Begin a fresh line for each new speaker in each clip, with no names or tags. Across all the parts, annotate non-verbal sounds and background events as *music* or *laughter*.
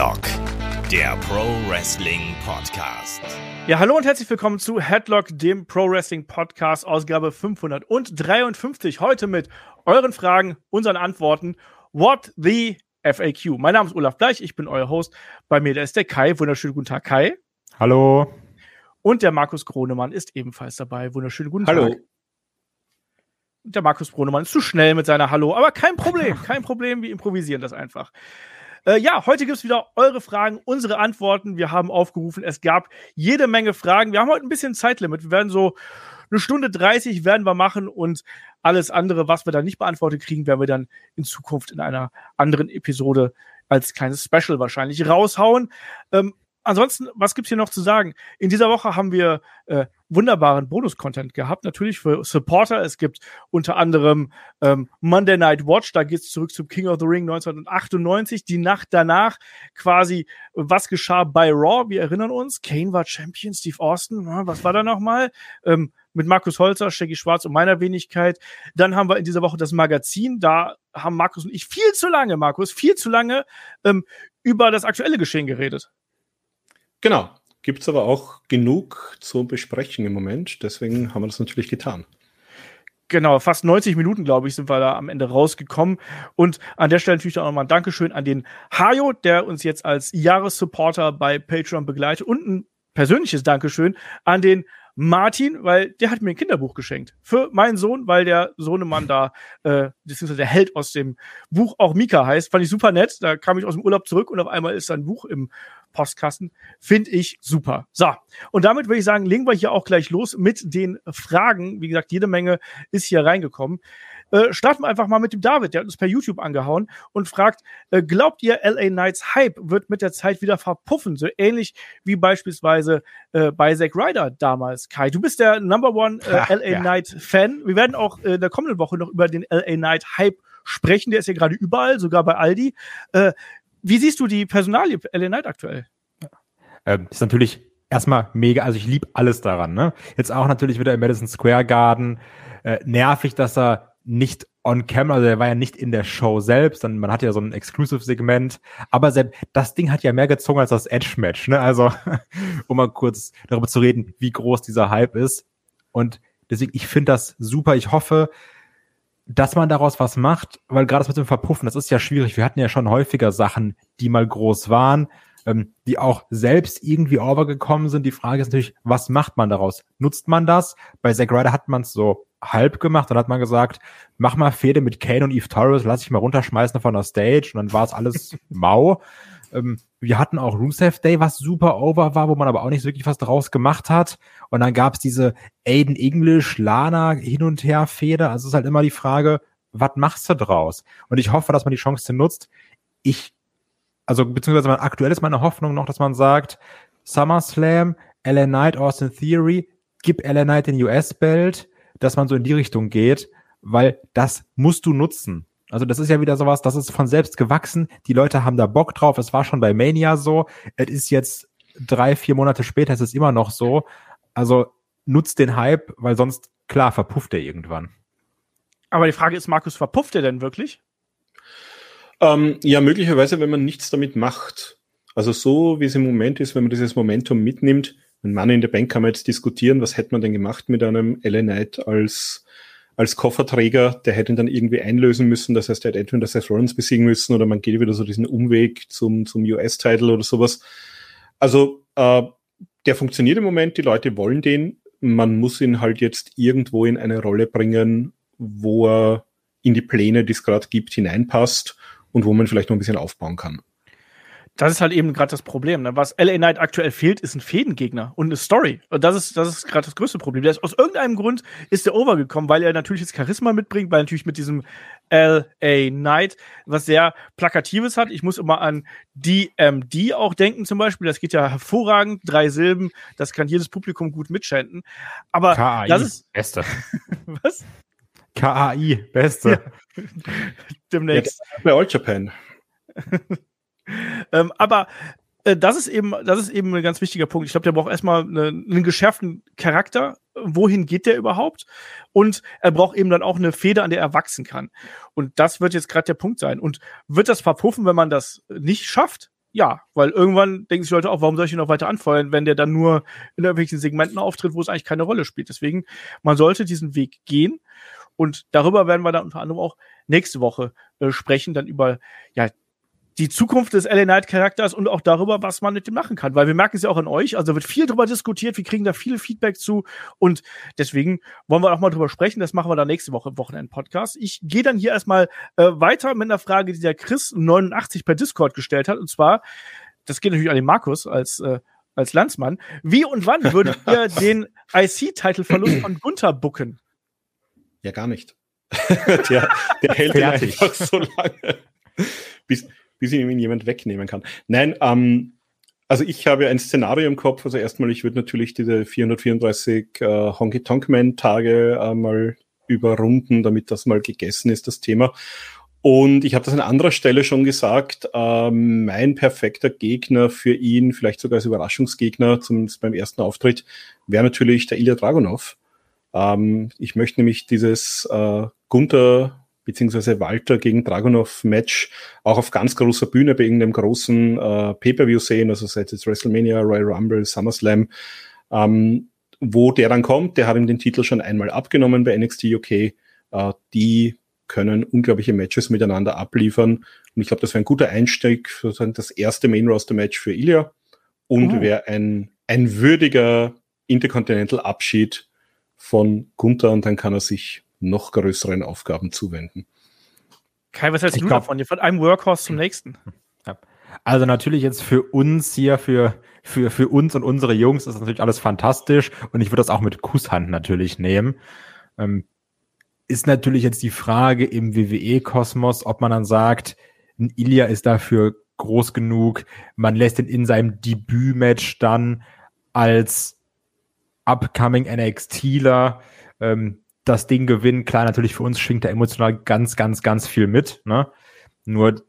Headlock, der Pro Wrestling Podcast.
Ja, hallo und herzlich willkommen zu Headlock, dem Pro Wrestling Podcast, Ausgabe 553. Heute mit euren Fragen, unseren Antworten. What the FAQ? Mein Name ist Olaf Bleich, ich bin euer Host. Bei mir da ist der Kai. Wunderschönen guten Tag, Kai.
Hallo.
Und der Markus Kronemann ist ebenfalls dabei. Wunderschönen guten
Hallo.
Tag. Der Markus Kronemann ist zu schnell mit seiner Hallo, aber kein Problem, *laughs* kein Problem, wir improvisieren das einfach. Äh, ja, heute gibt es wieder eure Fragen, unsere Antworten. Wir haben aufgerufen, es gab jede Menge Fragen. Wir haben heute ein bisschen Zeitlimit. Wir werden so eine Stunde 30 werden wir machen und alles andere, was wir dann nicht beantwortet kriegen, werden wir dann in Zukunft in einer anderen Episode als kleines Special wahrscheinlich raushauen. Ähm, ansonsten, was gibt's hier noch zu sagen? In dieser Woche haben wir äh, wunderbaren Bonus-Content gehabt, natürlich für Supporter. Es gibt unter anderem ähm, Monday Night Watch, da geht's zurück zum King of the Ring 1998, die Nacht danach quasi, was geschah bei Raw, wir erinnern uns, Kane war Champion, Steve Austin, na, was war da nochmal? Ähm, mit Markus Holzer, Shaggy Schwarz und meiner Wenigkeit. Dann haben wir in dieser Woche das Magazin. Da haben Markus und ich viel zu lange, Markus, viel zu lange ähm, über das aktuelle Geschehen geredet.
Genau. Gibt es aber auch genug zu besprechen im Moment. Deswegen haben wir das natürlich getan.
Genau, fast 90 Minuten, glaube ich, sind wir da am Ende rausgekommen. Und an der Stelle natürlich auch nochmal ein Dankeschön an den Hajo, der uns jetzt als Jahressupporter bei Patreon begleitet. Und ein persönliches Dankeschön an den Martin, weil der hat mir ein Kinderbuch geschenkt. Für meinen Sohn, weil der Sohnemann *laughs* da, äh, beziehungsweise der Held aus dem Buch auch Mika heißt. Fand ich super nett. Da kam ich aus dem Urlaub zurück und auf einmal ist da ein Buch im Postkasten. Finde ich super. So, und damit würde ich sagen, legen wir hier auch gleich los mit den Fragen. Wie gesagt, jede Menge ist hier reingekommen. Äh, starten wir einfach mal mit dem David, der hat uns per YouTube angehauen und fragt, äh, glaubt ihr, LA Knights Hype wird mit der Zeit wieder verpuffen? So ähnlich wie beispielsweise äh, bei Zack Ryder damals. Kai, du bist der Number One äh, LA ja. Knight Fan. Wir werden auch äh, in der kommenden Woche noch über den LA Knight Hype sprechen. Der ist ja gerade überall, sogar bei Aldi. Äh, wie siehst du die Personalie LA Knight aktuell?
Ähm, ist natürlich erstmal mega, also ich liebe alles daran. Ne? Jetzt auch natürlich wieder im Madison Square Garden. Äh, nervig, dass er nicht on camera, also er war ja nicht in der Show selbst, dann man hat ja so ein Exclusive-Segment, aber selbst das Ding hat ja mehr gezogen als das Edge-Match, ne? Also, *laughs* um mal kurz darüber zu reden, wie groß dieser Hype ist. Und deswegen, ich finde das super. Ich hoffe, dass man daraus was macht, weil gerade das mit dem Verpuffen, das ist ja schwierig. Wir hatten ja schon häufiger Sachen, die mal groß waren, ähm, die auch selbst irgendwie overgekommen sind. Die Frage ist natürlich, was macht man daraus? Nutzt man das? Bei Zack Ryder hat man es so halb gemacht. Dann hat man gesagt, mach mal Fehde mit Kane und Eve Torres, lass ich mal runterschmeißen von der Stage. Und dann war es alles *laughs* mau. Ähm, wir hatten auch Rusev Day, was super over war, wo man aber auch nicht wirklich was draus gemacht hat. Und dann gab es diese Aiden English, Lana hin und her Fehde. Also es ist halt immer die Frage, was machst du draus? Und ich hoffe, dass man die Chance nutzt. Ich, also beziehungsweise mein, aktuell ist meine Hoffnung noch, dass man sagt, SummerSlam, LA Knight, Austin Theory, gib LA Knight den US-Belt, dass man so in die Richtung geht, weil das musst du nutzen. Also das ist ja wieder sowas, das ist von selbst gewachsen. Die Leute haben da Bock drauf. Es war schon bei Mania so. Es ist jetzt drei, vier Monate später, es ist immer noch so. Also nutzt den Hype, weil sonst, klar, verpufft er irgendwann.
Aber die Frage ist, Markus, verpufft er denn wirklich?
Ähm, ja, möglicherweise, wenn man nichts damit macht. Also so, wie es im Moment ist, wenn man dieses Momentum mitnimmt, ein Mann in der Bank kann man jetzt diskutieren, was hätte man denn gemacht mit einem LA Knight als, als Kofferträger, der hätte ihn dann irgendwie einlösen müssen, das heißt, er hätte entweder Seth Rollins besiegen müssen oder man geht wieder so diesen Umweg zum, zum US-Title oder sowas. Also, äh, der funktioniert im Moment, die Leute wollen den, man muss ihn halt jetzt irgendwo in eine Rolle bringen, wo er in die Pläne, die es gerade gibt, hineinpasst und wo man vielleicht noch ein bisschen aufbauen kann.
Das ist halt eben gerade das Problem. Ne? Was LA Knight aktuell fehlt, ist ein Fädengegner und eine Story. Und das ist, das ist gerade das größte Problem. Der ist, aus irgendeinem Grund ist der overgekommen, weil er natürlich jetzt Charisma mitbringt, weil natürlich mit diesem LA Knight was sehr Plakatives hat. Ich muss immer an DMD auch denken zum Beispiel. Das geht ja hervorragend. Drei Silben. Das kann jedes Publikum gut mitschenken. Aber das ist.
Beste. *laughs*
Was?
KAI, Beste.
Ja. *laughs* Demnächst.
Jetzt bei All Japan. *laughs*
ähm, aber äh, das ist eben, das ist eben ein ganz wichtiger Punkt. Ich glaube, der braucht erstmal eine, einen geschärften Charakter. Wohin geht der überhaupt? Und er braucht eben dann auch eine Feder, an der er wachsen kann. Und das wird jetzt gerade der Punkt sein. Und wird das verpuffen, wenn man das nicht schafft? ja, weil irgendwann denken sich Leute auch, warum soll ich ihn noch weiter anfeuern, wenn der dann nur in irgendwelchen Segmenten auftritt, wo es eigentlich keine Rolle spielt. Deswegen, man sollte diesen Weg gehen. Und darüber werden wir dann unter anderem auch nächste Woche äh, sprechen, dann über ja, die Zukunft des LA Knight Charakters und auch darüber, was man mit dem machen kann. Weil wir merken es ja auch an euch, also wird viel darüber diskutiert, wir kriegen da viel Feedback zu und deswegen wollen wir auch mal drüber sprechen. Das machen wir dann nächste Woche im Wochenend-Podcast. Ich gehe dann hier erstmal äh, weiter mit einer Frage, die der Chris89 per Discord gestellt hat und zwar, das geht natürlich an den Markus als äh, als Landsmann. Wie und wann würdet *laughs* ihr den IC-Titelverlust von Gunther bucken?
Ja, gar nicht. *laughs* der, der hält ihn einfach so lange, bis, bis ihm jemand wegnehmen kann. Nein, ähm, also ich habe ein Szenario im Kopf. Also erstmal, ich würde natürlich diese 434 äh, Honky Tonk Man Tage äh, mal überrunden, damit das mal gegessen ist, das Thema. Und ich habe das an anderer Stelle schon gesagt, äh, mein perfekter Gegner für ihn, vielleicht sogar als Überraschungsgegner zum, beim ersten Auftritt, wäre natürlich der Ilya Dragunov. Ähm, ich möchte nämlich dieses äh, Gunther beziehungsweise Walter gegen Dragunov-Match auch auf ganz großer Bühne bei irgendeinem großen äh, Pay-Per-View sehen, also seit jetzt WrestleMania, Royal Rumble, SummerSlam, ähm, wo der dann kommt, der hat ihm den Titel schon einmal abgenommen bei NXT UK, äh, die können unglaubliche Matches miteinander abliefern. Und ich glaube, das wäre ein guter Einstieg für das erste Main-Roster-Match für Ilya. Und oh. wäre ein, ein würdiger Intercontinental-Abschied von Gunther und dann kann er sich noch größeren Aufgaben zuwenden.
Kai, was hältst ich du glaub, davon? Von einem Workhorse zum nächsten. *laughs*
Ja. Also natürlich jetzt für uns hier, für, für, für uns und unsere Jungs ist natürlich alles fantastisch und ich würde das auch mit Kusshand natürlich nehmen. Ähm, ist natürlich jetzt die Frage im WWE-Kosmos, ob man dann sagt, ein Ilya ist dafür groß genug, man lässt ihn in seinem Debütmatch dann als upcoming NXTler ähm, das Ding gewinnen. Klar, natürlich für uns schwingt da emotional ganz, ganz, ganz viel mit. Ne? Nur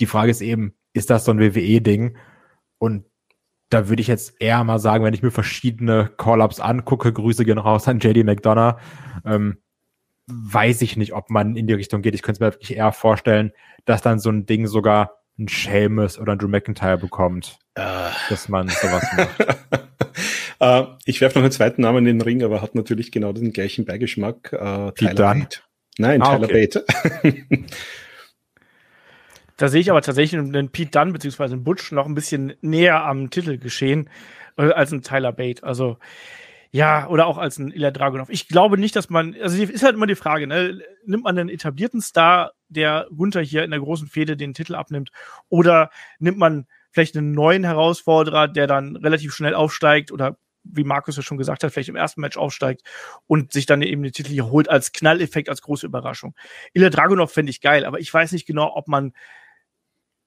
die Frage ist eben, ist das so ein WWE-Ding? Und da würde ich jetzt eher mal sagen, wenn ich mir verschiedene Call-Ups angucke, Grüße gehen raus an JD McDonough, ähm, weiß ich nicht, ob man in die Richtung geht. Ich könnte es mir wirklich eher vorstellen, dass dann so ein Ding sogar ein Seamus oder ein Drew McIntyre bekommt, uh. dass man sowas macht. *laughs*
Uh, ich werfe noch einen zweiten Namen in den Ring, aber hat natürlich genau den gleichen Beigeschmack. Uh,
Tyler Bate.
Nein, ah, Tyler okay. Bate. *laughs*
da sehe ich aber tatsächlich einen Pete Dunn bzw. einen Butch noch ein bisschen näher am Titel geschehen äh, als ein Tyler Bate. Also ja, oder auch als ein Ilya Dragunov. Ich glaube nicht, dass man, also ist halt immer die Frage, ne? nimmt man einen etablierten Star, der Gunther hier in der großen Fehde den Titel abnimmt, oder nimmt man vielleicht einen neuen Herausforderer, der dann relativ schnell aufsteigt oder wie Markus ja schon gesagt hat, vielleicht im ersten Match aufsteigt und sich dann eben den Titel hier holt als Knalleffekt, als große Überraschung. Ilya Dragunov fände ich geil, aber ich weiß nicht genau, ob man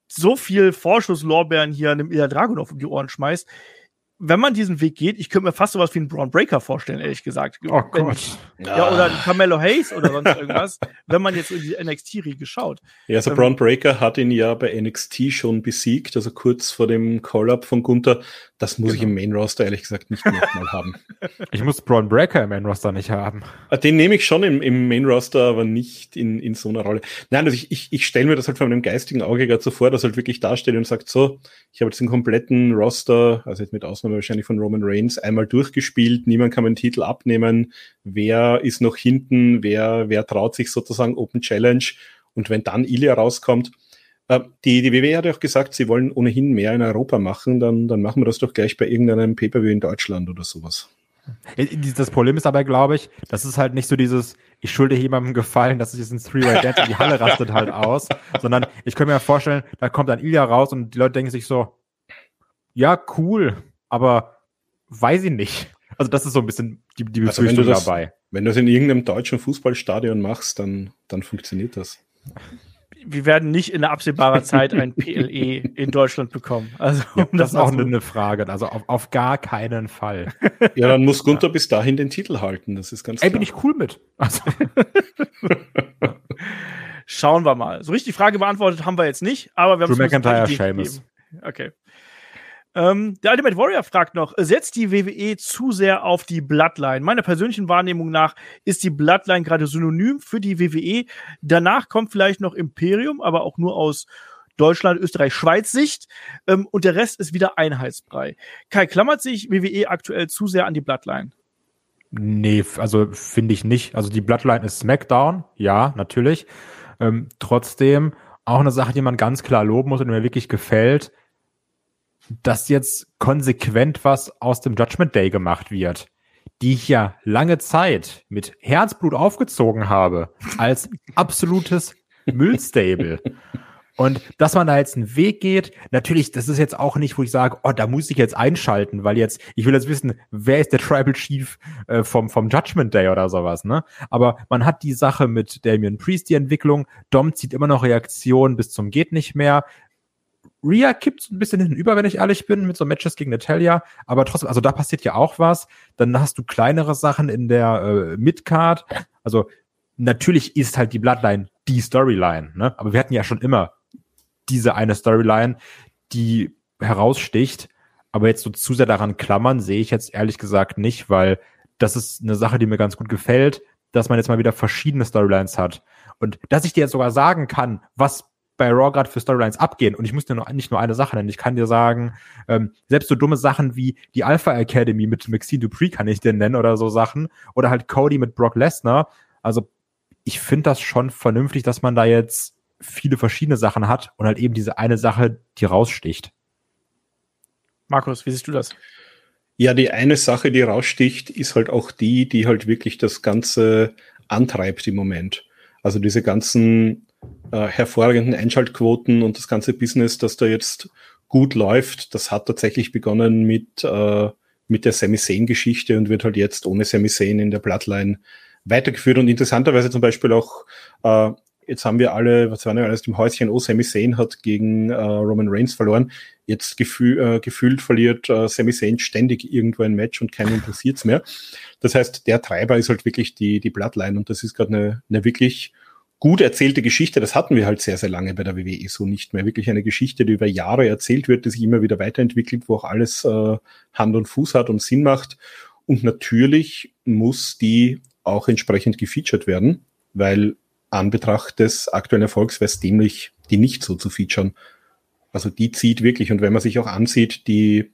so viel Vorschusslorbeeren hier einem Ilya Dragunov um die Ohren schmeißt wenn man diesen Weg geht, ich könnte mir fast sowas wie einen Braun Breaker vorstellen, ehrlich gesagt.
Oh wenn, Gott.
Ja, oder ein Carmelo Hayes oder sonst *laughs* irgendwas, wenn man jetzt in die NXT-Riege schaut.
Ja, also ähm, Braun Breaker hat ihn ja bei NXT schon besiegt, also kurz vor dem Call-Up von Gunther. Das muss genau. ich im Main Roster ehrlich gesagt nicht nochmal haben. *laughs*
Ich muss Braun Breaker im Main Roster nicht haben.
Ah, den nehme ich schon im, im Main Roster, aber nicht in, in so einer Rolle. Nein, also ich, ich, ich stelle mir das halt von einem geistigen Auge gerade so vor, dass halt wirklich dasteht und sagt, so, ich habe jetzt den kompletten Roster, also jetzt mit Ausnahme wahrscheinlich von Roman Reigns, einmal durchgespielt, niemand kann meinen Titel abnehmen, wer ist noch hinten, wer, wer traut sich sozusagen Open Challenge? Und wenn dann Ilya rauskommt, äh, die, die WWE hat ja auch gesagt, sie wollen ohnehin mehr in Europa machen, dann, dann machen wir das doch gleich bei irgendeinem Pay-Per-View in Deutschland oder sowas.
Das Problem ist aber, glaube ich, das ist halt nicht so dieses, ich schulde jemandem Gefallen, dass ich jetzt ins Three-Way *laughs* Dance in die Halle rastet halt aus, sondern ich könnte mir vorstellen, da kommt dann Ilya raus und die Leute denken sich so, ja, cool, aber weiß ich nicht. Also das ist so ein bisschen die, die
Befürchtung also wenn das, dabei. Wenn du das in irgendeinem deutschen Fußballstadion machst, dann, dann funktioniert das
wir werden nicht in absehbarer *laughs* Zeit ein PLE in Deutschland bekommen. Also,
ja, um das, das ist auch eine Frage. Also auf, auf gar keinen Fall. *laughs*
Ja, dann muss Gunther ja. bis dahin den Titel halten. Das ist ganz
Ey, klar. bin ich cool mit. Also.
Schauen wir mal. So richtig die Frage beantwortet haben wir jetzt nicht, aber wir haben
Drew McIntyre.
Okay. Ähm, der Ultimate Warrior fragt noch, setzt die WWE zu sehr auf die Bloodline? Meiner persönlichen Wahrnehmung nach ist die Bloodline gerade synonym für die WWE. Danach kommt vielleicht noch Imperium, aber auch nur aus Deutschland, Österreich, Schweiz Sicht ähm, und der Rest ist wieder Einheitsbrei. Kai, klammert sich WWE aktuell zu sehr an die Bloodline?
Nee, also finde ich nicht. Also die Bloodline ist SmackDown, ja, natürlich. Ähm, trotzdem auch eine Sache, die man ganz klar loben muss und mir wirklich gefällt, dass jetzt konsequent was aus dem Judgment Day gemacht wird, die ich ja lange Zeit mit Herzblut aufgezogen habe, als absolutes Müllstable. Und dass man da jetzt einen Weg geht, natürlich, das ist jetzt auch nicht, wo ich sage, oh, da muss ich jetzt einschalten, weil jetzt, ich will jetzt wissen, wer ist der Tribal Chief äh, vom, vom Judgment Day oder sowas, ne? Aber man hat die Sache mit Damien Priest, die Entwicklung, Dom zieht immer noch Reaktionen bis zum geht nicht mehr. Rhea kippt ein bisschen hinüber, wenn ich ehrlich bin, mit so Matches gegen Natalia, aber trotzdem, also da passiert ja auch was. Dann hast du kleinere Sachen in der äh, Midcard. Also natürlich ist halt die Bloodline die Storyline, ne? Aber wir hatten ja schon immer diese eine Storyline, die heraussticht. Aber jetzt so zu sehr daran klammern, sehe ich jetzt ehrlich gesagt nicht, weil das ist eine Sache, die mir ganz gut gefällt, dass man jetzt mal wieder verschiedene Storylines hat. Und dass ich dir jetzt sogar sagen kann, was bei Raw gerade für Storylines abgehen. Und ich muss dir noch, nicht nur eine Sache nennen. Ich kann dir sagen, ähm, selbst so dumme Sachen wie die Alpha Academy mit Maxine Dupree kann ich dir nennen oder so Sachen. Oder halt Cody mit Brock Lesnar. Also ich finde das schon vernünftig, dass man da jetzt viele verschiedene Sachen hat und halt eben diese eine Sache, die raussticht.
Markus, wie siehst du das?
Ja, die eine Sache, die raussticht, ist halt auch die, die halt wirklich das Ganze antreibt im Moment. Also diese ganzen äh, hervorragenden Einschaltquoten und das ganze Business, das da jetzt gut läuft, das hat tatsächlich begonnen mit, äh, mit der Sami Zayn-Geschichte und wird halt jetzt ohne Zayn in der Bloodline weitergeführt und interessanterweise zum Beispiel auch äh, Jetzt haben wir alle, was waren wir alles im Häuschen, oh, Sami hat gegen äh, Roman Reigns verloren. Jetzt gefühl, äh, gefühlt verliert äh, Sami ständig irgendwo ein Match und keinen interessiert's mehr. Das heißt, der Treiber ist halt wirklich die, die Bloodline und das ist gerade eine, eine wirklich gut erzählte Geschichte. Das hatten wir halt sehr, sehr lange bei der WWE so nicht mehr. Wirklich eine Geschichte, die über Jahre erzählt wird, die sich immer wieder weiterentwickelt, wo auch alles äh, Hand und Fuß hat und Sinn macht. Und natürlich muss die auch entsprechend gefeatured werden, weil Anbetracht des aktuellen Erfolgs wäre es dämlich, die nicht so zu featuren. Also die zieht wirklich, und wenn man sich auch ansieht, die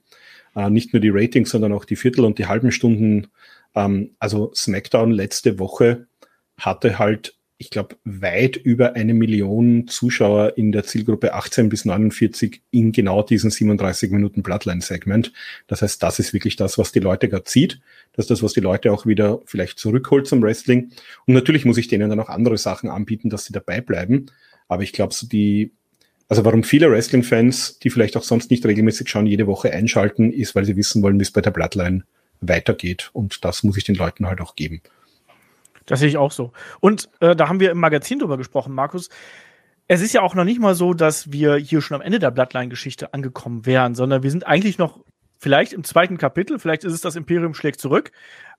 äh, nicht nur die Ratings, sondern auch die Viertel- und die halben Stunden, ähm, also SmackDown letzte Woche hatte halt ich glaube, weit über eine Million Zuschauer in der Zielgruppe 18 bis 49 in genau diesen 37 Minuten Bloodline-Segment. Das heißt, das ist wirklich das, was die Leute gerade zieht. Das ist das, was die Leute auch wieder vielleicht zurückholt zum Wrestling. Und natürlich muss ich denen dann auch andere Sachen anbieten, dass sie dabei bleiben. Aber ich glaube, so die, also warum viele Wrestling-Fans, die vielleicht auch sonst nicht regelmäßig schauen, jede Woche einschalten, ist, weil sie wissen wollen, wie es bei der Bloodline weitergeht. Und das muss ich den Leuten halt auch geben.
Das sehe ich auch so. Und äh, da haben wir im Magazin drüber gesprochen, Markus. Es ist ja auch noch nicht mal so, dass wir hier schon am Ende der Bloodline-Geschichte angekommen wären, sondern wir sind eigentlich noch vielleicht im zweiten Kapitel, vielleicht ist es das Imperium schlägt zurück,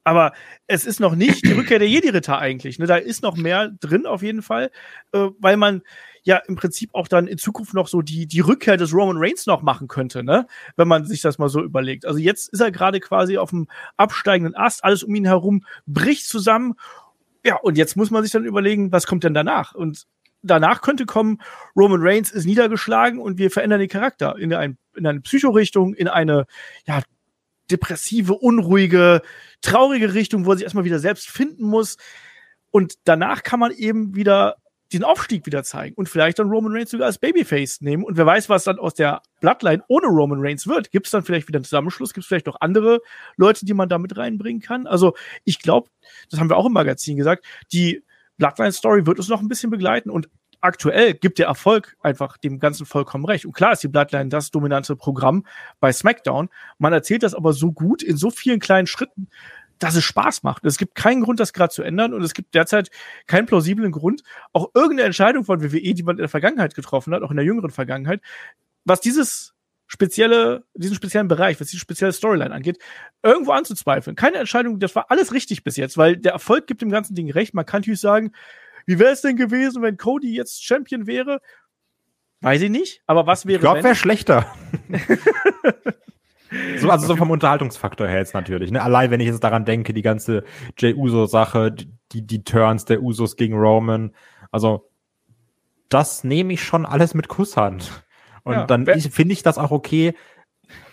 aber es ist noch nicht die *clears throat* Rückkehr der Jedi-Ritter eigentlich. Ne? Da ist noch mehr drin auf jeden Fall, äh, weil man ja im Prinzip auch dann in Zukunft noch so die, die Rückkehr des Roman Reigns noch machen könnte, ne? Wenn man sich das mal so überlegt. Also jetzt ist er gerade quasi auf dem absteigenden Ast, alles um ihn herum bricht zusammen ja, und jetzt muss man sich dann überlegen, was kommt denn danach? Und danach könnte kommen, Roman Reigns ist niedergeschlagen und wir verändern den Charakter in, ein, in eine Psychorichtung, in eine ja, depressive, unruhige, traurige Richtung, wo er sich erstmal wieder selbst finden muss. Und danach kann man eben wieder diesen Aufstieg wieder zeigen und vielleicht dann Roman Reigns sogar als Babyface nehmen. Und wer weiß, was dann aus der Bloodline ohne Roman Reigns wird. Gibt es dann vielleicht wieder einen Zusammenschluss? Gibt es vielleicht noch andere Leute, die man da mit reinbringen kann? Also ich glaube, das haben wir auch im Magazin gesagt, die Bloodline-Story wird uns noch ein bisschen begleiten und aktuell gibt der Erfolg einfach dem Ganzen vollkommen recht. Und klar ist die Bloodline das dominante Programm bei SmackDown. Man erzählt das aber so gut in so vielen kleinen Schritten, dass es Spaß macht. Es gibt keinen Grund, das gerade zu ändern und es gibt derzeit keinen plausiblen Grund, auch irgendeine Entscheidung von WWE, die man in der Vergangenheit getroffen hat, auch in der jüngeren Vergangenheit, was dieses spezielle, diesen speziellen Bereich, was diese spezielle Storyline angeht, irgendwo anzuzweifeln. Keine Entscheidung, das war alles richtig bis jetzt, weil der Erfolg gibt dem ganzen Ding recht. Man kann natürlich sagen, wie wäre es denn gewesen, wenn Cody jetzt Champion wäre? Weiß ich nicht, aber was wäre.
Ich glaube, wäre schlechter. *laughs* So, also so vom Unterhaltungsfaktor her jetzt natürlich. Ne? Allein wenn ich jetzt daran denke, die ganze Jay Uso-Sache, die, die Turns der Usos gegen Roman. Also das nehme ich schon alles mit Kusshand. Und
Ja,
dann finde ich das auch okay,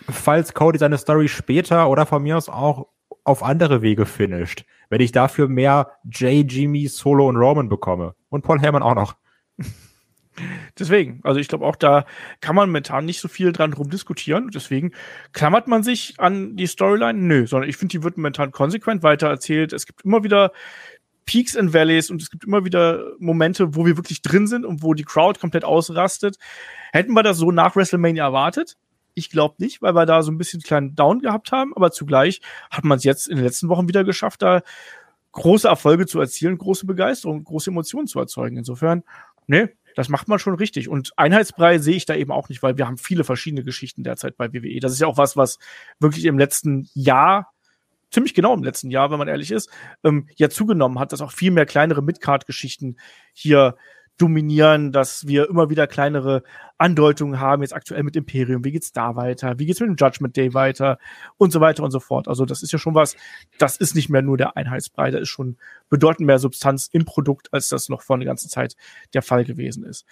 falls Cody seine Story später oder von mir aus auch auf andere Wege finisht. Wenn ich dafür mehr Jay, Jimmy, Solo und Roman bekomme. Und Paul Heyman auch noch.
Deswegen, also ich glaube auch, da kann man momentan nicht so viel dran rum diskutieren. Deswegen klammert man sich an die Storyline? Nö, sondern ich finde, die wird momentan konsequent weiter erzählt. Es gibt immer wieder Peaks and Valleys und es gibt immer wieder Momente, wo wir wirklich drin sind und wo die Crowd komplett ausrastet. Hätten wir das so nach WrestleMania erwartet? Ich glaube nicht, weil wir da so ein bisschen einen kleinen Down gehabt haben, aber zugleich hat man es jetzt in den letzten Wochen wieder geschafft, da große Erfolge zu erzielen, große Begeisterung, große Emotionen zu erzeugen. Insofern, ne, das macht man schon richtig. Und Einheitsbrei sehe ich da eben auch nicht, weil wir haben viele verschiedene Geschichten derzeit bei WWE. Das ist ja auch was, was wirklich im letzten Jahr, ziemlich genau im letzten Jahr, wenn man ehrlich ist, ähm, ja zugenommen hat, dass auch viel mehr kleinere Midcard-Geschichten hier dominieren, dass wir immer wieder kleinere Andeutungen haben, jetzt aktuell mit Imperium, wie geht's da weiter, wie geht's mit dem Judgment Day weiter und so weiter und so fort. Also das ist ja schon was, das ist nicht mehr nur der Einheitsbrei, da ist schon bedeutend mehr Substanz im Produkt, als das noch vor einer ganzen Zeit der Fall gewesen ist.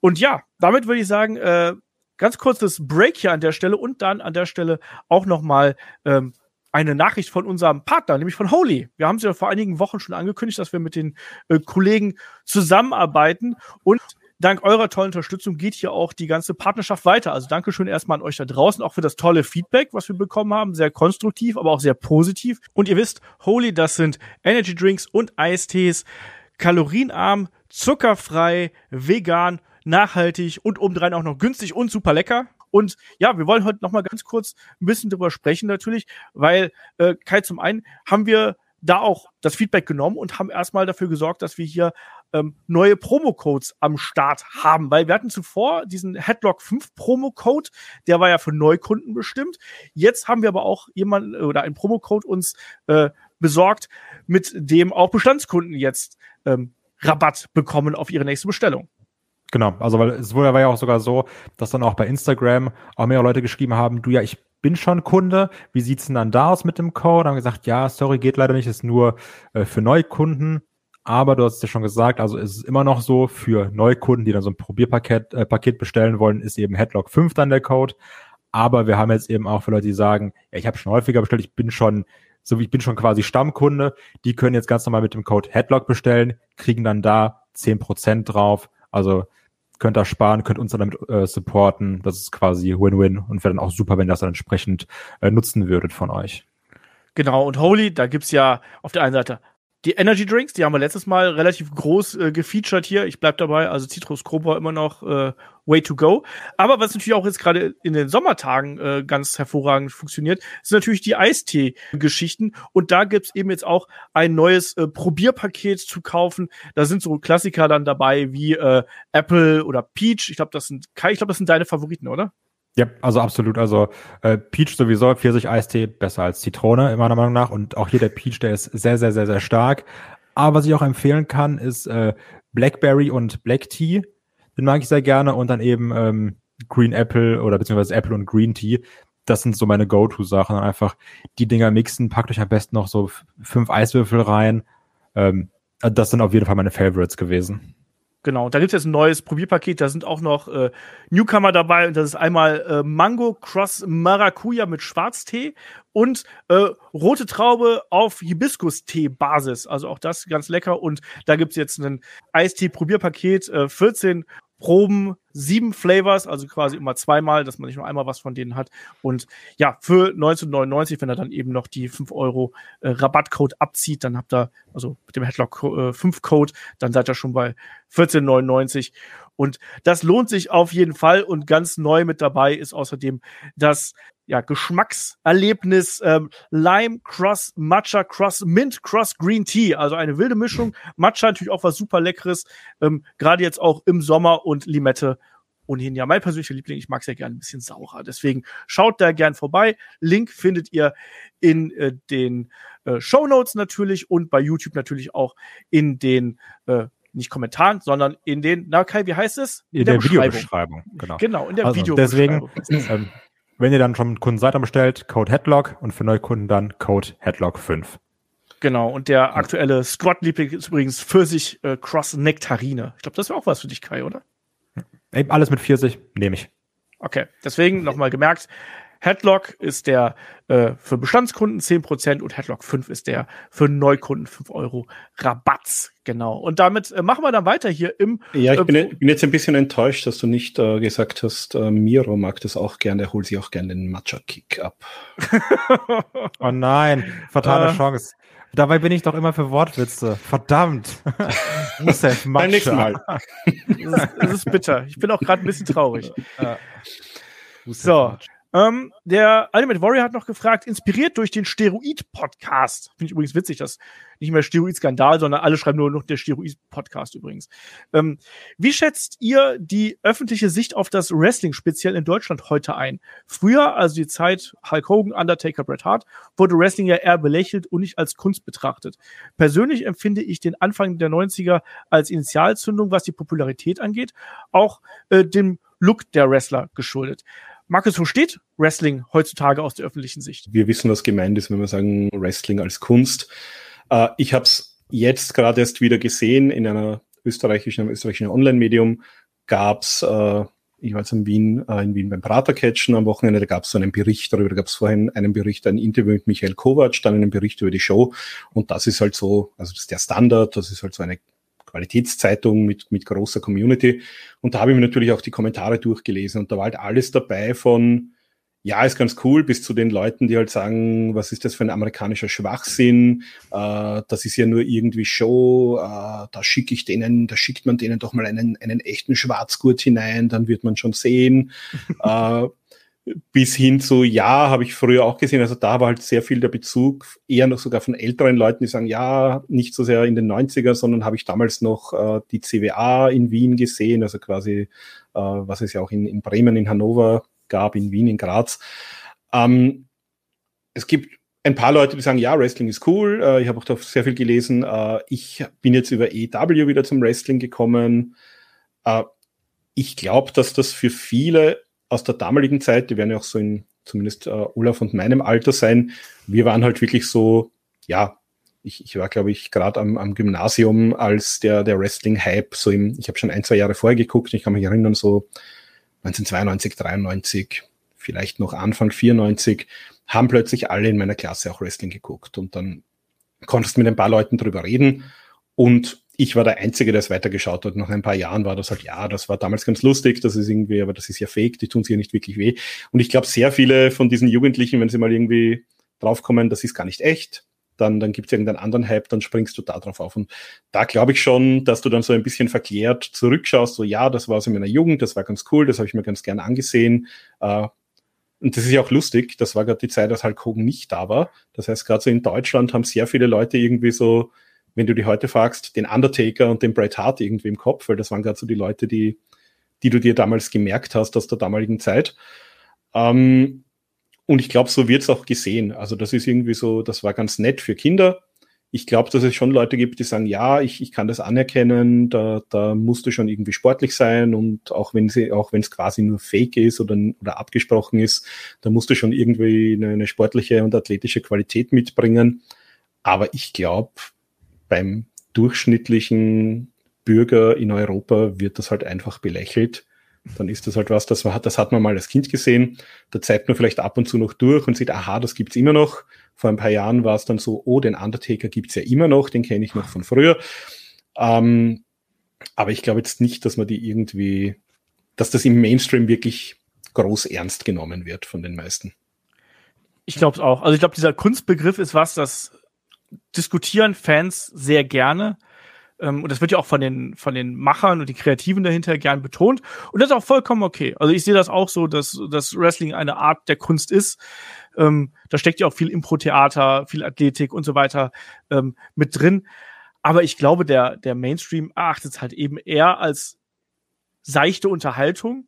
Und ja, damit würde ich sagen, äh, ganz kurzes Break hier an der Stelle und dann an der Stelle auch noch mal ähm, eine Nachricht von unserem Partner, nämlich von Holy. Wir haben es ja vor einigen Wochen schon angekündigt, dass wir mit den äh, Kollegen zusammenarbeiten und dank eurer tollen Unterstützung geht hier auch die ganze Partnerschaft weiter. Also Dankeschön erstmal an euch da draußen, auch für das tolle Feedback, was wir bekommen haben. Sehr konstruktiv, aber auch sehr positiv. Und ihr wisst, Holy, das sind Energy Drinks und Eistees, kalorienarm, zuckerfrei, vegan, nachhaltig und obendrein auch noch günstig und super lecker. Und ja, wir wollen heute noch mal ganz kurz ein bisschen drüber sprechen natürlich, weil äh, Kai, zum einen haben wir da auch das Feedback genommen und haben erstmal dafür gesorgt, dass wir hier ähm, neue Promo-Codes am Start haben, weil wir hatten zuvor diesen Headlock 5 Promo-Code, der war ja für Neukunden bestimmt. Jetzt haben wir aber auch jemanden oder einen Promo-Code uns äh, besorgt, mit dem auch Bestandskunden jetzt ähm, Rabatt bekommen auf ihre nächste Bestellung.
Genau, also weil es war ja auch sogar so, dass dann auch bei Instagram auch mehrere Leute geschrieben haben, du ja, ich bin schon Kunde, wie sieht's denn dann da aus mit dem Code? Haben gesagt, ja, sorry, geht leider nicht, ist nur äh, für Neukunden. Aber du hast es ja schon gesagt, also es ist immer noch so, für Neukunden, die dann so ein Probierpaket äh, Paket bestellen wollen, ist eben Headlock 5 dann der Code. Aber wir haben jetzt eben auch für Leute, die sagen, ja, ich habe schon häufiger bestellt, ich bin schon, so wie ich bin schon quasi Stammkunde, die können jetzt ganz normal mit dem Code Headlock bestellen, kriegen dann da 10% drauf. Also könnt da sparen, könnt uns dann damit äh, supporten. Das ist quasi Win-Win und wäre dann auch super, wenn ihr das dann entsprechend äh, nutzen würdet von euch.
Genau, und Holy, da gibt's ja auf der einen Seite die Energy Drinks, die haben wir letztes Mal relativ groß äh, gefeatured hier. Ich bleib dabei, also Citrus Cobra immer noch äh, way to go. Aber was natürlich auch jetzt gerade in den Sommertagen äh, ganz hervorragend funktioniert, sind natürlich die Eistee-Geschichten. Und da gibt's eben jetzt auch ein neues äh, Probierpaket zu kaufen. Da sind so Klassiker dann dabei wie äh, Apple oder Peach. Ich glaube, das sind ich glaube, das sind deine Favoriten, oder?
Ja, also absolut. Also äh, Peach sowieso, Pfirsich-Eistee besser als Zitrone, meiner Meinung nach. Und auch hier der Peach, der ist sehr, sehr, sehr, sehr stark. Aber was ich auch empfehlen kann, ist äh, Blackberry und Black Tea. Den mag ich sehr gerne. Und dann eben ähm, Green Apple oder beziehungsweise Apple und Green Tea. Das sind so meine Go-To-Sachen. Einfach die Dinger mixen. Packt euch am besten noch so fünf Eiswürfel rein. Ähm, das sind auf jeden Fall meine Favorites gewesen.
Genau, da gibt's jetzt ein neues Probierpaket, da sind auch noch äh, Newcomer dabei. Und das ist einmal äh, Mango Cross Maracuja mit Schwarztee und äh, rote Traube auf Hibiskus-Tee-Basis. Also auch das ganz lecker. Und da gibt's jetzt ein Eistee-Probierpaket, äh, 14 Proben, sieben Flavors, also quasi immer zweimal, dass man nicht nur einmal was von denen hat. Und ja, für 1999, wenn er dann eben noch die 5 Euro äh, Rabattcode abzieht, dann habt ihr, also mit dem Headlock äh, 5 Code, dann seid ihr schon bei 14,99. Und das lohnt sich auf jeden Fall. Und ganz neu mit dabei ist außerdem das ja, Geschmackserlebnis ähm, Lime Cross Matcha Cross Mint Cross Green Tea. Also eine wilde Mischung. Matcha natürlich auch was super Leckeres. Ähm, Gerade jetzt auch im Sommer und Limette ohnehin ja mein persönlicher Liebling. Ich mag es ja gerne ein bisschen saurer. Deswegen schaut da gern vorbei. Link findet ihr in äh, den äh, Show Notes natürlich und bei YouTube natürlich auch in den äh, nicht Kommentaren, sondern in den, na Kai, wie heißt es?
In der, Videobeschreibung. Genau.
Genau, in der
Also
Videobeschreibung.
deswegen, ähm, wenn ihr dann schon Kunden seid, bestellt, Code Headlock und für Neukunden dann Code Headlock 5.
Genau, und der aktuelle Squad-Liebling ist übrigens Pfirsich äh, Cross Nektarine. Ich glaube, das wäre auch was für dich, Kai, oder?
Ey, alles mit 40 nehme ich.
Okay, deswegen nochmal gemerkt, Headlock ist der äh, für Bestandskunden 10% und Headlock 5 ist der für Neukunden 5 Euro Rabatz. Genau. Und damit äh, machen wir dann weiter hier im.
Ja, ich
äh,
bin, bin, jetzt ein bisschen enttäuscht, dass du nicht äh, gesagt hast, äh, Miro mag das auch gerne, der holt sich auch gerne den Matcha-Kick ab. *laughs*
oh nein, fatale
Äh.
Chance. Dabei bin ich doch immer für Wortwitze. Verdammt. *laughs*
Beim nächsten Mal.
Es ist, ist bitter. Ich bin auch gerade ein bisschen traurig. So. Ähm, der Ultimate Warrior hat noch gefragt, inspiriert durch den Steroid-Podcast. Finde ich übrigens witzig, dass nicht mehr Steroid-Skandal, sondern alle schreiben nur noch der Steroid-Podcast übrigens. Ähm, wie schätzt ihr die öffentliche Sicht auf das Wrestling speziell in Deutschland heute ein? Früher, also die Zeit Hulk Hogan, Undertaker, Bret Hart, wurde Wrestling ja eher belächelt und nicht als Kunst betrachtet. Persönlich empfinde ich den Anfang der 90er als Initialzündung, was die Popularität angeht, auch äh, dem Look der Wrestler geschuldet. Markus, wo steht Wrestling heutzutage aus der öffentlichen Sicht?
Wir wissen, was gemeint ist, wenn wir sagen Wrestling als Kunst. Äh, ich habe es jetzt gerade erst wieder gesehen in einer österreichischen, einem österreichischen Online-Medium gab's äh, ich war jetzt in Wien, äh, in Wien beim Pratercatchen am Wochenende, da gab's so einen Bericht darüber, da gab's vorhin einen Bericht, ein Interview mit Michael Kovac, dann einen Bericht über die Show und das ist halt so, also das ist der Standard, das ist halt so eine Qualitätszeitung mit, mit großer Community. Und da habe ich mir natürlich auch die Kommentare durchgelesen und da war halt alles dabei von, ja, ist ganz cool, bis zu den Leuten, die halt sagen, was ist das für ein amerikanischer Schwachsinn, äh, das ist ja nur irgendwie Show, äh, da schicke ich denen, da schickt man denen doch mal einen, einen echten Schwarzgurt hinein, dann wird man schon sehen. *laughs* äh, bis hin zu, ja, habe ich früher auch gesehen, also da war halt sehr viel der Bezug, eher noch sogar von älteren Leuten, die sagen, ja, nicht so sehr in den 90er, sondern habe ich damals noch äh, die CWA in Wien gesehen, also quasi, äh, was es ja auch in, in Bremen, in Hannover gab, in Wien, in Graz. Ähm, es gibt ein paar Leute, die sagen, ja, Wrestling ist cool. Äh, ich habe auch da sehr viel gelesen. Äh, ich bin jetzt über EW wieder zum Wrestling gekommen. Äh, ich glaube, dass das für viele aus der damaligen Zeit, die werden ja auch so in zumindest äh, Olaf und meinem Alter sein, wir waren halt wirklich so, ja, ich, ich war, glaube ich, gerade am, am Gymnasium, als der, der Wrestling-Hype, so im, ich habe schon ein, zwei Jahre vorher geguckt, ich kann mich erinnern, so 1992, 93, vielleicht noch Anfang 94, haben plötzlich alle in meiner Klasse auch Wrestling geguckt und dann konntest du mit ein paar Leuten drüber reden und ich war der Einzige, der es weitergeschaut hat. Nach ein paar Jahren war das halt, ja, das war damals ganz lustig, das ist irgendwie, aber das ist ja fake, die tun sich ja nicht wirklich weh. Und ich glaube, sehr viele von diesen Jugendlichen, wenn sie mal irgendwie draufkommen, das ist gar nicht echt, dann, dann gibt es irgendeinen anderen Hype, dann springst du da drauf auf. Und da glaube ich schon, dass du dann so ein bisschen verklärt zurückschaust, so ja, das war in meiner Jugend, das war ganz cool, das habe ich mir ganz gern angesehen. Äh, und das ist ja auch lustig, das war gerade die Zeit, als Hulk Hogan nicht da war. Das heißt, gerade so in Deutschland haben sehr viele Leute irgendwie so, wenn du die heute fragst, den Undertaker und den Bret Hart irgendwie im Kopf, weil das waren gerade so die Leute, die, die du dir damals gemerkt hast aus der damaligen Zeit. Ähm, und ich glaube, so wird es auch gesehen. Also das ist irgendwie so, das war ganz nett für Kinder. Ich glaube, dass es schon Leute gibt, die sagen, ja, ich, ich kann das anerkennen, da, da musst du schon irgendwie sportlich sein und auch wenn sie, auch wenn es quasi nur fake ist oder, oder abgesprochen ist, da musst du schon irgendwie eine, eine sportliche und athletische Qualität mitbringen. Aber ich glaube, beim durchschnittlichen Bürger in Europa wird das halt einfach belächelt. Dann ist das halt was, das, war, das hat man mal als Kind gesehen. Da zeigt man vielleicht ab und zu noch durch und sieht, aha, das gibt's immer noch. Vor ein paar Jahren war es dann so, oh, den Undertaker gibt's ja immer noch, den kenne ich noch von früher. Ähm, aber ich glaube jetzt nicht, dass man die irgendwie, dass das im Mainstream wirklich groß ernst genommen wird von den meisten.
Ich glaube es auch. Also ich glaube, dieser Kunstbegriff ist was, das diskutieren Fans sehr gerne. Ähm, und das wird ja auch von den, von den Machern und den Kreativen dahinter gern betont. Und das ist auch vollkommen okay. Also ich sehe das auch so, dass, dass Wrestling eine Art der Kunst ist. Ähm, da steckt ja auch viel Impro-Theater, viel Athletik und so weiter ähm, mit drin. Aber ich glaube, der, der Mainstream erachtet es halt eben eher als seichte Unterhaltung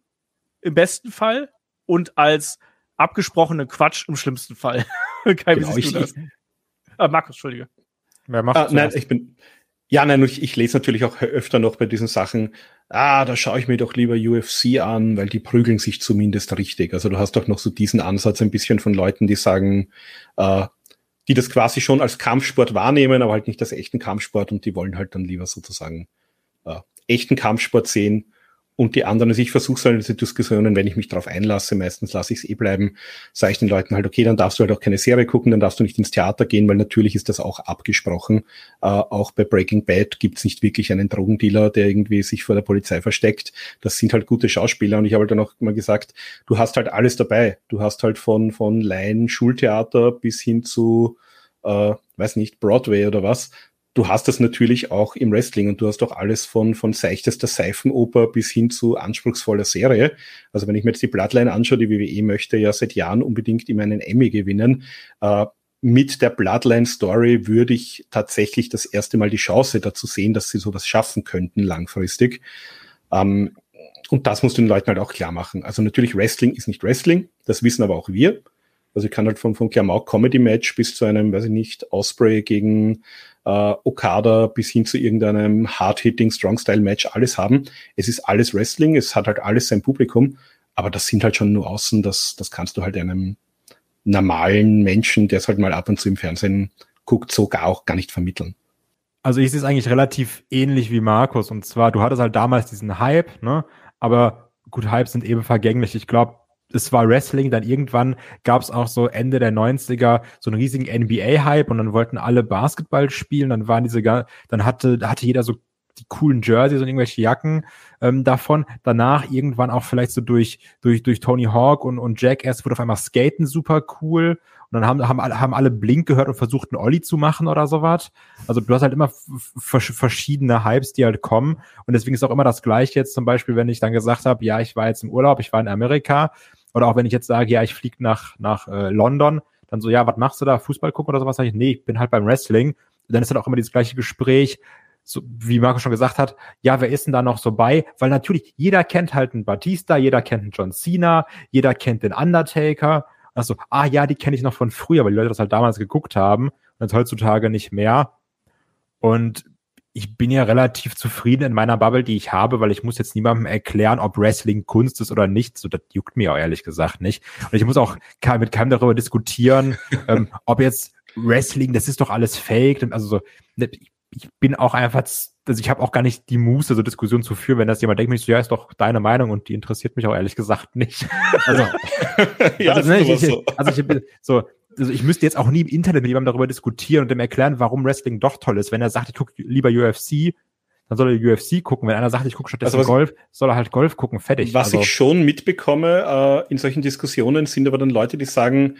im besten Fall und als abgesprochene Quatsch im schlimmsten Fall. *laughs* Kai,
Genau,
du
ich-
Ah, Markus, Entschuldige.
Wer macht
Ah,
das
nein, ich bin. Ja, nein, ich, ich lese natürlich auch öfter noch bei diesen Sachen, ah, da schaue ich mir doch lieber UFC an, weil die prügeln sich zumindest richtig. Also du hast doch noch so diesen Ansatz ein bisschen von Leuten, die sagen, äh, die das quasi schon als Kampfsport wahrnehmen, aber halt nicht als echten Kampfsport und die wollen halt dann lieber sozusagen äh, echten Kampfsport sehen und die anderen, also ich versuche so diese Diskussionen, wenn ich mich darauf einlasse, meistens lasse ich es eh bleiben, sage ich den Leuten halt, okay, dann darfst du halt auch keine Serie gucken, dann darfst du nicht ins Theater gehen, weil natürlich ist das auch abgesprochen. Äh, auch bei Breaking Bad gibt's nicht wirklich einen Drogendealer, der irgendwie sich vor der Polizei versteckt. Das sind halt gute Schauspieler und ich habe halt dann auch mal gesagt, du hast halt alles dabei. Du hast halt von, von Laien, Schultheater bis hin zu, äh, weiß nicht, Broadway oder was du hast das natürlich auch im Wrestling und du hast auch alles von, von seichtester Seifenoper bis hin zu anspruchsvoller Serie. Also wenn ich mir jetzt die Bloodline anschaue, die WWE möchte ja seit Jahren unbedingt immer einen Emmy gewinnen. Äh, mit der Bloodline-Story würde ich tatsächlich das erste Mal die Chance dazu sehen, dass sie sowas schaffen könnten langfristig. Ähm, und das muss den Leuten halt auch klar machen. Also natürlich Wrestling ist nicht Wrestling, das wissen aber auch wir. Also ich kann halt von, von Klamauk Comedy Match bis zu einem, weiß ich nicht, Osprey gegen äh, Okada bis hin zu irgendeinem Hard-Hitting Strong-Style-Match alles haben. Es ist alles Wrestling, es hat halt alles sein Publikum, aber das sind halt schon nur außen, das, das kannst du halt einem normalen Menschen, der es halt mal ab und zu im Fernsehen guckt, sogar auch gar nicht vermitteln.
Also ich sehe es eigentlich relativ ähnlich wie Markus. Und zwar, du hattest halt damals diesen Hype, ne? Aber gut, Hypes sind eben vergänglich. Ich glaube, es war Wrestling, dann irgendwann gab es auch so Ende der 90er so einen riesigen NBA-Hype und dann wollten alle Basketball spielen, dann waren diese, dann hatte, hatte jeder so die coolen Jerseys und irgendwelche Jacken ähm, davon. Danach irgendwann auch vielleicht so durch, durch, durch Tony Hawk und, und Jackass wurde auf einmal Skaten super cool. Und dann haben, haben, alle, haben alle Blink gehört und versucht, einen Olli zu machen oder sowas. Also du hast halt immer verschiedene Hypes, die halt kommen. Und deswegen ist auch immer das Gleiche jetzt zum Beispiel, wenn ich dann gesagt habe, ja, ich war jetzt im Urlaub, ich war in Amerika, oder auch wenn ich jetzt sage, ja, ich fliege nach, nach äh, London, dann so, ja, was machst du da? Fußball gucken oder sowas? Sag ich, nee, ich bin halt beim Wrestling. Und dann ist dann auch immer dieses gleiche Gespräch, so, wie Marco schon gesagt hat, ja, wer ist denn da noch so bei? Weil natürlich, jeder kennt halt einen Batista, jeder kennt einen John Cena, jeder kennt den Undertaker. Also, ah ja, die kenne ich noch von früher, weil die Leute das halt damals geguckt haben und jetzt heutzutage nicht mehr. Und ich bin ja relativ zufrieden in meiner Bubble, die ich habe, weil ich muss jetzt niemandem erklären, ob Wrestling Kunst ist oder nicht. So, das juckt mir auch ehrlich gesagt nicht. Und ich muss auch mit keinem darüber diskutieren, *laughs* ähm, ob jetzt Wrestling, das ist doch alles fake. Also so, ne, ich bin auch einfach, also ich habe auch gar nicht die Muße, so Diskussionen zu führen, wenn das jemand denkt, mich so, ja, ist doch deine Meinung und die interessiert mich auch ehrlich gesagt nicht. *laughs* Also, ja, *laughs* also, ne, ich, so. also ich, so, also ich müsste jetzt auch nie im Internet mit jemandem darüber diskutieren und dem erklären, warum Wrestling doch toll ist. Wenn er sagt, ich gucke lieber UFC, dann soll er UFC gucken. Wenn einer sagt, ich gucke stattdessen also Golf, soll er halt Golf gucken, fertig.
Was also, ich schon mitbekomme äh, in solchen Diskussionen sind aber dann Leute, die sagen,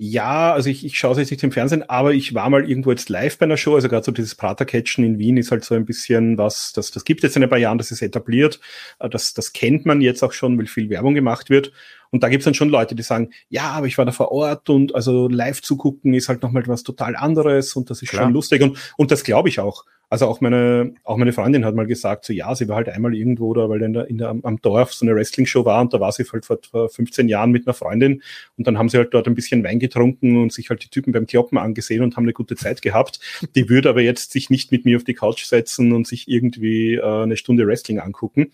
ja, also ich, ich schaue es jetzt nicht im Fernsehen, aber ich war mal irgendwo jetzt live bei einer Show, also gerade so dieses Pratercatchen in Wien ist halt so ein bisschen was, das, das gibt es jetzt in ein paar Jahren, das ist etabliert, äh, das, das kennt man jetzt auch schon, weil viel Werbung gemacht wird. Und da gibt es dann schon Leute, die sagen, ja, aber ich war da vor Ort und also live zu gucken ist halt nochmal was total anderes und das ist Klar. schon lustig und, und das glaube ich auch. Also auch meine, auch meine Freundin hat mal gesagt, so ja, sie war halt einmal irgendwo da, weil in der, in der, am Dorf so eine Wrestling-Show war und da war sie halt vor, vor 15 Jahren mit einer Freundin und dann haben sie halt dort ein bisschen Wein getrunken und sich halt die Typen beim Kloppen angesehen und haben eine gute Zeit gehabt. Die würde aber jetzt sich nicht mit mir auf die Couch setzen und sich irgendwie äh, eine Stunde Wrestling angucken.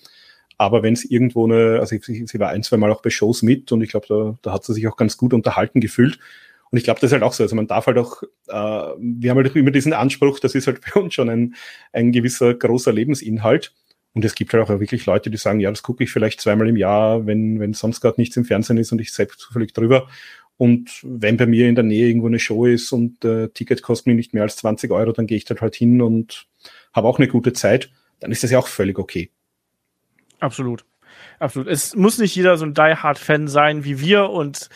Aber wenn es irgendwo eine, also sie, sie war ein, zwei Mal auch bei Shows mit und ich glaube, da, da hat sie sich auch ganz gut unterhalten gefühlt. Und ich glaube, das ist halt auch so. Also man darf halt auch, äh, wir haben halt immer diesen Anspruch, das ist halt *laughs* für uns schon ein, ein gewisser großer Lebensinhalt. Und es gibt halt auch wirklich Leute, die sagen, ja, das gucke ich vielleicht zweimal im Jahr, wenn, wenn sonst gerade nichts im Fernsehen ist und ich selbst zufällig drüber. Und wenn bei mir in der Nähe irgendwo eine Show ist und äh, Ticket kostet mir nicht mehr als 20 Euro, dann gehe ich dort halt hin und habe auch eine gute Zeit, dann ist das ja auch völlig okay.
Absolut. Absolut. Es muss nicht jeder so ein Die Hard Fan sein wie wir und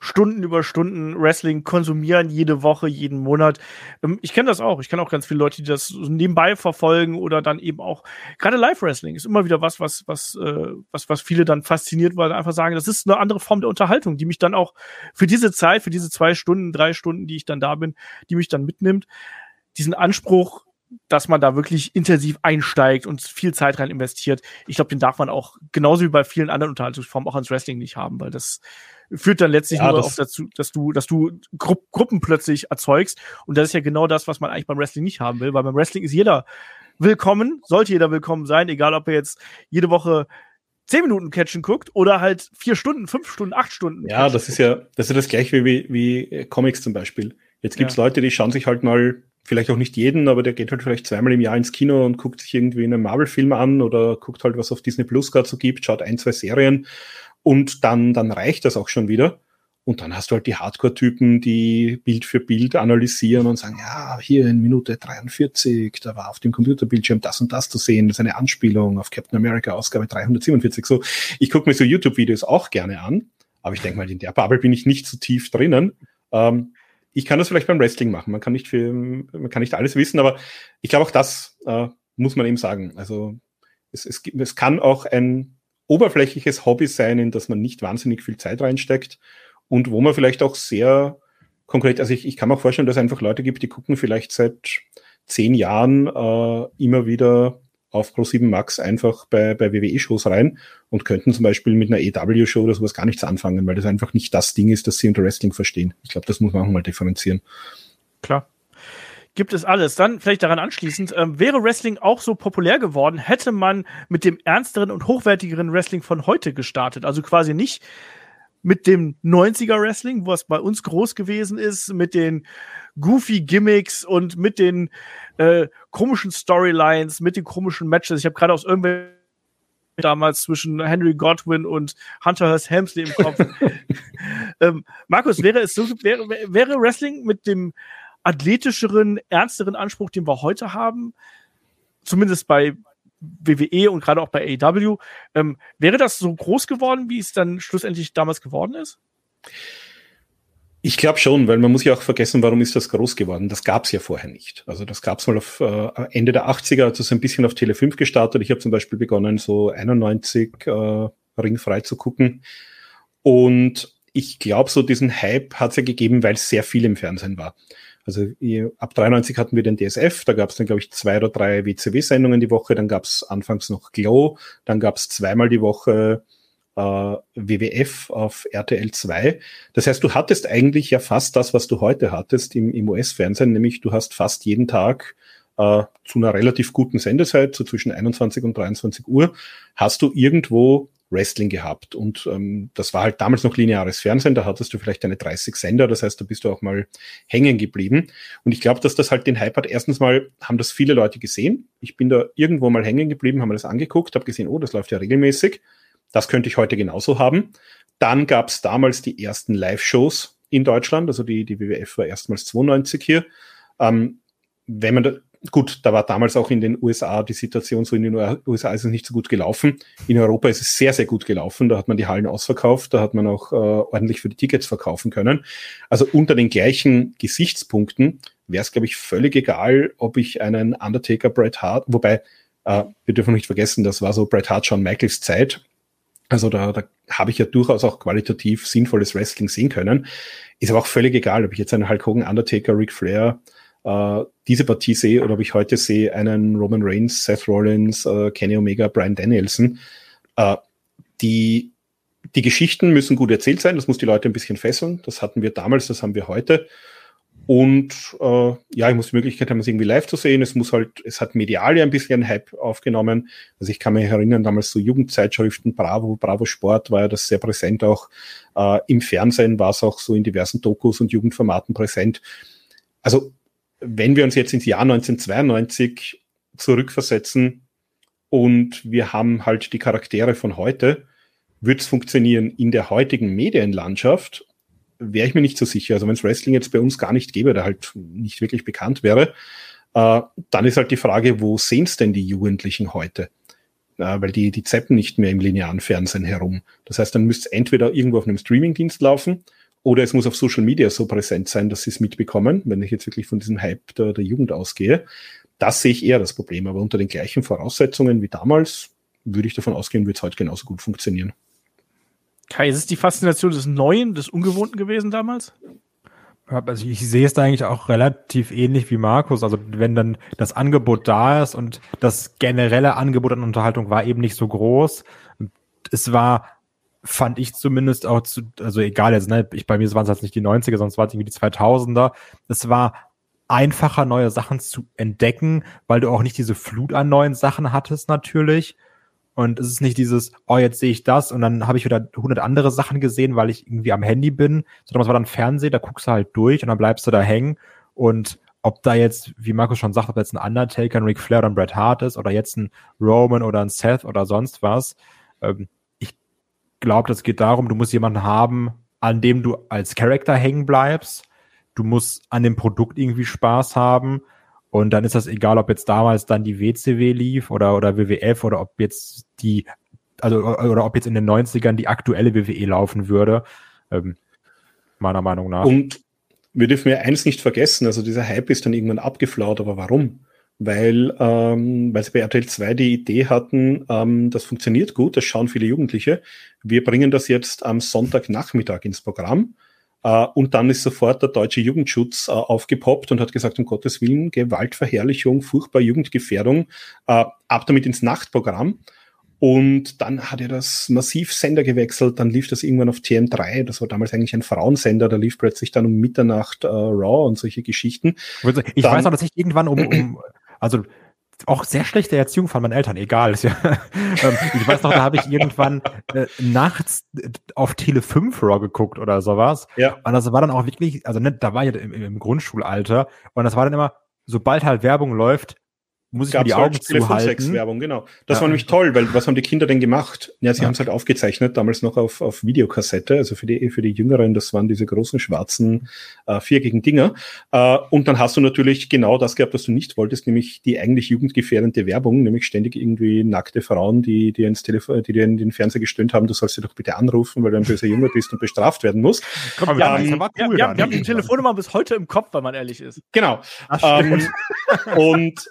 Stunden über Stunden Wrestling konsumieren, jede Woche, jeden Monat. Ähm, ich kenne das auch. Ich kenne auch ganz viele Leute, die das nebenbei verfolgen oder dann eben auch, gerade Live-Wrestling ist immer wieder was, was, was, äh, was, was viele dann fasziniert, weil einfach sagen, das ist eine andere Form der Unterhaltung, die mich dann auch für diese Zeit, für diese zwei Stunden, drei Stunden, die ich dann da bin, die mich dann mitnimmt. Diesen Anspruch, dass man da wirklich intensiv einsteigt und viel Zeit rein investiert. Ich glaube, den darf man auch genauso wie bei vielen anderen Unterhaltungsformen auch ans Wrestling nicht haben, weil das führt dann letztlich ja, nur das dazu, dass du, dass du Gru Gruppen plötzlich erzeugst. Und das ist ja genau das, was man eigentlich beim Wrestling nicht haben will, weil beim Wrestling ist jeder willkommen, sollte jeder willkommen sein, egal ob er jetzt jede Woche zehn Minuten Catchen guckt oder halt vier Stunden, fünf Stunden, acht Stunden.
Ja, das ist ja, das ist das gleiche wie, wie Comics zum Beispiel Jetzt gibt's ja. Leute, die schauen sich halt mal, vielleicht auch nicht jeden, aber der geht halt vielleicht zweimal im Jahr ins Kino und guckt sich irgendwie einen Marvel-Film an oder guckt halt, was auf Disney Plus gerade so gibt, schaut ein, zwei Serien und dann, dann reicht das auch schon wieder. Und dann hast du halt die Hardcore-Typen, die Bild für Bild analysieren und sagen, ja, hier in Minute 43, da war auf dem Computerbildschirm das und das zu sehen, das ist eine Anspielung auf Captain America Ausgabe 347. So, ich gucke mir so YouTube-Videos auch gerne an, aber ich denke mal, in der Bubble bin ich nicht so tief drinnen. Ähm, ich kann das vielleicht beim Wrestling machen. Man kann nicht viel, man kann nicht alles wissen, aber ich glaube auch das äh, muss man eben sagen. Also es, es, es kann auch ein oberflächliches Hobby sein, in das man nicht wahnsinnig viel Zeit reinsteckt und wo man vielleicht auch sehr konkret, also ich, ich kann mir auch vorstellen, dass es einfach Leute gibt, die gucken vielleicht seit zehn Jahren äh, immer wieder auf Pro7 Max einfach bei, bei WWE-Shows rein und könnten zum Beispiel mit einer EW-Show oder sowas gar nichts anfangen, weil das einfach nicht das Ding ist, das sie unter Wrestling verstehen. Ich glaube, das muss man auch mal differenzieren.
Klar. Gibt es alles. Dann vielleicht daran anschließend, ähm, wäre Wrestling auch so populär geworden, hätte man mit dem ernsteren und hochwertigeren Wrestling von heute gestartet. Also quasi nicht mit dem 90er Wrestling, was bei uns groß gewesen ist, mit den goofy Gimmicks und mit den äh, komischen Storylines, mit den komischen Matches. Ich habe gerade aus irgendwelchen damals zwischen Henry Godwin und Hunter Hearst Helmsley im Kopf. *laughs* ähm, Markus, wäre es so, wäre, wäre Wrestling mit dem athletischeren, ernsteren Anspruch, den wir heute haben, zumindest bei WWE und gerade auch bei AEW. Ähm, wäre das so groß geworden, wie es dann schlussendlich damals geworden ist?
Ich glaube schon, weil man muss ja auch vergessen, warum ist das groß geworden? Das gab es ja vorher nicht. Also das gab es mal auf äh, Ende der 80er, also so ein bisschen auf Tele 5 gestartet. Ich habe zum Beispiel begonnen, so 91 äh, ringfrei zu gucken. Und ich glaube, so diesen Hype hat es ja gegeben, weil es sehr viel im Fernsehen war. Also ab 93 hatten wir den DSF, da gab es dann, glaube ich, zwei oder drei WCW-Sendungen die Woche, dann gab es anfangs noch Glow, dann gab es zweimal die Woche äh, WWF auf RTL 2. Das heißt, du hattest eigentlich ja fast das, was du heute hattest im, im US-Fernsehen, nämlich du hast fast jeden Tag äh, zu einer relativ guten Sendezeit, so zwischen 21 und 23 Uhr, hast du irgendwo Wrestling gehabt. Und ähm, das war halt damals noch lineares Fernsehen, da hattest du vielleicht eine 30 Sender, das heißt, da bist du auch mal hängen geblieben. Und ich glaube, dass das halt den Hype hat. Erstens mal haben das viele Leute gesehen. Ich bin da irgendwo mal hängen geblieben, haben mir das angeguckt, habe gesehen, oh, das läuft ja regelmäßig. Das könnte ich heute genauso haben. Dann gab es damals die ersten Live-Shows in Deutschland, also die, die WWF war erstmals 92 hier. Ähm, wenn man da, gut, da war damals auch in den USA die Situation so, in den USA ist es nicht so gut gelaufen. In Europa ist es sehr, sehr gut gelaufen. Da hat man die Hallen ausverkauft, da hat man auch äh, ordentlich für die Tickets verkaufen können. Also unter den gleichen Gesichtspunkten wäre es, glaube ich, völlig egal, ob ich einen Undertaker Bret Hart, wobei äh, wir dürfen nicht vergessen, das war so Bret Hart Shawn Michaels Zeit. Also da, da habe ich ja durchaus auch qualitativ sinnvolles Wrestling sehen können. Ist aber auch völlig egal, ob ich jetzt einen Hulk Hogan, Undertaker, Ric Flair, äh, diese Partie sehe oder ob ich heute sehe einen Roman Reigns, Seth Rollins, äh, Kenny Omega, Brian Danielson. Äh, die, die Geschichten müssen gut erzählt sein, das muss die Leute ein bisschen fesseln. Das hatten wir damals, das haben wir heute. Und äh, ja, ich muss die Möglichkeit haben, es irgendwie live zu sehen. Es muss halt, es hat medial ja ein bisschen Hype aufgenommen. Also ich kann mich erinnern, damals so Jugendzeitschriften, Bravo, Bravo Sport war ja das sehr präsent auch. Äh, Im Fernsehen war es auch so in diversen Dokus und Jugendformaten präsent. Also wenn wir uns jetzt ins Jahr 1992 zurückversetzen und wir haben halt die Charaktere von heute, wird es funktionieren in der heutigen Medienlandschaft? Wäre ich mir nicht so sicher. Also wenn es Wrestling jetzt bei uns gar nicht gäbe, oder halt nicht wirklich bekannt wäre, äh, dann ist halt die Frage, wo sehen es denn die Jugendlichen heute? Äh, weil die, die zappen nicht mehr im linearen Fernsehen herum. Das heißt, dann müsste es entweder irgendwo auf einem Streamingdienst laufen oder es muss auf Social Media so präsent sein, dass sie es mitbekommen, wenn ich jetzt wirklich von diesem Hype der, der Jugend ausgehe. Das sehe ich eher das Problem. Aber unter den gleichen Voraussetzungen wie damals würde ich davon ausgehen, wird es heute genauso gut funktionieren.
Kai, ist es die Faszination des Neuen, des Ungewohnten gewesen damals?
Also ich sehe es da eigentlich auch relativ ähnlich wie Markus. Also wenn dann das Angebot da ist und das generelle Angebot an Unterhaltung war eben nicht so groß. Es war fand ich zumindest auch zu, also egal jetzt, ne, ich, bei mir waren es jetzt nicht die 90er, sonst war es irgendwie die 2000er. Es war einfacher, neue Sachen zu entdecken, weil du auch nicht diese Flut an neuen Sachen hattest natürlich. Und es ist nicht dieses, oh, jetzt sehe ich das und dann habe ich wieder hundert andere Sachen gesehen, weil ich irgendwie am Handy bin, sondern es war dann Fernsehen, da guckst du halt durch und dann bleibst du da hängen. Und ob da jetzt, wie Markus schon sagt, ob jetzt ein Undertaker, ein Ric Flair oder ein Bret Hart ist oder jetzt ein Roman oder ein Seth oder sonst was, ähm, ich glaube, das geht darum, du musst jemanden haben, an dem du als Charakter hängen bleibst. Du musst an dem Produkt irgendwie Spaß haben und dann ist das egal, ob jetzt damals dann die WCW lief oder, oder WWF oder ob jetzt die, also, oder ob jetzt in den 90ern die aktuelle WWE laufen würde. Ähm, meiner Meinung nach.
Und wir dürfen ja eins nicht vergessen, also dieser Hype ist dann irgendwann abgeflaut, aber warum? Weil, ähm, weil sie bei RTL 2 die Idee hatten, ähm, das funktioniert gut, das schauen viele Jugendliche. Wir bringen das jetzt am Sonntagnachmittag ins Programm und dann ist sofort der deutsche Jugendschutz uh, aufgepoppt und hat gesagt, um Gottes Willen, Gewaltverherrlichung, furchtbar Jugendgefährdung, uh, ab damit ins Nachtprogramm. Und dann hat er das massiv Sender gewechselt, dann lief das irgendwann auf TM3, das war damals eigentlich ein Frauensender, da lief plötzlich dann um Mitternacht Raw und solche Geschichten.
Ich dann, weiß noch, dass ich irgendwann um, um also auch sehr schlechte Erziehung von meinen Eltern, egal. Ja, *laughs* ähm, ich weiß noch, da habe ich irgendwann äh, nachts äh, auf Tele 5 Raw geguckt oder sowas. Ja. Und das war dann auch wirklich, also ne, da war ich im, im Grundschulalter und das war dann immer, sobald halt Werbung läuft, muss ich mir die Augen halt zuhalten.
Werbung, genau. Das ja. war nämlich toll, weil was haben die Kinder denn gemacht? Ja, sie ja. haben es halt aufgezeichnet, damals noch auf, auf Videokassette, also für die, für die Jüngeren, das waren diese großen schwarzen äh, viereckigen Dinger. Äh, und dann hast du natürlich genau das gehabt, was du nicht wolltest, nämlich die eigentlich jugendgefährdende Werbung, nämlich ständig irgendwie nackte Frauen, die dir ins Telefon, die dir in den Fernseher gestöhnt haben, du sollst sie doch bitte anrufen, weil du ein böser Junge bist und bestraft werden musst.
Komm, ja, ähm, war cool ja, wir haben die Telefonnummer bis heute im Kopf, wenn man ehrlich ist.
Genau. Ähm, und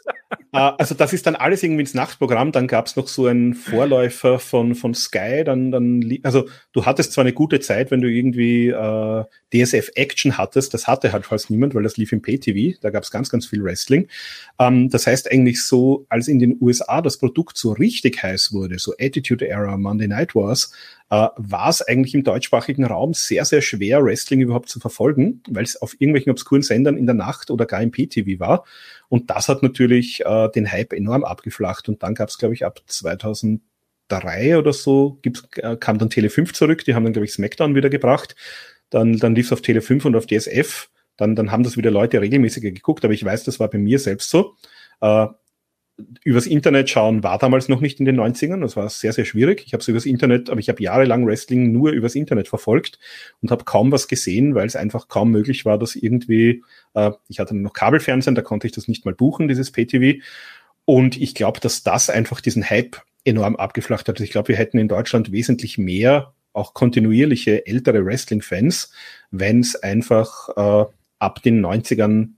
also das ist dann alles irgendwie ins Nachtprogramm. Dann gab es noch so einen Vorläufer von, von Sky. Dann, dann, also du hattest zwar eine gute Zeit, wenn du irgendwie äh, DSF Action hattest. Das hatte halt fast niemand, weil das lief im Pay-TV. Da gab es ganz, ganz viel Wrestling. Ähm, das heißt eigentlich so, als in den USA das Produkt so richtig heiß wurde, so Attitude Era, Monday Night Wars, äh, war es eigentlich im deutschsprachigen Raum sehr, sehr schwer, Wrestling überhaupt zu verfolgen, weil es auf irgendwelchen obskuren Sendern in der Nacht oder gar im PTV war. Und das hat natürlich äh, den Hype enorm abgeflacht. Und dann gab es, glaube ich, ab 2003 oder so gibt's, äh, kam dann Tele 5 zurück. Die haben dann, glaube ich, SmackDown wieder gebracht. Dann, dann lief es auf Tele 5 und auf DSF. Dann, dann haben das wieder Leute regelmäßiger geguckt. Aber ich weiß, das war bei mir selbst so. Äh, übers Internet schauen war damals noch nicht in den 90ern. Das war sehr, sehr schwierig. Ich habe es übers Internet, aber ich habe jahrelang Wrestling nur übers Internet verfolgt und habe kaum was gesehen, weil es einfach kaum möglich war, dass irgendwie, äh, ich hatte noch Kabelfernsehen, da konnte ich das nicht mal buchen, dieses PTV. Und ich glaube, dass das einfach diesen Hype enorm abgeflacht hat. Ich glaube, wir hätten in Deutschland wesentlich mehr auch kontinuierliche ältere Wrestling-Fans, wenn es einfach äh, ab den 90ern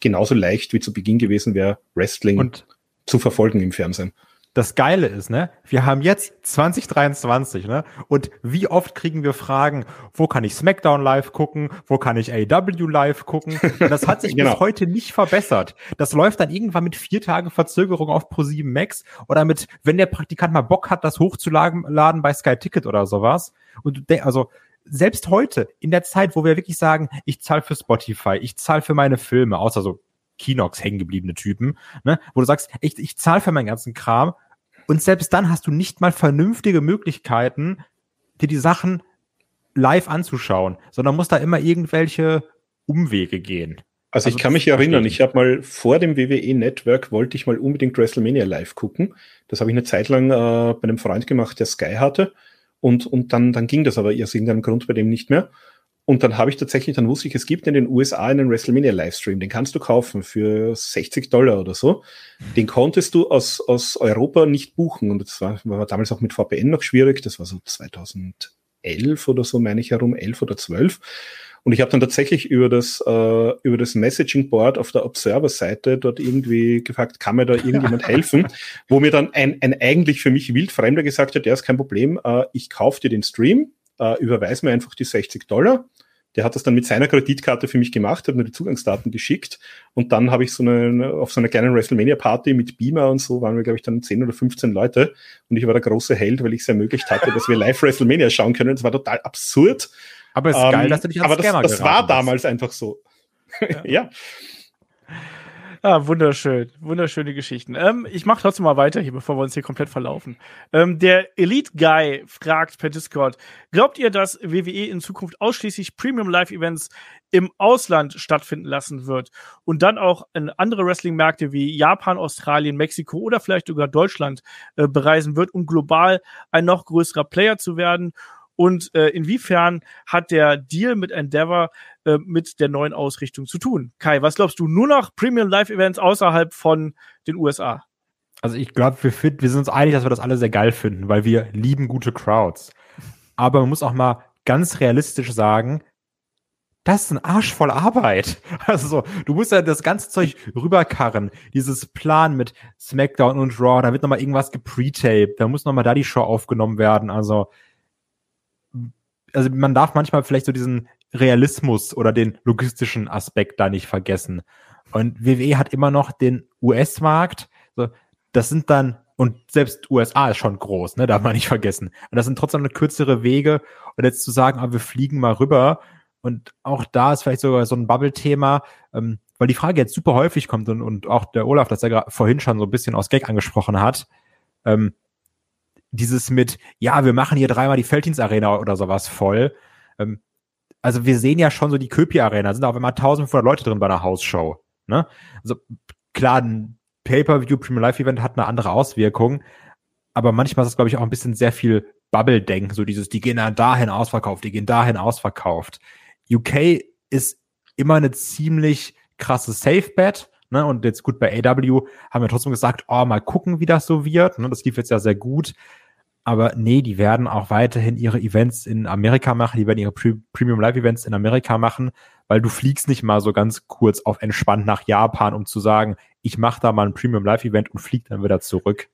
genauso leicht wie zu Beginn gewesen wäre, Wrestling und zu verfolgen im Fernsehen.
Das Geile ist, ne, wir haben jetzt 2023, ne, und wie oft kriegen wir Fragen, wo kann ich SmackDown live gucken, wo kann ich AW live gucken? Das hat *laughs* sich genau. bis heute nicht verbessert. Das läuft dann irgendwann mit vier Tagen Verzögerung auf Pro7 Max oder mit, wenn der Praktikant mal Bock hat, das hochzuladen bei Sky Ticket oder sowas. Und also, selbst heute, in der Zeit, wo wir wirklich sagen, ich zahle für Spotify, ich zahle für meine Filme, außer so Kinox hängen gebliebene Typen, ne? wo du sagst, ich, ich zahle für meinen ganzen Kram und selbst dann hast du nicht mal vernünftige Möglichkeiten, dir die Sachen live anzuschauen, sondern musst da immer irgendwelche Umwege gehen.
Also, also ich kann mich erinnern, ich habe mal vor dem WWE Network wollte ich mal unbedingt WrestleMania live gucken. Das habe ich eine Zeit lang äh, bei einem Freund gemacht, der Sky hatte. Und, und dann, dann ging das aber aus irgendeinem Grund bei dem nicht mehr. Und dann habe ich tatsächlich, dann wusste ich, es gibt in den USA einen WrestleMania Livestream, den kannst du kaufen für 60 Dollar oder so. Den konntest du aus, aus Europa nicht buchen. Und das war, war damals auch mit VPN noch schwierig. Das war so 2011 oder so, meine ich herum, 11 oder 12. Und ich habe dann tatsächlich über das, äh, über das Messaging Board auf der Observer-Seite dort irgendwie gefragt, kann mir da irgendjemand *laughs* helfen? Wo mir dann ein, ein eigentlich für mich wildfremder gesagt hat, ja, ist kein Problem, äh, ich kaufe dir den Stream, äh, überweis mir einfach die 60 Dollar. Der hat das dann mit seiner Kreditkarte für mich gemacht, hat mir die Zugangsdaten geschickt und dann habe ich so eine, auf so einer kleinen WrestleMania-Party mit Beamer und so waren wir, glaube ich, dann 10 oder 15 Leute und ich war der große Held, weil ich es ermöglicht hatte, dass wir live WrestleMania schauen können. Das war total absurd.
Aber es ist ähm, geil, dass du dich
als Aber das, das war damals einfach so. ja. *laughs* ja.
Ah, wunderschön. Wunderschöne Geschichten. Ähm, ich mache trotzdem mal weiter hier, bevor wir uns hier komplett verlaufen. Ähm, der Elite Guy fragt per Discord, glaubt ihr, dass WWE in Zukunft ausschließlich Premium Live Events im Ausland stattfinden lassen wird und dann auch in andere Wrestling-Märkte wie Japan, Australien, Mexiko oder vielleicht sogar Deutschland äh, bereisen wird, um global ein noch größerer Player zu werden? Und äh, inwiefern hat der Deal mit Endeavor äh, mit der neuen Ausrichtung zu tun? Kai, was glaubst du? Nur noch Premium Live Events außerhalb von den USA?
Also ich glaube, wir, wir sind uns einig, dass wir das alle sehr geil finden, weil wir lieben gute Crowds. Aber man muss auch mal ganz realistisch sagen, das ist ein Arsch voll Arbeit. *laughs* Also so, du musst ja das ganze Zeug rüberkarren. Dieses Plan mit SmackDown und Raw, da wird nochmal irgendwas gepretaped, da muss nochmal da die Show aufgenommen werden. Also also man darf manchmal vielleicht so diesen Realismus oder den logistischen Aspekt da nicht vergessen. Und WWE hat immer noch den US-Markt. So, das sind dann, und selbst USA ist schon groß, ne, darf man nicht vergessen. Und das sind trotzdem eine kürzere Wege. Und jetzt zu sagen, ah, wir fliegen mal rüber. Und auch da ist vielleicht sogar so ein Bubble-Thema, ähm, weil die Frage jetzt super häufig kommt und, und auch der Olaf, das er vorhin schon so ein bisschen aus Gag angesprochen hat. Ähm, dieses mit, ja, wir machen hier dreimal die Felddienstarena oder sowas voll. Ähm, also wir sehen ja schon so die Köpi-Arena, sind auch immer 1500 Leute drin bei einer Hausshow. Ne? Also klar, ein Pay-Per-View Premium Live Event hat eine andere Auswirkung, aber manchmal ist es, glaube ich, auch ein bisschen sehr viel Bubble-Denken, so dieses, die gehen dann dahin ausverkauft, die gehen dahin ausverkauft. UK ist immer eine ziemlich krasse Safe-Bet, ne? Und jetzt gut bei AW haben wir trotzdem gesagt, oh, mal gucken, wie das so wird. Ne? Das lief jetzt ja sehr gut. Aber nee, die werden auch weiterhin ihre Events in Amerika machen, die werden ihre Pre Premium Live Events in Amerika machen, weil du fliegst nicht mal so ganz kurz auf entspannt nach Japan, um zu sagen, ich mache da mal ein Premium Live Event und flieg dann wieder zurück.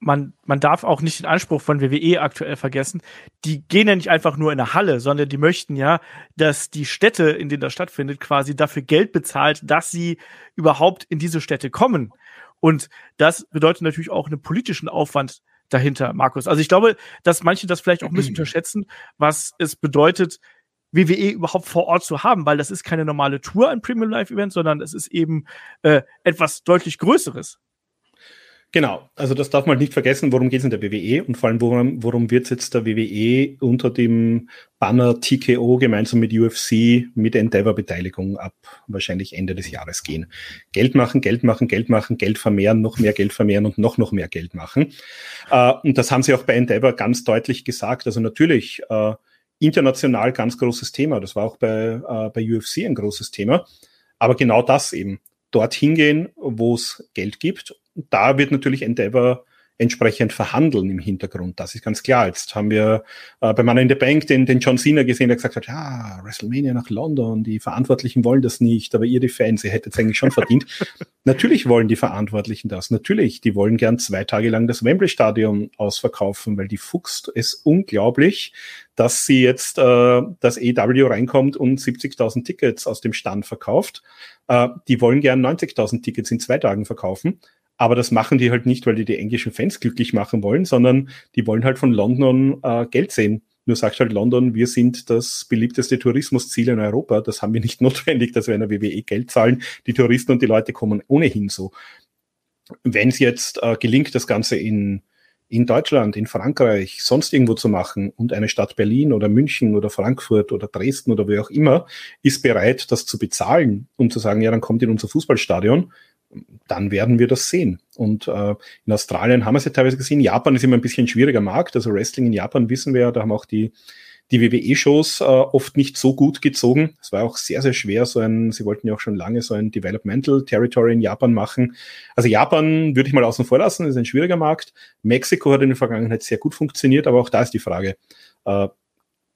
Man, man darf auch nicht den Anspruch von WWE aktuell vergessen. Die gehen ja nicht einfach nur in eine Halle, sondern die möchten ja, dass die Städte, in denen das stattfindet, quasi dafür Geld bezahlt, dass sie überhaupt in diese Städte kommen. Und das bedeutet natürlich auch einen politischen Aufwand, dahinter, Markus. Also ich glaube, dass manche das vielleicht auch ein bisschen mhm. unterschätzen, was es bedeutet, WWE überhaupt vor Ort zu haben, weil das ist keine normale Tour, ein Premium Live Event, sondern es ist eben äh, etwas deutlich Größeres.
Genau, also das darf man nicht vergessen, worum geht es in der WWE und vor allem, worum, worum wird jetzt der WWE unter dem Banner TKO gemeinsam mit UFC mit Endeavor-Beteiligung ab wahrscheinlich Ende des Jahres gehen. Geld machen, Geld machen, Geld machen, Geld vermehren, noch mehr Geld vermehren und noch, noch mehr Geld machen. Äh, und das haben sie auch bei Endeavor ganz deutlich gesagt. Also natürlich äh, international ganz großes Thema. Das war auch bei, äh, bei UFC ein großes Thema. Aber genau das eben dorthin gehen, wo es Geld gibt. Da wird natürlich Endeavor entsprechend verhandeln im Hintergrund. Das ist ganz klar. Jetzt haben wir äh, bei Money in the Bank den, den John Cena gesehen, der gesagt hat, ja, WrestleMania nach London, die Verantwortlichen wollen das nicht, aber ihr die Fans, ihr hättet es eigentlich schon verdient. *laughs* Natürlich wollen die Verantwortlichen das. Natürlich, die wollen gern zwei Tage lang das Wembley Stadion ausverkaufen, weil die fuchst es unglaublich, dass sie jetzt, äh, das EW reinkommt und 70.000 Tickets aus dem Stand verkauft. Äh, die wollen gern 90.000 Tickets in zwei Tagen verkaufen. Aber das machen die halt nicht, weil die die englischen Fans glücklich machen wollen, sondern die wollen halt von London äh, Geld sehen. Nur sagt halt London, wir sind das beliebteste Tourismusziel in Europa. Das haben wir nicht *laughs* notwendig, dass wir einer WWE Geld zahlen. Die Touristen und die Leute kommen ohnehin so. Wenn es jetzt äh, gelingt, das Ganze in, in Deutschland, in Frankreich, sonst irgendwo zu machen und eine Stadt Berlin oder München oder Frankfurt oder Dresden oder wer auch immer ist bereit, das zu bezahlen, um zu sagen, ja, dann kommt in unser Fußballstadion, dann werden wir das sehen. Und äh, in Australien haben wir es ja teilweise gesehen. Japan ist immer ein bisschen schwieriger Markt. Also Wrestling in Japan wissen wir ja, da haben auch die, die WWE-Shows äh, oft nicht so gut gezogen. Es war auch sehr, sehr schwer, so ein, sie wollten ja auch schon lange so ein Developmental Territory in Japan machen. Also Japan würde ich mal außen vor lassen, ist ein schwieriger Markt. Mexiko hat in der Vergangenheit sehr gut funktioniert, aber auch da ist die Frage, äh,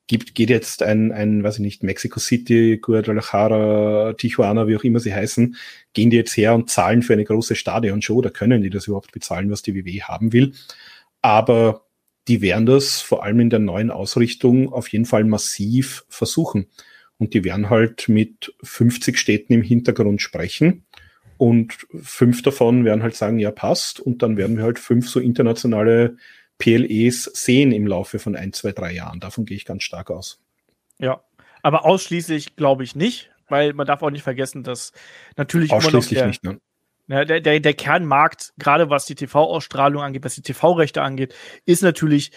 gibt, geht jetzt ein, ein, weiß ich nicht, Mexico City, Guadalajara, Tijuana, wie auch immer sie heißen, gehen die jetzt her und zahlen für eine große Stadionshow oder können die das überhaupt bezahlen, was die WWE haben will? Aber die werden das vor allem in der neuen Ausrichtung auf jeden Fall massiv versuchen. Und die werden halt mit 50 Städten im Hintergrund sprechen. Und fünf davon werden halt sagen, ja, passt. Und dann werden wir halt fünf so internationale PLEs sehen im Laufe von ein, zwei, drei Jahren. Davon gehe ich ganz stark aus.
Ja, aber ausschließlich glaube ich nicht, weil man darf auch nicht vergessen, dass natürlich
ausschließlich der, nicht, ne?
Der, der, der Kernmarkt, gerade was die TV-Ausstrahlung angeht, was die TV-Rechte angeht, ist natürlich,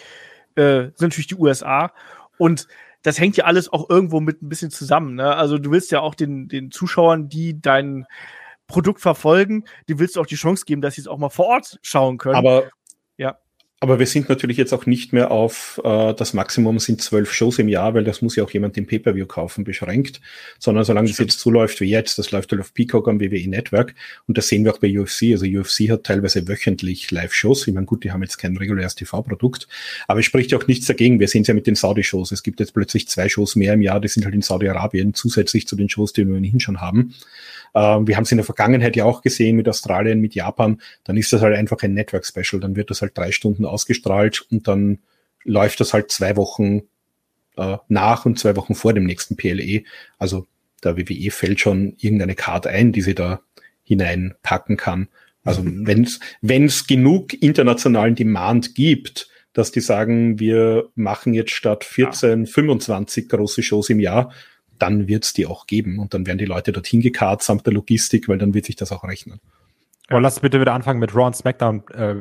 äh, sind natürlich die USA. Und das hängt ja alles auch irgendwo mit ein bisschen zusammen. Ne? Also du willst ja auch den, den Zuschauern, die dein Produkt verfolgen, die willst du auch die Chance geben, dass sie es auch mal vor Ort schauen können.
Aber. Aber wir sind natürlich jetzt auch nicht mehr auf äh, das Maximum sind zwölf Shows im Jahr, weil das muss ja auch jemand im Pay-Per-View kaufen, beschränkt, sondern solange das jetzt so läuft wie jetzt, das läuft halt auf Peacock am WWE Network und das sehen wir auch bei UFC. Also UFC hat teilweise wöchentlich Live-Shows. Ich meine, gut, die haben jetzt kein reguläres TV-Produkt, aber es spricht ja auch nichts dagegen. Wir sehen es ja mit den Saudi-Shows. Es gibt jetzt plötzlich zwei Shows mehr im Jahr, die sind halt in Saudi-Arabien zusätzlich zu den Shows, die wir ohnehin schon haben. Ähm, wir haben es in der Vergangenheit ja auch gesehen mit Australien, mit Japan. Dann ist das halt einfach ein Network-Special. Dann wird das halt drei Stunden ausgestrahlt und dann läuft das halt zwei Wochen äh, nach und zwei Wochen vor dem nächsten PLE. Also der WWE fällt schon irgendeine Card ein, die sie da hineinpacken kann. Also wenn es genug internationalen Demand gibt, dass die sagen, wir machen jetzt statt 14, ja. 25 große Shows im Jahr, dann wird es die auch geben und dann werden die Leute dorthin gekarrt samt der Logistik, weil dann wird sich das auch rechnen.
Ja. Oh, lass bitte wieder anfangen mit Raw und SmackDown äh,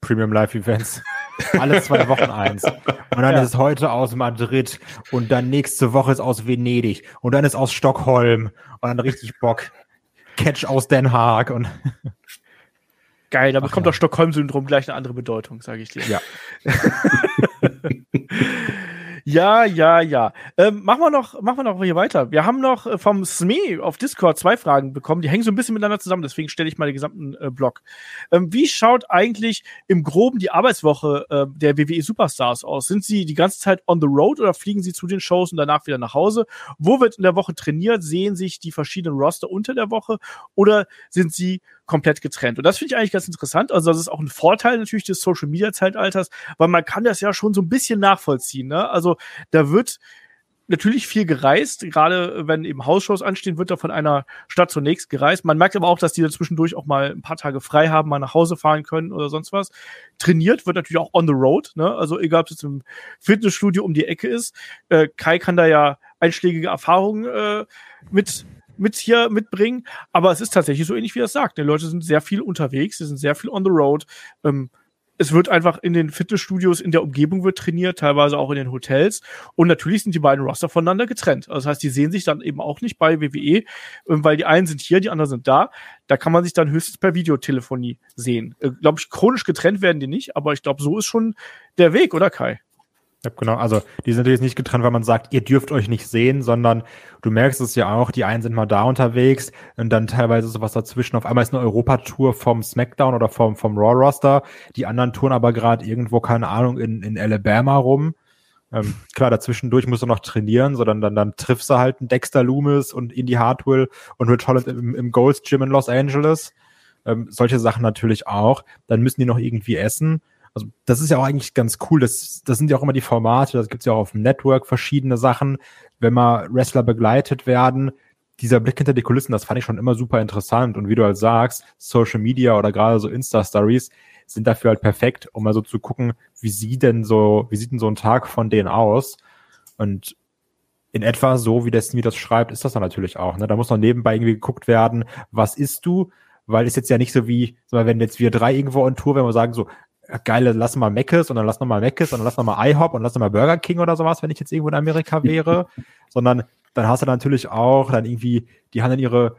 Premium Live Events. *laughs* Alle zwei Wochen eins. Und dann ja. ist es heute aus Madrid und dann nächste Woche ist aus Venedig und dann ist aus Stockholm und dann richtig Bock. Catch aus Den Haag und *laughs*
Geil, da bekommt ja. das Stockholm-Syndrom gleich eine andere Bedeutung, sage ich dir.
Ja. *laughs*
Ja, ja, ja. Ähm, machen wir noch, machen wir noch hier weiter. Wir haben noch äh, vom SME auf Discord zwei Fragen bekommen. Die hängen so ein bisschen miteinander zusammen. Deswegen stelle ich mal den gesamten äh, Blog. Ähm, wie schaut eigentlich im Groben die Arbeitswoche äh, der WWE Superstars aus? Sind sie die ganze Zeit on the road oder fliegen sie zu den Shows und danach wieder nach Hause? Wo wird in der Woche trainiert? Sehen sich die verschiedenen Roster unter der Woche oder sind sie komplett getrennt. Und das finde ich eigentlich ganz interessant. Also das ist auch ein Vorteil natürlich des Social Media Zeitalters, weil man kann das ja schon so ein bisschen nachvollziehen. Ne? Also da wird natürlich viel gereist, gerade wenn eben Hausshows anstehen, wird da von einer Stadt zur nächsten gereist. Man merkt aber auch, dass die zwischendurch auch mal ein paar Tage frei haben, mal nach Hause fahren können oder sonst was. Trainiert wird natürlich auch on the road, ne? Also egal, ob es jetzt im Fitnessstudio um die Ecke ist. Äh, Kai kann da ja einschlägige Erfahrungen äh, mit mit hier mitbringen. Aber es ist tatsächlich so ähnlich, wie er es sagt. Die Leute sind sehr viel unterwegs, sie sind sehr viel on the road. Ähm, es wird einfach in den Fitnessstudios in der Umgebung wird trainiert, teilweise auch in den Hotels. Und natürlich sind die beiden Roster voneinander getrennt. Also das heißt, die sehen sich dann eben auch nicht bei WWE, ähm, weil die einen sind hier, die anderen sind da. Da kann man sich dann höchstens per Videotelefonie sehen. Äh, glaube ich, chronisch getrennt werden die nicht, aber ich glaube, so ist schon der Weg, oder Kai?
Ja, genau. Also die sind natürlich nicht getrennt, weil man sagt, ihr dürft euch nicht sehen, sondern du merkst es ja auch, die einen sind mal da unterwegs und dann teilweise sowas dazwischen. Auf einmal ist eine Europatour vom SmackDown oder vom, vom Raw-Roster. Die anderen touren aber gerade irgendwo, keine Ahnung, in, in Alabama rum. Ähm, klar, dazwischendurch musst du noch trainieren, sondern dann, dann triffst du halt einen Dexter Loomis und Indy Hartwell und Rich Holland im, im Gold's Gym in Los Angeles. Ähm, solche Sachen natürlich auch. Dann müssen die noch irgendwie essen also das ist ja auch eigentlich ganz cool. Das, das sind ja auch immer die Formate, das gibt's ja auch auf dem Network verschiedene Sachen, wenn mal Wrestler begleitet werden. Dieser Blick hinter die Kulissen, das fand ich schon immer super interessant. Und wie du halt sagst, Social Media oder gerade so Insta-Stories sind dafür halt perfekt, um mal so zu gucken, wie sieht denn so, wie sieht denn so ein Tag von denen aus? Und in etwa so, wie der Steve das schreibt, ist das dann natürlich auch. Ne? Da muss noch nebenbei irgendwie geguckt werden, was isst du? Weil es jetzt ja nicht so wie, wenn jetzt wir drei irgendwo on Tour, wenn wir sagen so, geile, lass mal Meckes und dann lass noch mal Meckes und dann lass noch mal IHOP und lass noch mal Burger King oder sowas, wenn ich jetzt irgendwo in Amerika wäre, sondern dann hast du natürlich auch dann irgendwie, die haben dann ihre,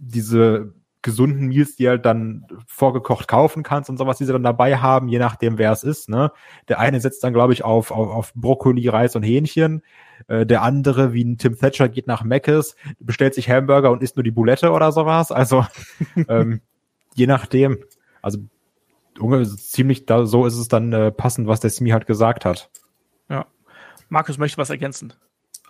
diese gesunden Meals, die halt dann vorgekocht kaufen kannst und sowas, die sie dann dabei haben, je nachdem, wer es ist. Ne? Der eine setzt dann, glaube ich, auf, auf, auf Brokkoli, Reis und Hähnchen. Äh, der andere, wie ein Tim Thatcher, geht nach Meckes, bestellt sich Hamburger und isst nur die Boulette oder sowas. Also *laughs* ähm, je nachdem. Also ziemlich da, so ist es dann äh, passend, was der Smi halt gesagt hat.
Ja. Markus möchte was ergänzen.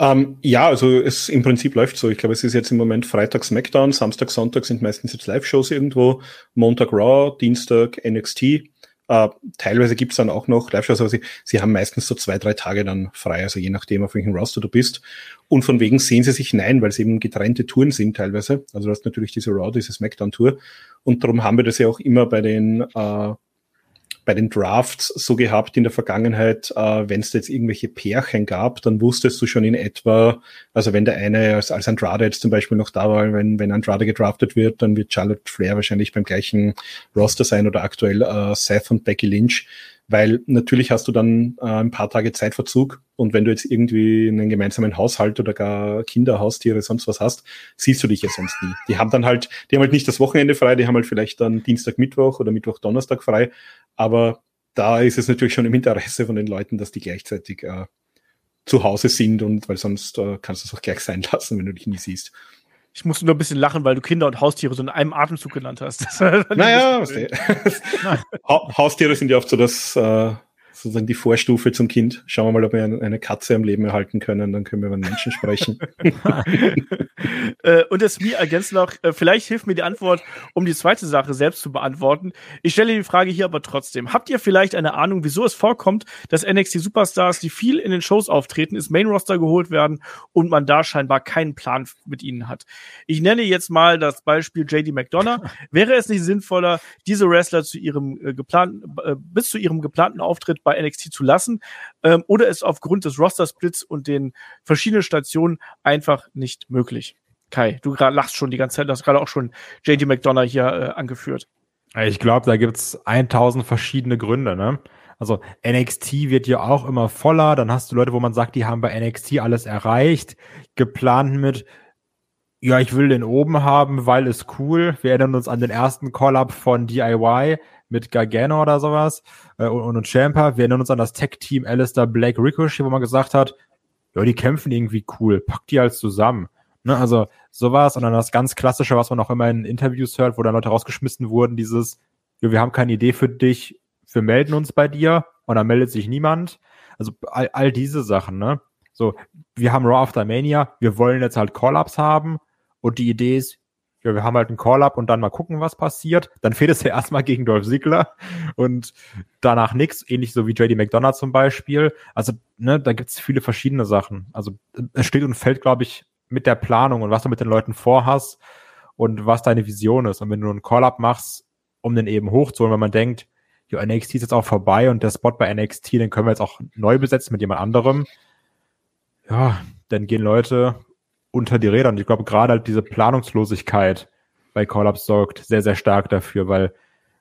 Ähm, ja, also es im Prinzip läuft so. Ich glaube, es ist jetzt im Moment Freitag SmackDown, Samstag, Sonntag sind meistens jetzt Live-Shows irgendwo, Montag Raw, Dienstag NXT. Äh, teilweise gibt's dann auch noch Live-Shows, aber sie, sie haben meistens so zwei, drei Tage dann frei, also je nachdem, auf welchem Roster du bist. Und von wegen sehen sie sich nein, weil es eben getrennte Touren sind teilweise. Also du hast natürlich diese Raw, diese SmackDown-Tour. Und darum haben wir das ja auch immer bei den äh, bei den Drafts so gehabt in der Vergangenheit, äh, wenn es jetzt irgendwelche Pärchen gab, dann wusstest du schon in etwa, also wenn der eine als, als Andrade jetzt zum Beispiel noch da war, wenn, wenn Andrade gedraftet wird, dann wird Charlotte Flair wahrscheinlich beim gleichen Roster sein oder aktuell äh, Seth und Becky Lynch weil natürlich hast du dann äh, ein paar Tage Zeitverzug und wenn du jetzt irgendwie einen gemeinsamen Haushalt oder gar Kinder, Haustiere, sonst was hast, siehst du dich ja sonst nie. Die haben dann halt, die haben halt nicht das Wochenende frei, die haben halt vielleicht dann Dienstag, Mittwoch oder Mittwoch, Donnerstag frei, aber da ist es natürlich schon im Interesse von den Leuten, dass die gleichzeitig äh, zu Hause sind und weil sonst äh, kannst du es auch gleich sein lassen, wenn du dich nie siehst.
Ich musste nur ein bisschen lachen, weil du Kinder und Haustiere so in einem Atemzug genannt hast. *laughs*
naja, Haustiere sind ja oft so das, äh, sozusagen die Vorstufe zum Kind. Schauen wir mal, ob wir eine Katze am Leben erhalten können, dann können wir über Menschen sprechen. *laughs*
äh, und das mir ergänzt noch, äh, vielleicht hilft mir die Antwort, um die zweite Sache selbst zu beantworten. Ich stelle die Frage hier aber trotzdem. Habt ihr vielleicht eine Ahnung, wieso es vorkommt, dass NXT Superstars, die viel in den Shows auftreten, ins Main Roster geholt werden und man da scheinbar keinen Plan mit ihnen hat? Ich nenne jetzt mal das Beispiel JD McDonough. *laughs* Wäre es nicht sinnvoller, diese Wrestler zu ihrem äh, geplanten, äh, bis zu ihrem geplanten Auftritt bei bei NXT zu lassen ähm, oder ist aufgrund des Roster-Splits und den verschiedenen Stationen einfach nicht möglich. Kai, du lachst schon die ganze Zeit, du hast gerade auch schon JD McDonough hier äh, angeführt.
Ich glaube, da gibt's 1000 verschiedene Gründe, ne? Also NXT wird ja auch immer voller, dann hast du Leute, wo man sagt, die haben bei NXT alles erreicht, geplant mit, ja, ich will den oben haben, weil es cool. Wir erinnern uns an den ersten Call-Up von DIY mit Gargano oder sowas äh, und, und Champa. Wir erinnern uns an das Tech-Team Alistair Black Ricochet, wo man gesagt hat, ja, die kämpfen irgendwie cool, pack die halt zusammen. Ne, also sowas und dann das ganz Klassische, was man auch immer in Interviews hört, wo dann Leute rausgeschmissen wurden, dieses, ja, wir haben keine Idee für dich, wir melden uns bei dir und dann meldet sich niemand. Also all, all diese Sachen, ne? So, wir haben Raw After Mania, wir wollen jetzt halt Call-Ups haben und die Idee ist, ja, wir haben halt einen Call-Up und dann mal gucken, was passiert. Dann fehlt es ja erstmal gegen Dolph Ziggler und danach nichts, ähnlich so wie JD McDonough zum Beispiel. Also, ne, da gibt's viele verschiedene Sachen. Also, es steht und fällt, glaube ich, mit der Planung und was du mit den Leuten vorhast und was deine Vision ist. Und wenn du einen Call-Up machst, um den eben hochzuholen, wenn man denkt, ja, NXT ist jetzt auch vorbei und der Spot bei NXT, den können wir jetzt auch neu besetzen mit jemand anderem. Ja, dann gehen Leute unter die Räder. Und ich glaube, gerade halt diese Planungslosigkeit bei Call-Ups sorgt sehr, sehr stark dafür, weil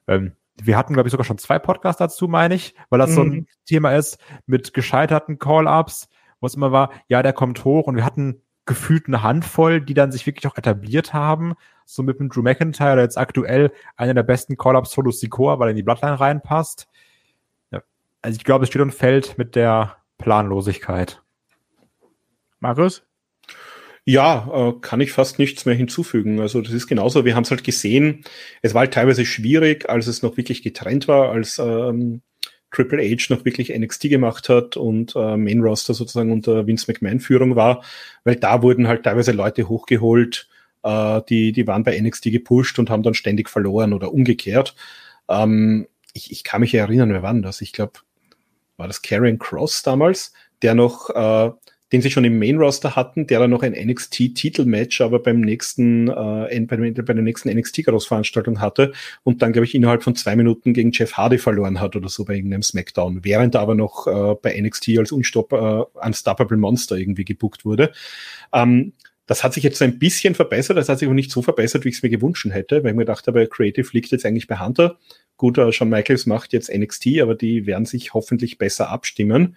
ähm, wir hatten, glaube ich, sogar schon zwei Podcasts dazu, meine ich, weil das mhm. so ein mhm. Thema ist mit gescheiterten Call-Ups, wo es immer war, ja, der kommt hoch und wir hatten gefühlt eine Handvoll, die dann sich wirklich auch etabliert haben, so mit dem Drew McIntyre, der jetzt aktuell einer der besten Call-Ups Solo Sikoa, weil er in die Bloodline reinpasst. Ja. Also ich glaube, es steht und fällt mit der Planlosigkeit.
Markus?
Ja, äh, kann ich fast nichts mehr hinzufügen. Also das ist genauso, wir haben es halt gesehen, es war halt teilweise schwierig, als es noch wirklich getrennt war, als ähm, Triple H noch wirklich NXT gemacht hat und äh, Main Roster sozusagen unter Vince McMahon Führung war, weil da wurden halt teilweise Leute hochgeholt, äh, die, die waren bei NXT gepusht und haben dann ständig verloren oder umgekehrt. Ähm, ich, ich kann mich erinnern, wer war das? Ich glaube, war das Karrion Cross damals, der noch äh, den sie schon im Main Roster hatten, der dann noch ein NXT-Titelmatch aber beim nächsten, äh, bei, bei der nächsten NXT-Großveranstaltung hatte und dann, glaube ich, innerhalb von zwei Minuten gegen Jeff Hardy verloren hat oder so bei irgendeinem Smackdown, während er aber noch äh, bei NXT als Unstopp, äh, Unstoppable Monster irgendwie gebuckt wurde. Ähm, das hat sich jetzt ein bisschen verbessert, das hat sich aber nicht so verbessert, wie ich es mir gewünscht hätte, weil ich mir dachte, bei Creative liegt jetzt eigentlich bei Hunter. Gut, äh, Shawn Michaels macht jetzt NXT, aber die werden sich hoffentlich besser abstimmen.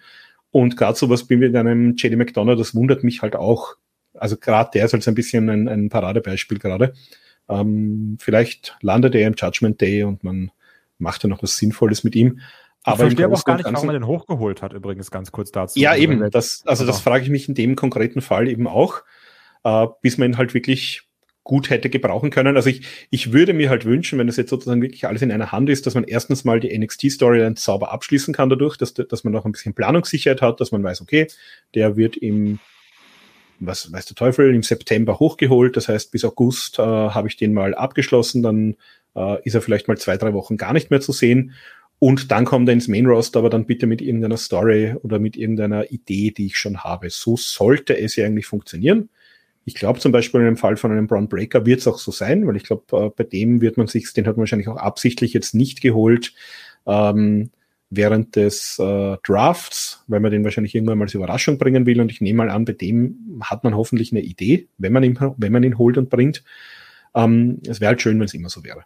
Und gerade sowas wie mit einem JD McDonough, das wundert mich halt auch. Also gerade der ist halt so ein bisschen ein, ein Paradebeispiel gerade. Ähm, vielleicht landet er im Judgment Day und man macht ja noch was Sinnvolles mit ihm.
Aber ich verstehe auch gar nicht, warum man den hochgeholt hat, übrigens ganz kurz dazu.
Ja, also eben. Das, also das frage ich mich in dem konkreten Fall eben auch, äh, bis man ihn halt wirklich gut hätte gebrauchen können. Also ich, ich würde mir halt wünschen, wenn das jetzt sozusagen wirklich alles in einer Hand ist, dass man erstens mal die NXT-Storyline sauber abschließen kann dadurch, dass, dass man noch ein bisschen Planungssicherheit hat, dass man weiß, okay, der wird im, was weiß der Teufel, im September hochgeholt. Das heißt, bis August äh, habe ich den mal abgeschlossen, dann äh, ist er vielleicht mal zwei, drei Wochen gar nicht mehr zu sehen. Und dann kommt er ins Main Roster, aber dann bitte mit irgendeiner Story oder mit irgendeiner Idee, die ich schon habe. So sollte es ja eigentlich funktionieren. Ich glaube zum Beispiel in dem Fall von einem Brown Breaker wird es auch so sein, weil ich glaube, äh, bei dem wird man sich, den hat man wahrscheinlich auch absichtlich jetzt nicht geholt, ähm, während des äh, Drafts, weil man den wahrscheinlich irgendwann mal als Überraschung bringen will. Und ich nehme mal an, bei dem hat man hoffentlich eine Idee, wenn man ihn, wenn man ihn holt und bringt. Ähm, es wäre halt schön, wenn es immer so wäre.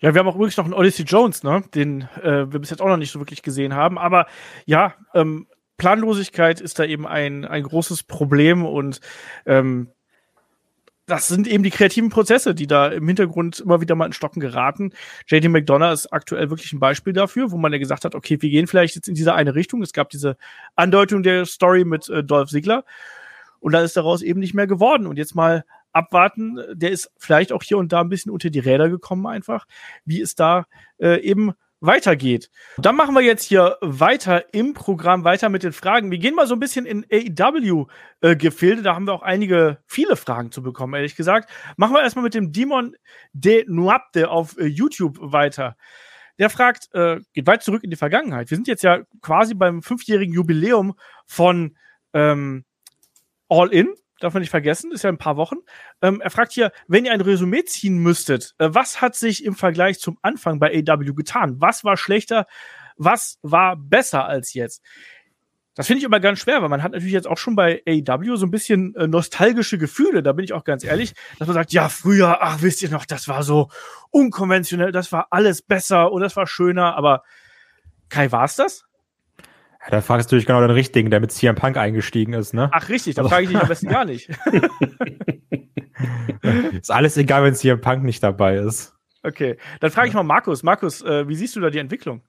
Ja, wir haben auch übrigens noch einen Odyssey Jones, ne? den äh, wir bis jetzt auch noch nicht so wirklich gesehen haben. Aber ja, ähm, Planlosigkeit ist da eben ein, ein großes Problem und ähm, das sind eben die kreativen Prozesse, die da im Hintergrund immer wieder mal in Stocken geraten. JD McDonough ist aktuell wirklich ein Beispiel dafür, wo man ja gesagt hat, okay, wir gehen vielleicht jetzt in diese eine Richtung. Es gab diese Andeutung der Story mit äh, Dolph Ziggler und dann ist daraus eben nicht mehr geworden. Und jetzt mal abwarten, der ist vielleicht auch hier und da ein bisschen unter die Räder gekommen einfach, wie es da äh, eben weitergeht. Dann machen wir jetzt hier weiter im Programm, weiter mit den Fragen. Wir gehen mal so ein bisschen in AEW-Gefilde. Äh, da haben wir auch einige, viele Fragen zu bekommen, ehrlich gesagt. Machen wir erstmal mit dem Demon de Nuapte auf äh, YouTube weiter. Der fragt, äh, geht weit zurück in die Vergangenheit. Wir sind jetzt ja quasi beim fünfjährigen Jubiläum von ähm, All In darf man nicht vergessen, ist ja ein paar Wochen. Ähm, er fragt hier, wenn ihr ein Resümee ziehen müsstet, äh, was hat sich im Vergleich zum Anfang bei AW getan? Was war schlechter? Was war besser als jetzt? Das finde ich immer ganz schwer, weil man hat natürlich jetzt auch schon bei AW so ein bisschen äh, nostalgische Gefühle, da bin ich auch ganz ehrlich, dass man sagt, ja, früher, ach, wisst ihr noch, das war so unkonventionell, das war alles besser und das war schöner, aber Kai, war's das?
Ja, da fragst du dich genau den Richtigen, der mit CM Punk eingestiegen ist, ne?
Ach, richtig, da also, frage ich dich am besten gar nicht. *laughs*
ist alles egal, wenn CM Punk nicht dabei ist.
Okay, dann frage ich mal Markus. Markus, äh, wie siehst du da die Entwicklung?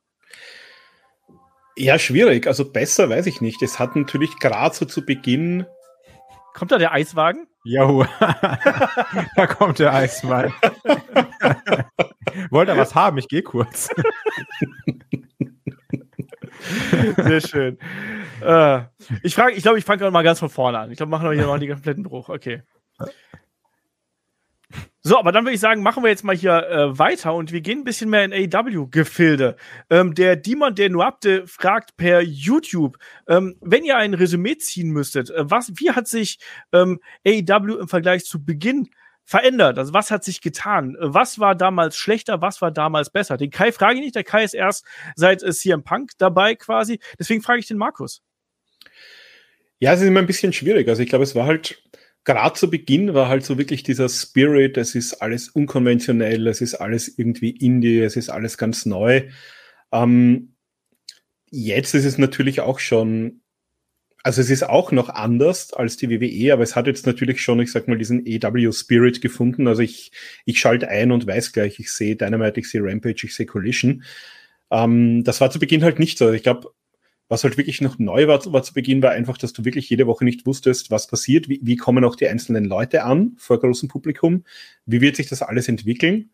Ja, schwierig. Also besser weiß ich nicht. Es hat natürlich gerade so zu Beginn.
Kommt da der Eiswagen?
Jo, *laughs* da kommt der Eiswagen. *laughs* Wollt ihr was haben? Ich gehe kurz. *laughs*
Sehr schön. Äh, ich frage, ich glaube, ich fange mal ganz von vorne an. Ich glaube, machen wir hier noch den kompletten Bruch. Okay. So, aber dann würde ich sagen, machen wir jetzt mal hier äh, weiter und wir gehen ein bisschen mehr in AEW-Gefilde. Ähm, der Demon der Nuapte fragt per YouTube, ähm, wenn ihr ein Resümee ziehen müsstet, äh, was, wie hat sich ähm, AEW im Vergleich zu Beginn verändert? Also was hat sich getan? Was war damals schlechter? Was war damals besser? Den Kai frage ich nicht. Der Kai ist erst seit äh, CM Punk dabei quasi. Deswegen frage ich den Markus.
Ja, es ist immer ein bisschen schwierig. Also ich glaube, es war halt gerade zu Beginn war halt so wirklich dieser Spirit, es ist alles unkonventionell, es ist alles irgendwie Indie, es ist alles ganz neu. Ähm, jetzt ist es natürlich auch schon also es ist auch noch anders als die WWE, aber es hat jetzt natürlich schon, ich sag mal, diesen EW-Spirit gefunden. Also ich, ich schalte ein und weiß gleich, ich sehe Dynamite, ich sehe Rampage, ich sehe Collision. Ähm, das war zu Beginn halt nicht so. Also ich glaube, was halt wirklich noch neu war, war zu Beginn, war einfach, dass du wirklich jede Woche nicht wusstest, was passiert, wie, wie kommen auch die einzelnen Leute an vor großem Publikum, wie wird sich das alles entwickeln.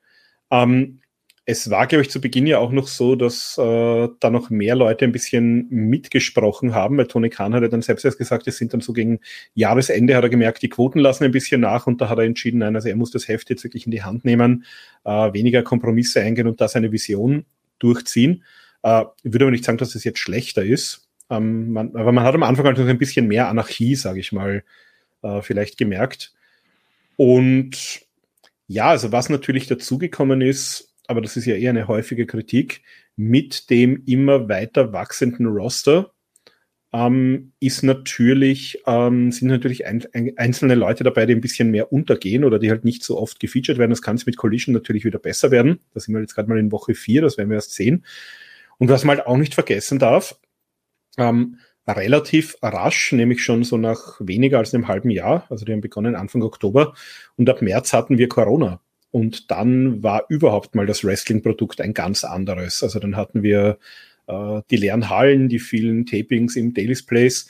Ähm, es war, glaube ich, zu Beginn ja auch noch so, dass äh, da noch mehr Leute ein bisschen mitgesprochen haben, weil Tony Khan hat ja dann selbst erst gesagt, es sind dann so gegen Jahresende, hat er gemerkt, die Quoten lassen ein bisschen nach und da hat er entschieden, nein, also er muss das Heft jetzt wirklich in die Hand nehmen, äh, weniger Kompromisse eingehen und da seine Vision durchziehen. Äh, ich würde aber nicht sagen, dass es jetzt schlechter ist, ähm, man, aber man hat am Anfang halt noch ein bisschen mehr Anarchie, sage ich mal, äh, vielleicht gemerkt. Und ja, also was natürlich dazugekommen ist, aber das ist ja eher eine häufige Kritik, mit dem immer weiter wachsenden Roster ähm, ist natürlich, ähm, sind natürlich ein, ein, einzelne Leute dabei, die ein bisschen mehr untergehen oder die halt nicht so oft gefeatured werden. Das kann es mit Collision natürlich wieder besser werden. Da sind wir jetzt gerade mal in Woche vier, das werden wir erst sehen. Und was man halt auch nicht vergessen darf, ähm, relativ rasch, nämlich schon so nach weniger als einem halben Jahr, also die haben begonnen Anfang Oktober und ab März hatten wir Corona. Und dann war überhaupt mal das Wrestling-Produkt ein ganz anderes. Also dann hatten wir äh, die leeren Hallen, die vielen Tapings im Daily's Place.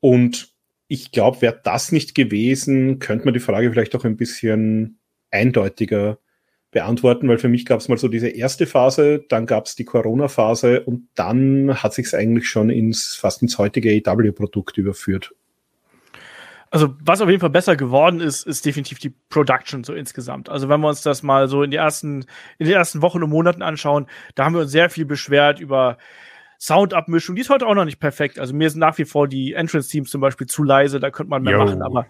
Und ich glaube, wäre das nicht gewesen, könnte man die Frage vielleicht auch ein bisschen eindeutiger beantworten, weil für mich gab es mal so diese erste Phase, dann gab es die Corona-Phase und dann hat sich es eigentlich schon ins fast ins heutige AW-Produkt überführt
also was auf jeden Fall besser geworden ist, ist definitiv die Production so insgesamt. Also wenn wir uns das mal so in die ersten, in den ersten Wochen und Monaten anschauen, da haben wir uns sehr viel beschwert über Soundabmischung. Die ist heute auch noch nicht perfekt. Also mir sind nach wie vor die Entrance-Teams zum Beispiel zu leise, da könnte man mehr Yo. machen, aber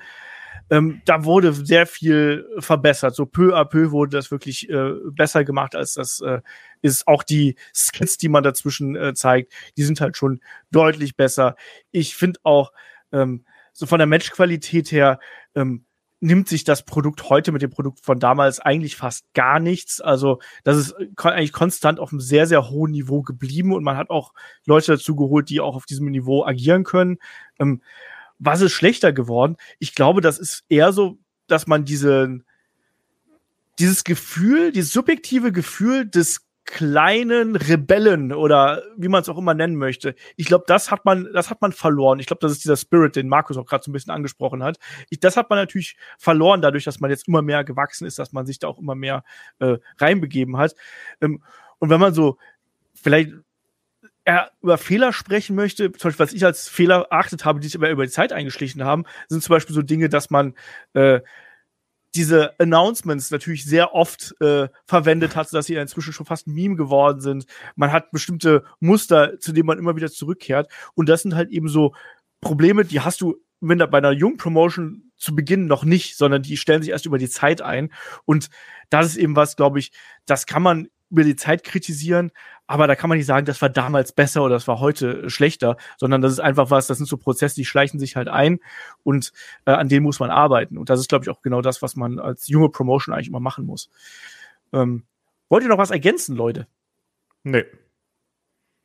ähm, da wurde sehr viel verbessert. So peu à peu wurde das wirklich äh, besser gemacht, als das äh, ist. Auch die Skits, die man dazwischen äh, zeigt, die sind halt schon deutlich besser. Ich finde auch, ähm, so von der Matchqualität her, ähm, nimmt sich das Produkt heute mit dem Produkt von damals eigentlich fast gar nichts. Also das ist eigentlich konstant auf einem sehr, sehr hohen Niveau geblieben und man hat auch Leute dazu geholt, die auch auf diesem Niveau agieren können. Ähm, was ist schlechter geworden? Ich glaube, das ist eher so, dass man diese, dieses Gefühl, dieses subjektive Gefühl des kleinen Rebellen oder wie man es auch immer nennen möchte. Ich glaube, das hat man, das hat man verloren. Ich glaube, das ist dieser Spirit, den Markus auch gerade so ein bisschen angesprochen hat. Ich, das hat man natürlich verloren, dadurch, dass man jetzt immer mehr gewachsen ist, dass man sich da auch immer mehr äh, reinbegeben hat. Ähm, und wenn man so vielleicht er über Fehler sprechen möchte, zum Beispiel, was ich als Fehler erachtet habe, die sich aber über die Zeit eingeschlichen haben, sind zum Beispiel so Dinge, dass man äh, diese Announcements natürlich sehr oft äh, verwendet hat, dass sie inzwischen schon fast ein Meme geworden sind. Man hat bestimmte Muster, zu denen man immer wieder zurückkehrt. Und das sind halt eben so Probleme, die hast du wenn bei einer jungen Promotion zu Beginn noch nicht, sondern die stellen sich erst über die Zeit ein. Und das ist eben was, glaube ich, das kann man über die Zeit kritisieren, aber da kann man nicht sagen, das war damals besser oder das war heute schlechter, sondern das ist einfach was, das sind so Prozesse, die schleichen sich halt ein und äh, an denen muss man arbeiten. Und das ist, glaube ich, auch genau das, was man als junge Promotion eigentlich immer machen muss. Ähm, wollt ihr noch was ergänzen, Leute?
Nee.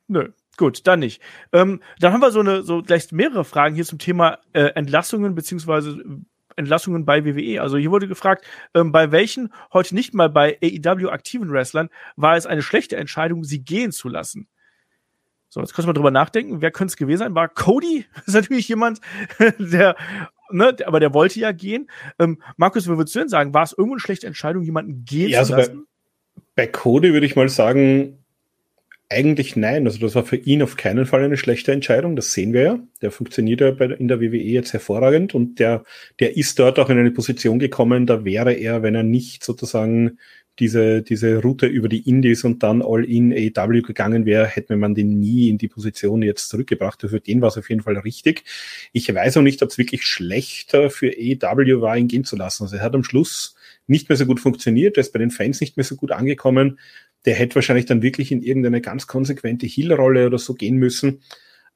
Nö. Gut, dann nicht. Ähm, dann haben wir so eine, so gleich mehrere Fragen hier zum Thema äh, Entlassungen beziehungsweise Entlassungen bei WWE. Also hier wurde gefragt, ähm, bei welchen heute nicht mal bei AEW aktiven Wrestlern war es eine schlechte Entscheidung, sie gehen zu lassen. So, jetzt können wir drüber nachdenken. Wer könnte es gewesen sein? War Cody? *laughs* Das ist natürlich jemand, *laughs* der, ne, aber der wollte ja gehen. Ähm, Markus, wie würdest du denn sagen? War es irgendwo eine schlechte Entscheidung, jemanden gehen ja, zu also lassen?
Bei, bei Cody würde ich mal sagen, eigentlich nein. Also das war für ihn auf keinen Fall eine schlechte Entscheidung. Das sehen wir ja. Der funktioniert ja bei, in der WWE jetzt hervorragend und der, der ist dort auch in eine Position gekommen, da wäre er, wenn er nicht sozusagen diese, diese Route über die Indies und dann all in AEW gegangen wäre, hätte man den nie in die Position jetzt zurückgebracht. Für den war es auf jeden Fall richtig. Ich weiß auch nicht, ob es wirklich schlechter für AEW war, ihn gehen zu lassen. Also er hat am Schluss nicht mehr so gut funktioniert, er ist bei den Fans nicht mehr so gut angekommen der hätte wahrscheinlich dann wirklich in irgendeine ganz konsequente Heal-Rolle oder so gehen müssen.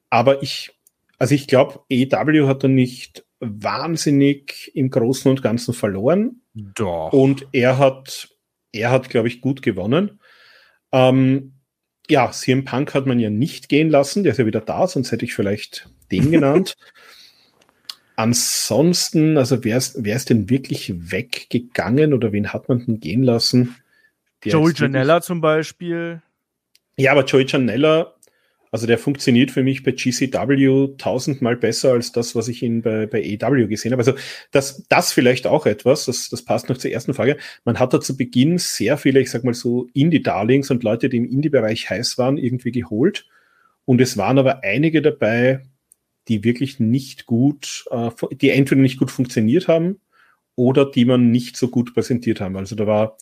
Aber ich, also ich glaube, EW hat er nicht wahnsinnig im Großen und Ganzen verloren.
Doch.
Und er hat, er hat, glaube ich, gut gewonnen. Ähm, ja, CM Punk hat man ja nicht gehen lassen, der ist ja wieder da, sonst hätte ich vielleicht den *laughs* genannt. Ansonsten, also wer ist, wer ist denn wirklich weggegangen oder wen hat man denn gehen lassen?
Joey Janella zum Beispiel.
Ja, aber Joey Janella, also der funktioniert für mich bei GCW tausendmal besser als das, was ich ihn bei, bei EW gesehen habe. Also das, das vielleicht auch etwas, das, das passt noch zur ersten Frage. Man hat da zu Beginn sehr viele, ich sag mal so, Indie-Darlings und Leute, die im Indie-Bereich heiß waren, irgendwie geholt. Und es waren aber einige dabei, die wirklich nicht gut, äh, die entweder nicht gut funktioniert haben oder die man nicht so gut präsentiert haben. Also da war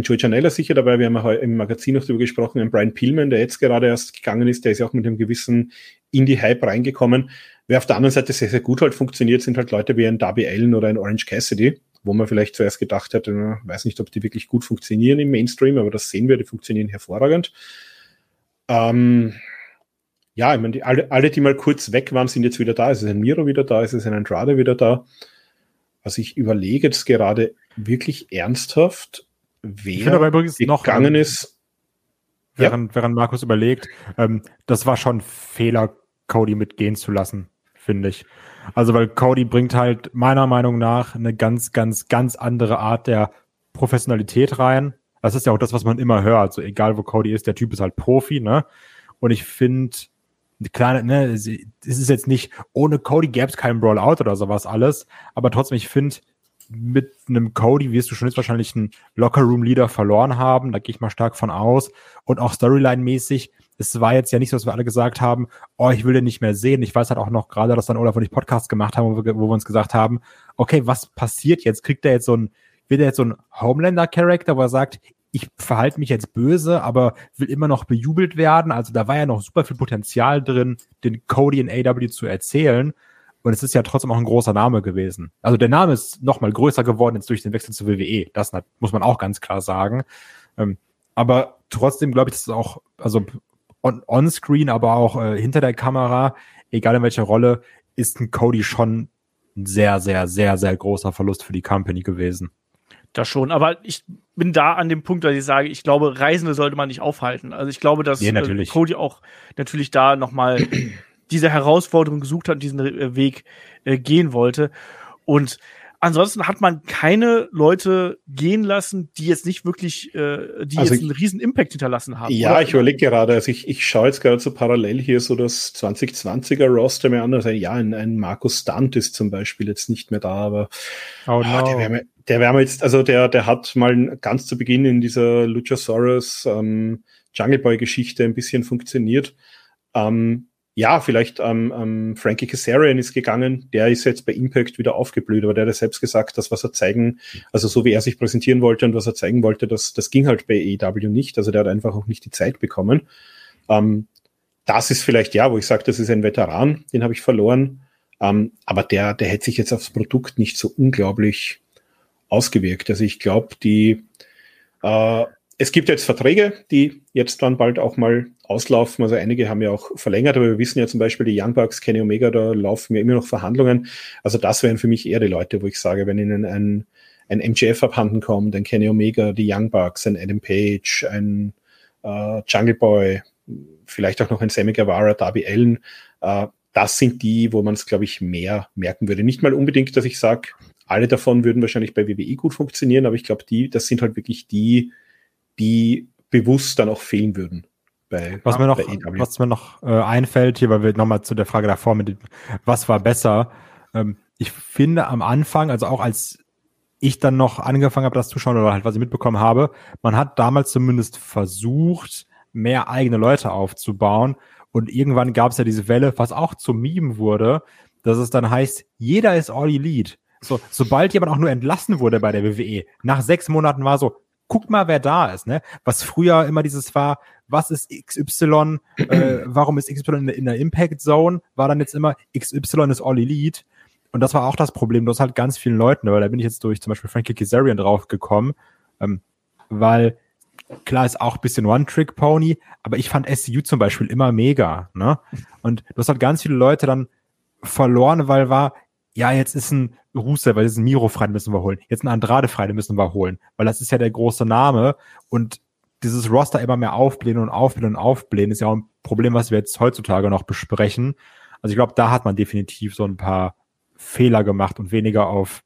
ein Joey Janella sicher dabei, wir haben ja im Magazin noch darüber gesprochen, ein Brian Pillman, der jetzt gerade erst gegangen ist, der ist ja auch mit einem gewissen Indie-Hype reingekommen. Wer auf der anderen Seite sehr, sehr gut halt funktioniert, sind halt Leute wie ein Darby Allen oder ein Orange Cassidy, wo man vielleicht zuerst gedacht hätte, na, weiß nicht, ob die wirklich gut funktionieren im Mainstream, aber das sehen wir, die funktionieren hervorragend. Ähm, ja, ich meine, alle, alle, die mal kurz weg waren, sind jetzt wieder da. Es ist ein Miro wieder da, es ist ein Andrade wieder da. Also ich überlege jetzt gerade wirklich ernsthaft, wer ich aber übrigens gegangen noch, ist.
Während, ja. während Markus überlegt, ähm, das war schon Fehler, Cody mitgehen zu lassen, finde ich. Also, weil Cody bringt halt meiner Meinung nach eine ganz, ganz, ganz andere Art der Professionalität rein. Das ist ja auch das, was man immer hört. So egal, wo Cody ist, der Typ ist halt Profi, ne? Und ich finde, klar, ne, es ist jetzt nicht, ohne Cody gäbe es keinen Brawlout oder sowas alles, aber trotzdem, ich finde, mit einem Cody wirst du schon jetzt wahrscheinlich einen Locker-Room-Leader verloren haben. Da gehe ich mal stark von aus. Und auch Storyline-mäßig, es war jetzt ja nicht so, dass wir alle gesagt haben, oh, ich will den nicht mehr sehen. Ich weiß halt auch noch gerade, dass dann Olaf und ich Podcast gemacht haben, wo wir, wo wir uns gesagt haben, okay, was passiert jetzt? Kriegt er jetzt so ein, wird er jetzt so ein Homelander-Charakter, wo er sagt, ich verhalte mich jetzt böse, aber will immer noch bejubelt werden. Also da war ja noch super viel Potenzial drin, den Cody in AW zu erzählen. Und es ist ja trotzdem auch ein großer Name gewesen. Also der Name ist noch mal größer geworden jetzt durch den Wechsel zur WWE. Das muss man auch ganz klar sagen. Ähm, aber trotzdem glaube ich, dass es auch, also on-screen, on aber auch äh, hinter der Kamera, egal in welcher Rolle, ist ein Cody schon ein sehr, sehr, sehr, sehr großer Verlust für die Company gewesen.
Das schon, aber ich bin da an dem Punkt, dass ich sage, ich glaube, Reisende sollte man nicht aufhalten. Also ich glaube, dass
nee, äh,
Cody auch natürlich da nochmal diese Herausforderung gesucht hat und diesen äh, Weg äh, gehen wollte. Und ansonsten hat man keine Leute gehen lassen, die jetzt nicht wirklich, äh, die also jetzt einen riesen Impact hinterlassen haben.
Ja, oder? ich überlege gerade, also ich, ich schaue jetzt gerade so parallel hier so das 2020er Roster mir an. Also ja, ein, ein Markus Stunt ist zum Beispiel jetzt nicht mehr da, aber
oh, no. ah,
der wäre mir, der wär mir jetzt, also der, der hat mal ganz zu Beginn in dieser Luchasaurus ähm, Jungle Boy Geschichte ein bisschen funktioniert. Ähm, ja, vielleicht ähm, ähm, Frankie Kazarian ist gegangen, der ist jetzt bei Impact wieder aufgeblüht, aber der hat selbst gesagt, dass was er zeigen, also so wie er sich präsentieren wollte und was er zeigen wollte, das, das ging halt bei AEW nicht. Also der hat einfach auch nicht die Zeit bekommen. Ähm, das ist vielleicht ja, wo ich sage, das ist ein Veteran, den habe ich verloren. Ähm, aber der, der hätte sich jetzt aufs Produkt nicht so unglaublich ausgewirkt. Also ich glaube, die äh, es gibt jetzt Verträge, die jetzt dann bald auch mal auslaufen. Also einige haben ja auch verlängert, aber wir wissen ja zum Beispiel die Young Bucks, Kenny Omega, da laufen ja immer noch Verhandlungen. Also das wären für mich eher die Leute, wo ich sage, wenn ihnen ein, ein MGF abhanden kommt, ein Kenny Omega, die Young Bucks, ein Adam Page, ein äh, Jungle Boy, vielleicht auch noch ein Sammy Guevara, Darby Allen, äh, das sind die, wo man es, glaube ich, mehr merken würde. Nicht mal unbedingt, dass ich sage, alle davon würden wahrscheinlich bei WWE gut funktionieren, aber ich glaube, die, das sind halt wirklich die, die bewusst dann auch fehlen würden.
Bei, was mir noch, was mir noch äh, einfällt hier, weil wir nochmal zu der Frage davor mit, was war besser? Ähm, ich finde am Anfang, also auch als ich dann noch angefangen habe, das zu schauen oder halt was ich mitbekommen habe, man hat damals zumindest versucht, mehr eigene Leute aufzubauen. Und irgendwann gab es ja diese Welle, was auch zum Meme wurde, dass es dann heißt, jeder ist All Elite. So, sobald jemand auch nur entlassen wurde bei der WWE, nach sechs Monaten war so, guck mal, wer da ist, ne? Was früher immer dieses war, was ist XY, äh, *clears throat* warum ist XY in, in der Impact Zone, war dann jetzt immer XY ist All Elite. Und das war auch das Problem, du hast halt ganz vielen Leuten, weil da bin ich jetzt durch zum Beispiel Frankie Kazarian drauf gekommen, ähm, weil klar ist auch ein bisschen One-Trick-Pony, aber ich fand SCU zum Beispiel immer mega, ne? Und du hast halt ganz viele Leute dann verloren, weil war, ja, jetzt ist ein Rusev, weil jetzt ein Miro frei, müssen wir holen. Jetzt ein Andrade frei, müssen wir holen. Weil das ist ja der große Name. Und dieses Roster immer mehr aufblähen und aufblähen und aufblähen ist ja auch ein Problem, was wir jetzt heutzutage noch besprechen. Also ich glaube, da hat man definitiv so ein paar Fehler gemacht und weniger auf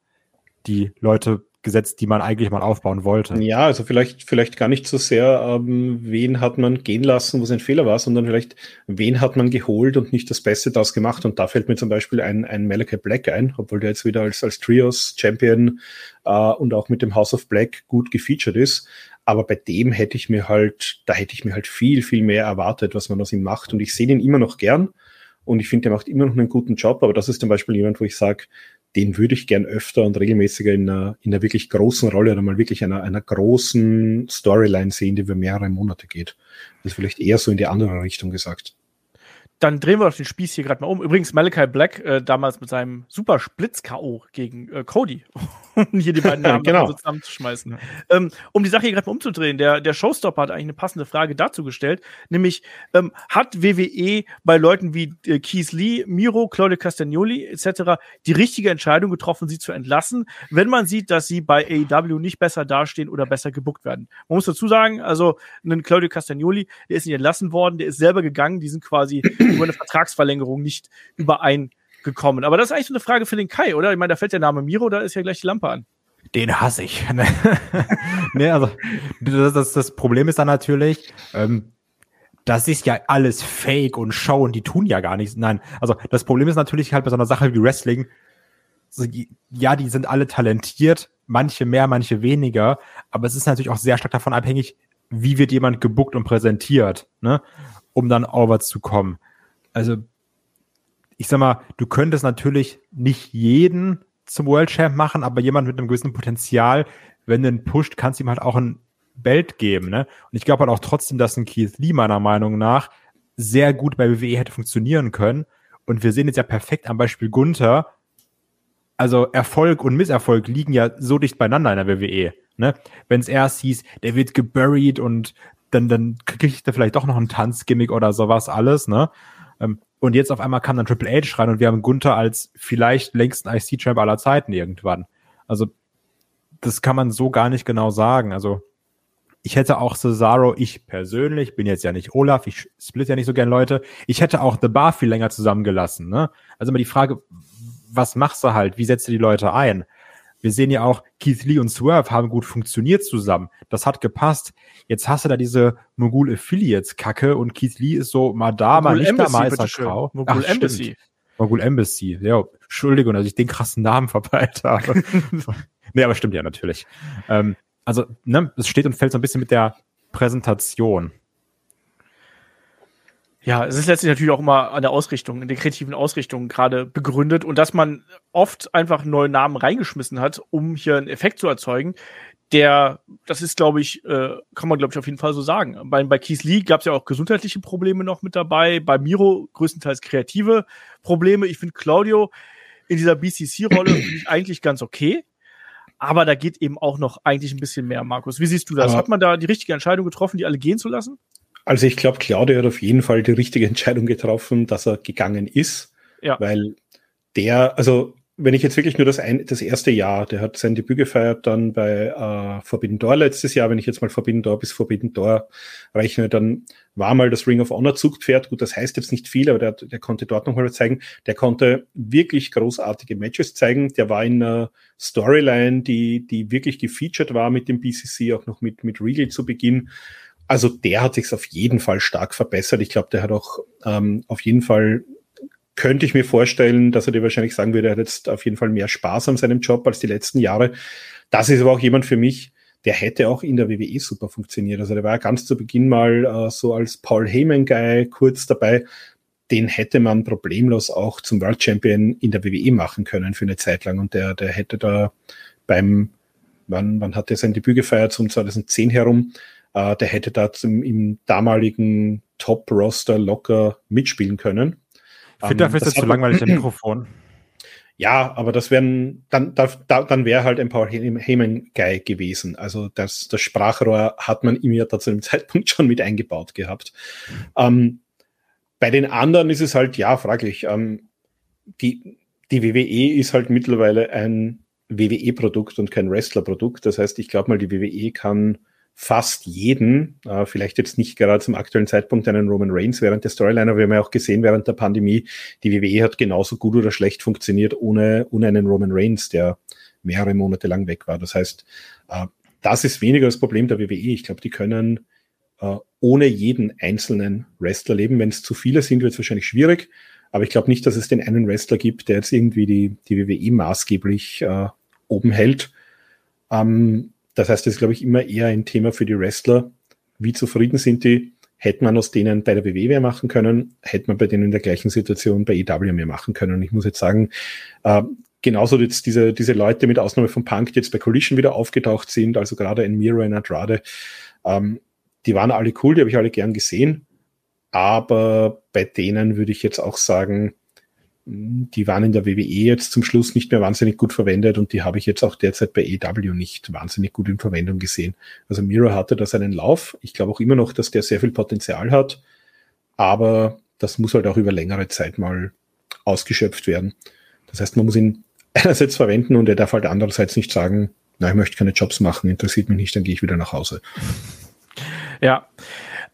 die Leute gesetzt, die man eigentlich mal aufbauen wollte.
Ja, also vielleicht, vielleicht gar nicht so sehr, ähm, wen hat man gehen lassen, wo sein Fehler war, sondern vielleicht, wen hat man geholt und nicht das Beste daraus gemacht. Und da fällt mir zum Beispiel ein, ein Malachi Black ein, obwohl der jetzt wieder als, als Trios-Champion äh, und auch mit dem House of Black gut gefeatured ist. Aber bei dem hätte ich mir halt, da hätte ich mir halt viel, viel mehr erwartet, was man aus ihm macht. Und ich sehe den immer noch gern. Und ich finde, der macht immer noch einen guten Job, aber das ist zum Beispiel jemand, wo ich sage, den würde ich gern öfter und regelmäßiger in einer, in einer wirklich großen Rolle oder mal wirklich einer, einer großen Storyline sehen, die über mehrere Monate geht. Das ist vielleicht eher so in die andere Richtung gesagt
dann drehen wir doch den Spieß hier gerade mal um. Übrigens, Malachi Black äh, damals mit seinem super Splitz-K.O. gegen äh, Cody, *laughs* um hier die beiden *laughs* Namen genau. zusammenzuschmeißen. Ähm, um die Sache hier gerade mal umzudrehen, der, der Showstopper hat eigentlich eine passende Frage dazu gestellt, nämlich ähm, hat WWE bei Leuten wie äh, Keith Lee, Miro, Claudio Castagnoli etc. die richtige Entscheidung getroffen, sie zu entlassen, wenn man sieht, dass sie bei AEW nicht besser dastehen oder besser gebuckt werden. Man muss dazu sagen, also ein Claudio Castagnoli, der ist nicht entlassen worden, der ist selber gegangen, die sind quasi *laughs* über eine Vertragsverlängerung nicht übereingekommen. Aber das ist eigentlich so eine Frage für den Kai, oder? Ich meine, da fällt der Name Miro, da ist ja gleich die Lampe an.
Den hasse ich. *laughs* nee, also das, das, das Problem ist dann natürlich, ähm, das ist ja alles Fake und Show und die tun ja gar nichts. Nein, also das Problem ist natürlich halt bei so einer Sache wie Wrestling, so, ja, die sind alle talentiert, manche mehr, manche weniger, aber es ist natürlich auch sehr stark davon abhängig, wie wird jemand gebuckt und präsentiert, ne, um dann over zu kommen also ich sag mal, du könntest natürlich nicht jeden zum World Champ machen, aber jemand mit einem gewissen Potenzial, wenn du ihn pusht, kannst du ihm halt auch ein Belt geben, ne? Und ich glaube halt auch trotzdem, dass ein Keith Lee meiner Meinung nach sehr gut bei WWE hätte funktionieren können. Und wir sehen jetzt ja perfekt am Beispiel Gunther. Also Erfolg und Misserfolg liegen ja so dicht beieinander in der WWE. Ne? Wenn es erst hieß, der wird geburied und dann, dann kriegt er vielleicht doch noch ein Tanzgimmick oder sowas alles, ne? Ähm, und jetzt auf einmal kam dann Triple H rein und wir haben Gunther als vielleicht längsten IC-Champ aller Zeiten irgendwann. Also, das kann man so gar nicht genau sagen. Also, ich hätte auch Cesaro, ich persönlich, bin jetzt ja nicht Olaf, ich split ja nicht so gern Leute, ich hätte auch The Bar viel länger zusammengelassen. Ne? Also immer die Frage, was machst du halt? Wie setzt du die Leute ein? Wir sehen ja auch, Keith Lee und Swerve haben gut funktioniert zusammen. Das hat gepasst. Jetzt hast du da diese Mogul Affiliates Kacke und Keith Lee ist so mal da, Mogul mal nicht Embassy, da, mal ist er grau.
Mogul Ach, Embassy.
Stimmt. Mogul Embassy. Ja, Entschuldigung, dass ich den krassen Namen *laughs* verbreitet habe. *laughs* nee, aber stimmt ja natürlich. Ähm, also, ne, es steht und fällt so ein bisschen mit der Präsentation.
Ja, es ist letztlich natürlich auch immer an der Ausrichtung, in der kreativen Ausrichtung gerade begründet und dass man oft einfach neue Namen reingeschmissen hat, um hier einen Effekt zu erzeugen. Der, das ist, glaube ich, äh, kann man, glaube ich, auf jeden Fall so sagen. Bei, bei Keith Lee gab es ja auch gesundheitliche Probleme noch mit dabei, bei Miro größtenteils kreative Probleme. Ich finde Claudio in dieser BCC-Rolle *clears throat* eigentlich ganz okay. Aber da geht eben auch noch eigentlich ein bisschen mehr, Markus. Wie siehst du das? Aber Hat man da die richtige Entscheidung getroffen, die alle gehen zu lassen?
Also ich glaube, Claudio hat auf jeden Fall die richtige *laughs* Entscheidung getroffen, dass er gegangen ist. Ja. Weil der, also wenn ich jetzt wirklich nur das, ein, das erste Jahr, der hat sein Debüt gefeiert dann bei äh, Forbidden Door letztes Jahr, wenn ich jetzt mal Forbidden Door bis Forbidden Door rechne, dann war mal das Ring of Honor Zugpferd. Gut, das heißt jetzt nicht viel, aber der, der konnte dort nochmal zeigen. Der konnte wirklich großartige Matches zeigen. Der war in einer Storyline, die, die wirklich gefeatured war mit dem BCC, auch noch mit, mit Regal zu Beginn. Also der hat sich auf jeden Fall stark verbessert. Ich glaube, der hat auch ähm, auf jeden Fall könnte ich mir vorstellen, dass er dir wahrscheinlich sagen würde, er hat jetzt auf jeden Fall mehr Spaß an seinem Job als die letzten Jahre. Das ist aber auch jemand für mich, der hätte auch in der WWE super funktioniert. Also der war ja ganz zu Beginn mal äh, so als Paul Heyman-Guy kurz dabei. Den hätte man problemlos auch zum World Champion in der WWE machen können für eine Zeit lang. Und der, der hätte da beim, wann, wann hat er sein Debüt gefeiert, zum 2010 herum, äh, der hätte da zum, im damaligen Top-Roster locker mitspielen können.
Ich finde, dafür ist das zu langweilig, der *clears throat* Mikrofon.
Ja, aber das wären, dann, da, dann wäre halt ein Paul Heyman Guy gewesen. Also das, das Sprachrohr hat man ihm ja da zu dem *laughs* Zeitpunkt schon mit eingebaut gehabt. Ähm, bei den anderen ist es halt, ja, fraglich. Ähm, die, die WWE ist halt mittlerweile ein WWE-Produkt und kein Wrestler-Produkt. Das heißt, ich glaube mal, die WWE kann fast jeden, äh, vielleicht jetzt nicht gerade zum aktuellen Zeitpunkt einen Roman Reigns während der Storyline, aber wir haben ja auch gesehen während der Pandemie, die WWE hat genauso gut oder schlecht funktioniert ohne, ohne einen Roman Reigns, der mehrere Monate lang weg war. Das heißt, äh, das ist weniger das Problem der WWE. Ich glaube, die können äh, ohne jeden einzelnen Wrestler leben. Wenn es zu viele sind, wird es wahrscheinlich schwierig. Aber ich glaube nicht, dass es den einen Wrestler gibt, der jetzt irgendwie die, die WWE maßgeblich äh, oben hält. Ähm, das heißt, das ist, glaube ich, immer eher ein Thema für die Wrestler. Wie zufrieden sind die? Hätte man aus denen bei der WWE mehr machen können? Hätte man bei denen in der gleichen Situation bei EW mehr machen können? Und ich muss jetzt sagen, äh, genauso jetzt diese, diese Leute mit Ausnahme von Punk, die jetzt bei Collision wieder aufgetaucht sind, also gerade in Miro, in Andrade, ähm, die waren alle cool, die habe ich alle gern gesehen. Aber bei denen würde ich jetzt auch sagen, die waren in der WWE jetzt zum Schluss nicht mehr wahnsinnig gut verwendet und die habe ich jetzt auch derzeit bei EW nicht wahnsinnig gut in Verwendung gesehen. Also Miro hatte da seinen Lauf. Ich glaube auch immer noch, dass der sehr viel Potenzial hat, aber das muss halt auch über längere Zeit mal ausgeschöpft werden. Das heißt, man muss ihn *laughs* einerseits verwenden und er darf halt andererseits nicht sagen, na, ich möchte keine Jobs machen, interessiert mich nicht, dann gehe ich wieder nach Hause.
Ja,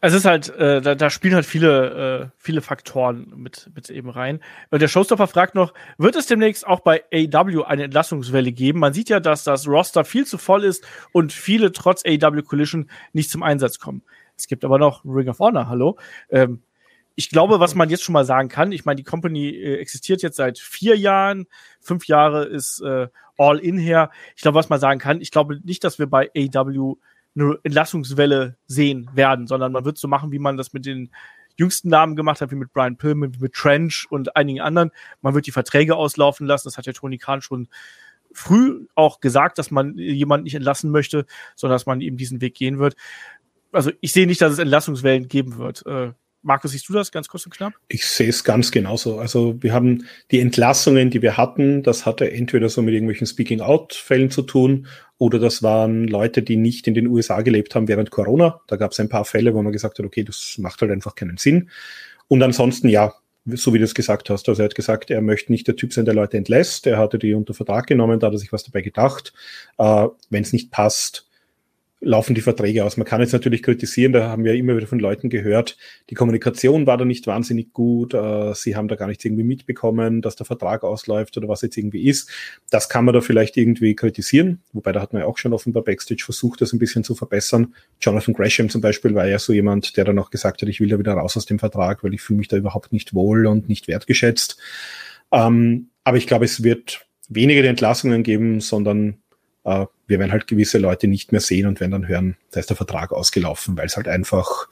es ist halt, äh, da, da spielen halt viele, äh, viele Faktoren mit, mit eben rein. Und der Showstopper fragt noch, wird es demnächst auch bei AW eine Entlassungswelle geben? Man sieht ja, dass das Roster viel zu voll ist und viele trotz AW Collision nicht zum Einsatz kommen. Es gibt aber noch Ring of Honor, hallo. Ähm, ich glaube, was man jetzt schon mal sagen kann, ich meine, die Company äh, existiert jetzt seit vier Jahren, fünf Jahre ist äh, all in her. Ich glaube, was man sagen kann, ich glaube nicht, dass wir bei AW eine Entlassungswelle sehen werden, sondern man wird so machen, wie man das mit den jüngsten Namen gemacht hat, wie mit Brian Pillman, mit Trench und einigen anderen. Man wird die Verträge auslaufen lassen. Das hat ja Tony Khan schon früh auch gesagt, dass man jemanden nicht entlassen möchte, sondern dass man eben diesen Weg gehen wird. Also ich sehe nicht, dass es Entlassungswellen geben wird. Äh, Markus, siehst du das ganz kurz und knapp?
Ich sehe es ganz genauso. Also wir haben die Entlassungen, die wir hatten, das hatte entweder so mit irgendwelchen Speaking-out-Fällen zu tun oder das waren Leute, die nicht in den USA gelebt haben während Corona. Da gab es ein paar Fälle, wo man gesagt hat, okay, das macht halt einfach keinen Sinn. Und ansonsten, ja, so wie du es gesagt hast. Also er hat gesagt, er möchte nicht der Typ sein, der Leute entlässt. Er hatte die unter Vertrag genommen, da hat er sich was dabei gedacht. Äh, Wenn es nicht passt, laufen die Verträge aus. Man kann jetzt natürlich kritisieren, da haben wir immer wieder von Leuten gehört, die Kommunikation war da nicht wahnsinnig gut, äh, sie haben da gar nichts irgendwie mitbekommen, dass der Vertrag ausläuft oder was jetzt irgendwie ist. Das kann man da vielleicht irgendwie kritisieren, wobei da hat man ja auch schon offenbar Backstage versucht, das ein bisschen zu verbessern. Jonathan Gresham zum Beispiel war ja so jemand, der dann auch gesagt hat, ich will da wieder raus aus dem Vertrag, weil ich fühle mich da überhaupt nicht wohl und nicht wertgeschätzt. Ähm, aber ich glaube, es wird weniger die Entlassungen geben, sondern äh, wir werden halt gewisse Leute nicht mehr sehen und werden dann hören, da ist der Vertrag ausgelaufen, weil es halt einfach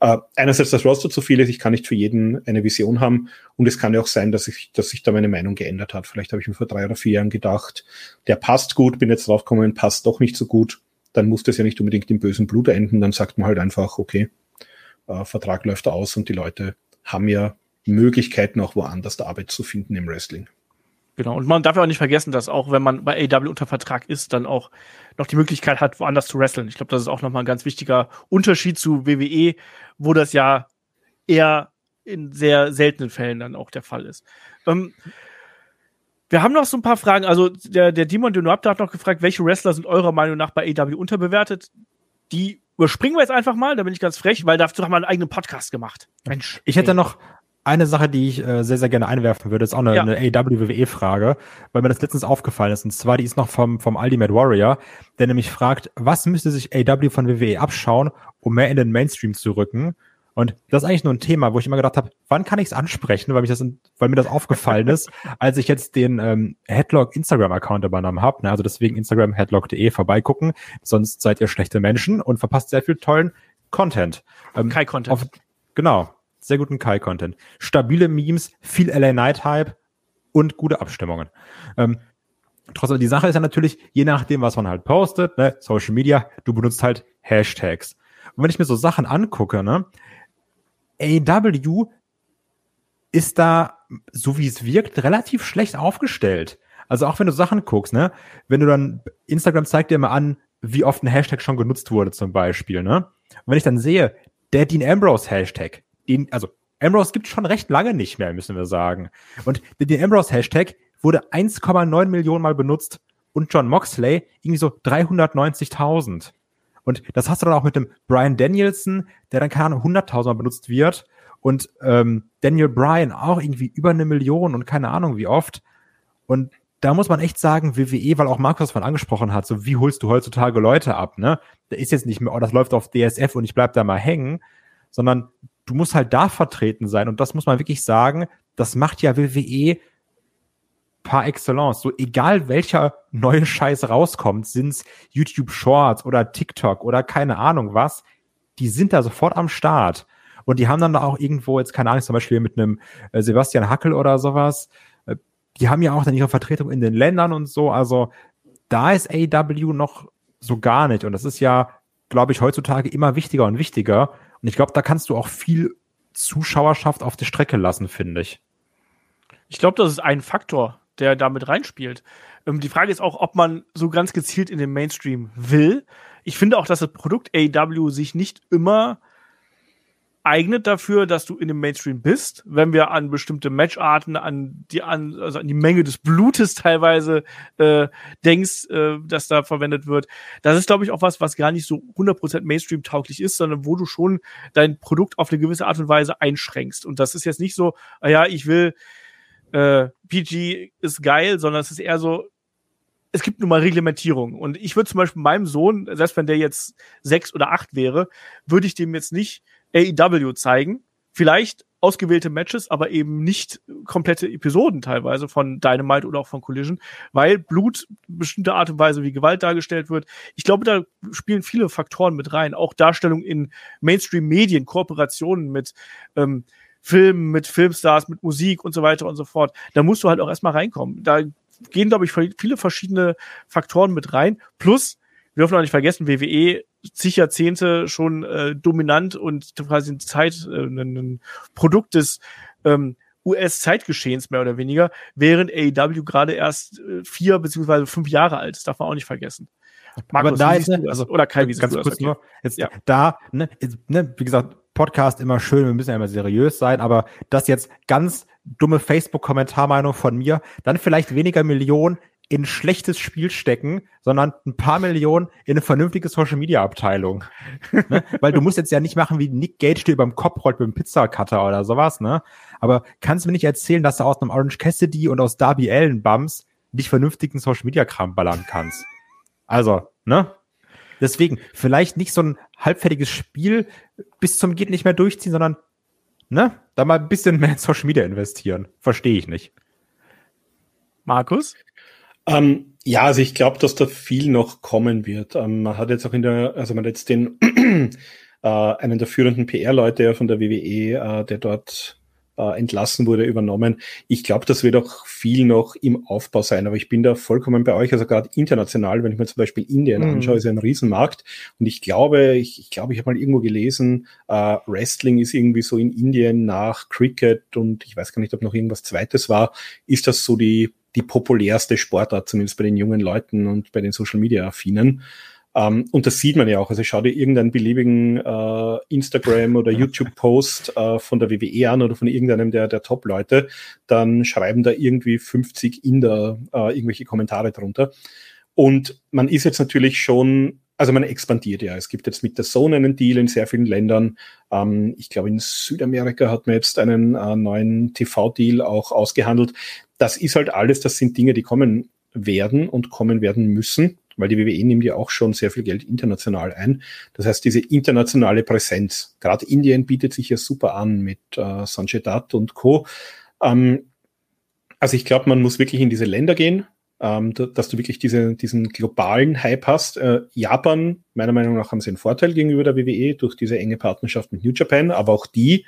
äh, einerseits das Roster zu viel ist, ich kann nicht für jeden eine Vision haben und es kann ja auch sein, dass ich, dass sich da meine Meinung geändert hat. Vielleicht habe ich mir vor drei oder vier Jahren gedacht, der passt gut, bin jetzt draufgekommen, passt doch nicht so gut. Dann muss das ja nicht unbedingt im bösen Blut enden. Dann sagt man halt einfach, okay, äh, Vertrag läuft aus und die Leute haben ja Möglichkeiten auch woanders der Arbeit zu finden im Wrestling.
Genau. Und man darf ja auch nicht vergessen, dass auch wenn man bei AW unter Vertrag ist, dann auch noch die Möglichkeit hat, woanders zu wresteln. Ich glaube, das ist auch nochmal ein ganz wichtiger Unterschied zu WWE, wo das ja eher in sehr seltenen Fällen dann auch der Fall ist. Ähm, wir haben noch so ein paar Fragen. Also der, der Demon Denopter hat noch gefragt, welche Wrestler sind eurer Meinung nach bei AW unterbewertet? Die überspringen wir jetzt einfach mal, da bin ich ganz frech, weil dazu haben wir einen eigenen Podcast gemacht.
Mensch. Ich hätte noch eine Sache, die ich äh, sehr, sehr gerne einwerfen würde, ist auch eine, ja. eine AWWE-Frage, weil mir das letztens aufgefallen ist. Und zwar, die ist noch vom, vom Ultimate Warrior, der nämlich fragt, was müsste sich AW von WWE abschauen, um mehr in den Mainstream zu rücken? Und das ist eigentlich nur ein Thema, wo ich immer gedacht habe, wann kann ich es ansprechen, weil, mich das, weil mir das aufgefallen ist, *laughs* als ich jetzt den ähm, Headlock Instagram-Account übernommen habe. Ne? Also deswegen Instagram headlock.de vorbeigucken, sonst seid ihr schlechte Menschen und verpasst sehr viel tollen Content.
Ähm, Kein Content. Auf,
genau sehr guten Kai-Content. Stabile Memes, viel LA Night-Hype und gute Abstimmungen. Ähm, trotzdem, die Sache ist ja natürlich, je nachdem, was man halt postet, ne, Social Media, du benutzt halt Hashtags. Und wenn ich mir so Sachen angucke, ne, AW ist da, so wie es wirkt, relativ schlecht aufgestellt. Also auch wenn du Sachen guckst, ne, wenn du dann, Instagram zeigt dir mal an, wie oft ein Hashtag schon genutzt wurde zum Beispiel, ne. Und wenn ich dann sehe, der Dean Ambrose Hashtag, den, also Ambrose gibt schon recht lange nicht mehr, müssen wir sagen. Und den Ambrose-Hashtag wurde 1,9 Millionen Mal benutzt und John Moxley irgendwie so 390.000. Und das hast du dann auch mit dem Brian Danielson, der dann keine Ahnung 100.000 Mal benutzt wird und ähm, Daniel Bryan auch irgendwie über eine Million und keine Ahnung wie oft. Und da muss man echt sagen, WWE, weil auch Markus von angesprochen hat, so wie holst du heutzutage Leute ab, ne? Da ist jetzt nicht mehr, oh, das läuft auf DSF und ich bleib da mal hängen, sondern du musst halt da vertreten sein. Und das muss man wirklich sagen, das macht ja WWE par excellence. So egal welcher neue Scheiß rauskommt, sind's YouTube Shorts oder TikTok oder keine Ahnung was, die sind da sofort am Start. Und die haben dann auch irgendwo jetzt, keine Ahnung, zum Beispiel mit einem äh, Sebastian Hackel oder sowas, äh, die haben ja auch dann ihre Vertretung in den Ländern und so. Also da ist AW noch so gar nicht. Und das ist ja, glaube ich, heutzutage immer wichtiger und wichtiger. Und ich glaube, da kannst du auch viel Zuschauerschaft auf die Strecke lassen, finde ich.
Ich glaube, das ist ein Faktor, der damit reinspielt. Ähm, die Frage ist auch, ob man so ganz gezielt in den Mainstream will. Ich finde auch, dass das Produkt AW sich nicht immer eignet dafür, dass du in dem Mainstream bist, wenn wir an bestimmte Matcharten, an die an, also an die Menge des Blutes teilweise äh, denkst, äh, dass da verwendet wird. Das ist, glaube ich, auch was, was gar nicht so 100% Mainstream-tauglich ist, sondern wo du schon dein Produkt auf eine gewisse Art und Weise einschränkst. Und das ist jetzt nicht so, ah ja, ich will äh, PG ist geil, sondern es ist eher so, es gibt nun mal Reglementierung. Und ich würde zum Beispiel meinem Sohn, selbst wenn der jetzt sechs oder acht wäre, würde ich dem jetzt nicht AEW zeigen. Vielleicht ausgewählte Matches, aber eben nicht komplette Episoden teilweise von Dynamite oder auch von Collision, weil Blut, bestimmte Art und Weise, wie Gewalt dargestellt wird. Ich glaube, da spielen viele Faktoren mit rein. Auch Darstellung in Mainstream-Medien, Kooperationen mit ähm, Filmen, mit Filmstars, mit Musik und so weiter und so fort. Da musst du halt auch erstmal reinkommen. Da gehen, glaube ich, viele verschiedene Faktoren mit rein. Plus, wir dürfen auch nicht vergessen, WWE zig Jahrzehnte schon äh, dominant und quasi ein Zeit, äh, ein, Produkt des ähm, US-Zeitgeschehens mehr oder weniger, während AEW gerade erst äh, vier beziehungsweise fünf Jahre alt ist, darf man auch nicht vergessen.
Markus, aber da ist, also,
oder Kai, wie
ganz kurz okay. nur, jetzt ja. da, ne, jetzt, ne, wie gesagt, Podcast immer schön, wir müssen ja immer seriös sein, aber das jetzt ganz dumme Facebook-Kommentarmeinung von mir, dann vielleicht weniger Millionen in schlechtes Spiel stecken, sondern ein paar Millionen in eine vernünftige Social Media Abteilung. *laughs* ne? Weil du musst jetzt ja nicht machen, wie Nick Gage dir beim Kopf rollt mit dem Pizzacutter oder sowas, ne? Aber kannst du mir nicht erzählen, dass du aus einem Orange Cassidy und aus Darby Allen Bums nicht vernünftigen Social Media Kram ballern kannst? Also, ne? Deswegen, vielleicht nicht so ein halbfertiges Spiel bis zum geht nicht mehr durchziehen, sondern, ne? Da mal ein bisschen mehr in Social Media investieren. Verstehe ich nicht.
Markus?
Ähm, ja, also ich glaube, dass da viel noch kommen wird. Ähm, man hat jetzt auch in der, also man hat jetzt den *clears throat* äh, einen der führenden PR-Leute von der WWE, äh, der dort äh, entlassen wurde, übernommen. Ich glaube, das wird auch viel noch im Aufbau sein, aber ich bin da vollkommen bei euch. Also gerade international, wenn ich mir zum Beispiel Indien mhm. anschaue, ist ja ein Riesenmarkt. Und ich glaube, ich, ich glaube, ich habe mal irgendwo gelesen, äh, Wrestling ist irgendwie so in Indien nach Cricket und ich weiß gar nicht, ob noch irgendwas Zweites war, ist das so die die populärste Sportart, zumindest bei den jungen Leuten und bei den Social Media Affinen. Um, ähm, und das sieht man ja auch. Also schau dir irgendeinen beliebigen uh, Instagram oder YouTube-Post uh, von der WWE an oder von irgendeinem der, der Top-Leute, dann schreiben da irgendwie 50 Inder uh, irgendwelche Kommentare drunter. Und man ist jetzt natürlich schon, also man expandiert ja. Es gibt jetzt mit der Zone einen Deal in sehr vielen Ländern. Ähm, ich glaube, in Südamerika hat man jetzt einen neuen TV-Deal auch ausgehandelt das ist halt alles, das sind Dinge, die kommen werden und kommen werden müssen, weil die WWE nimmt ja auch schon sehr viel Geld international ein. Das heißt, diese internationale Präsenz, gerade Indien bietet sich ja super an mit äh, Sanjay Dutt und Co. Ähm, also ich glaube, man muss wirklich in diese Länder gehen, ähm, dass du wirklich diese, diesen globalen Hype hast. Äh, Japan, meiner Meinung nach, haben sie einen Vorteil gegenüber der WWE durch diese enge Partnerschaft mit New Japan, aber auch die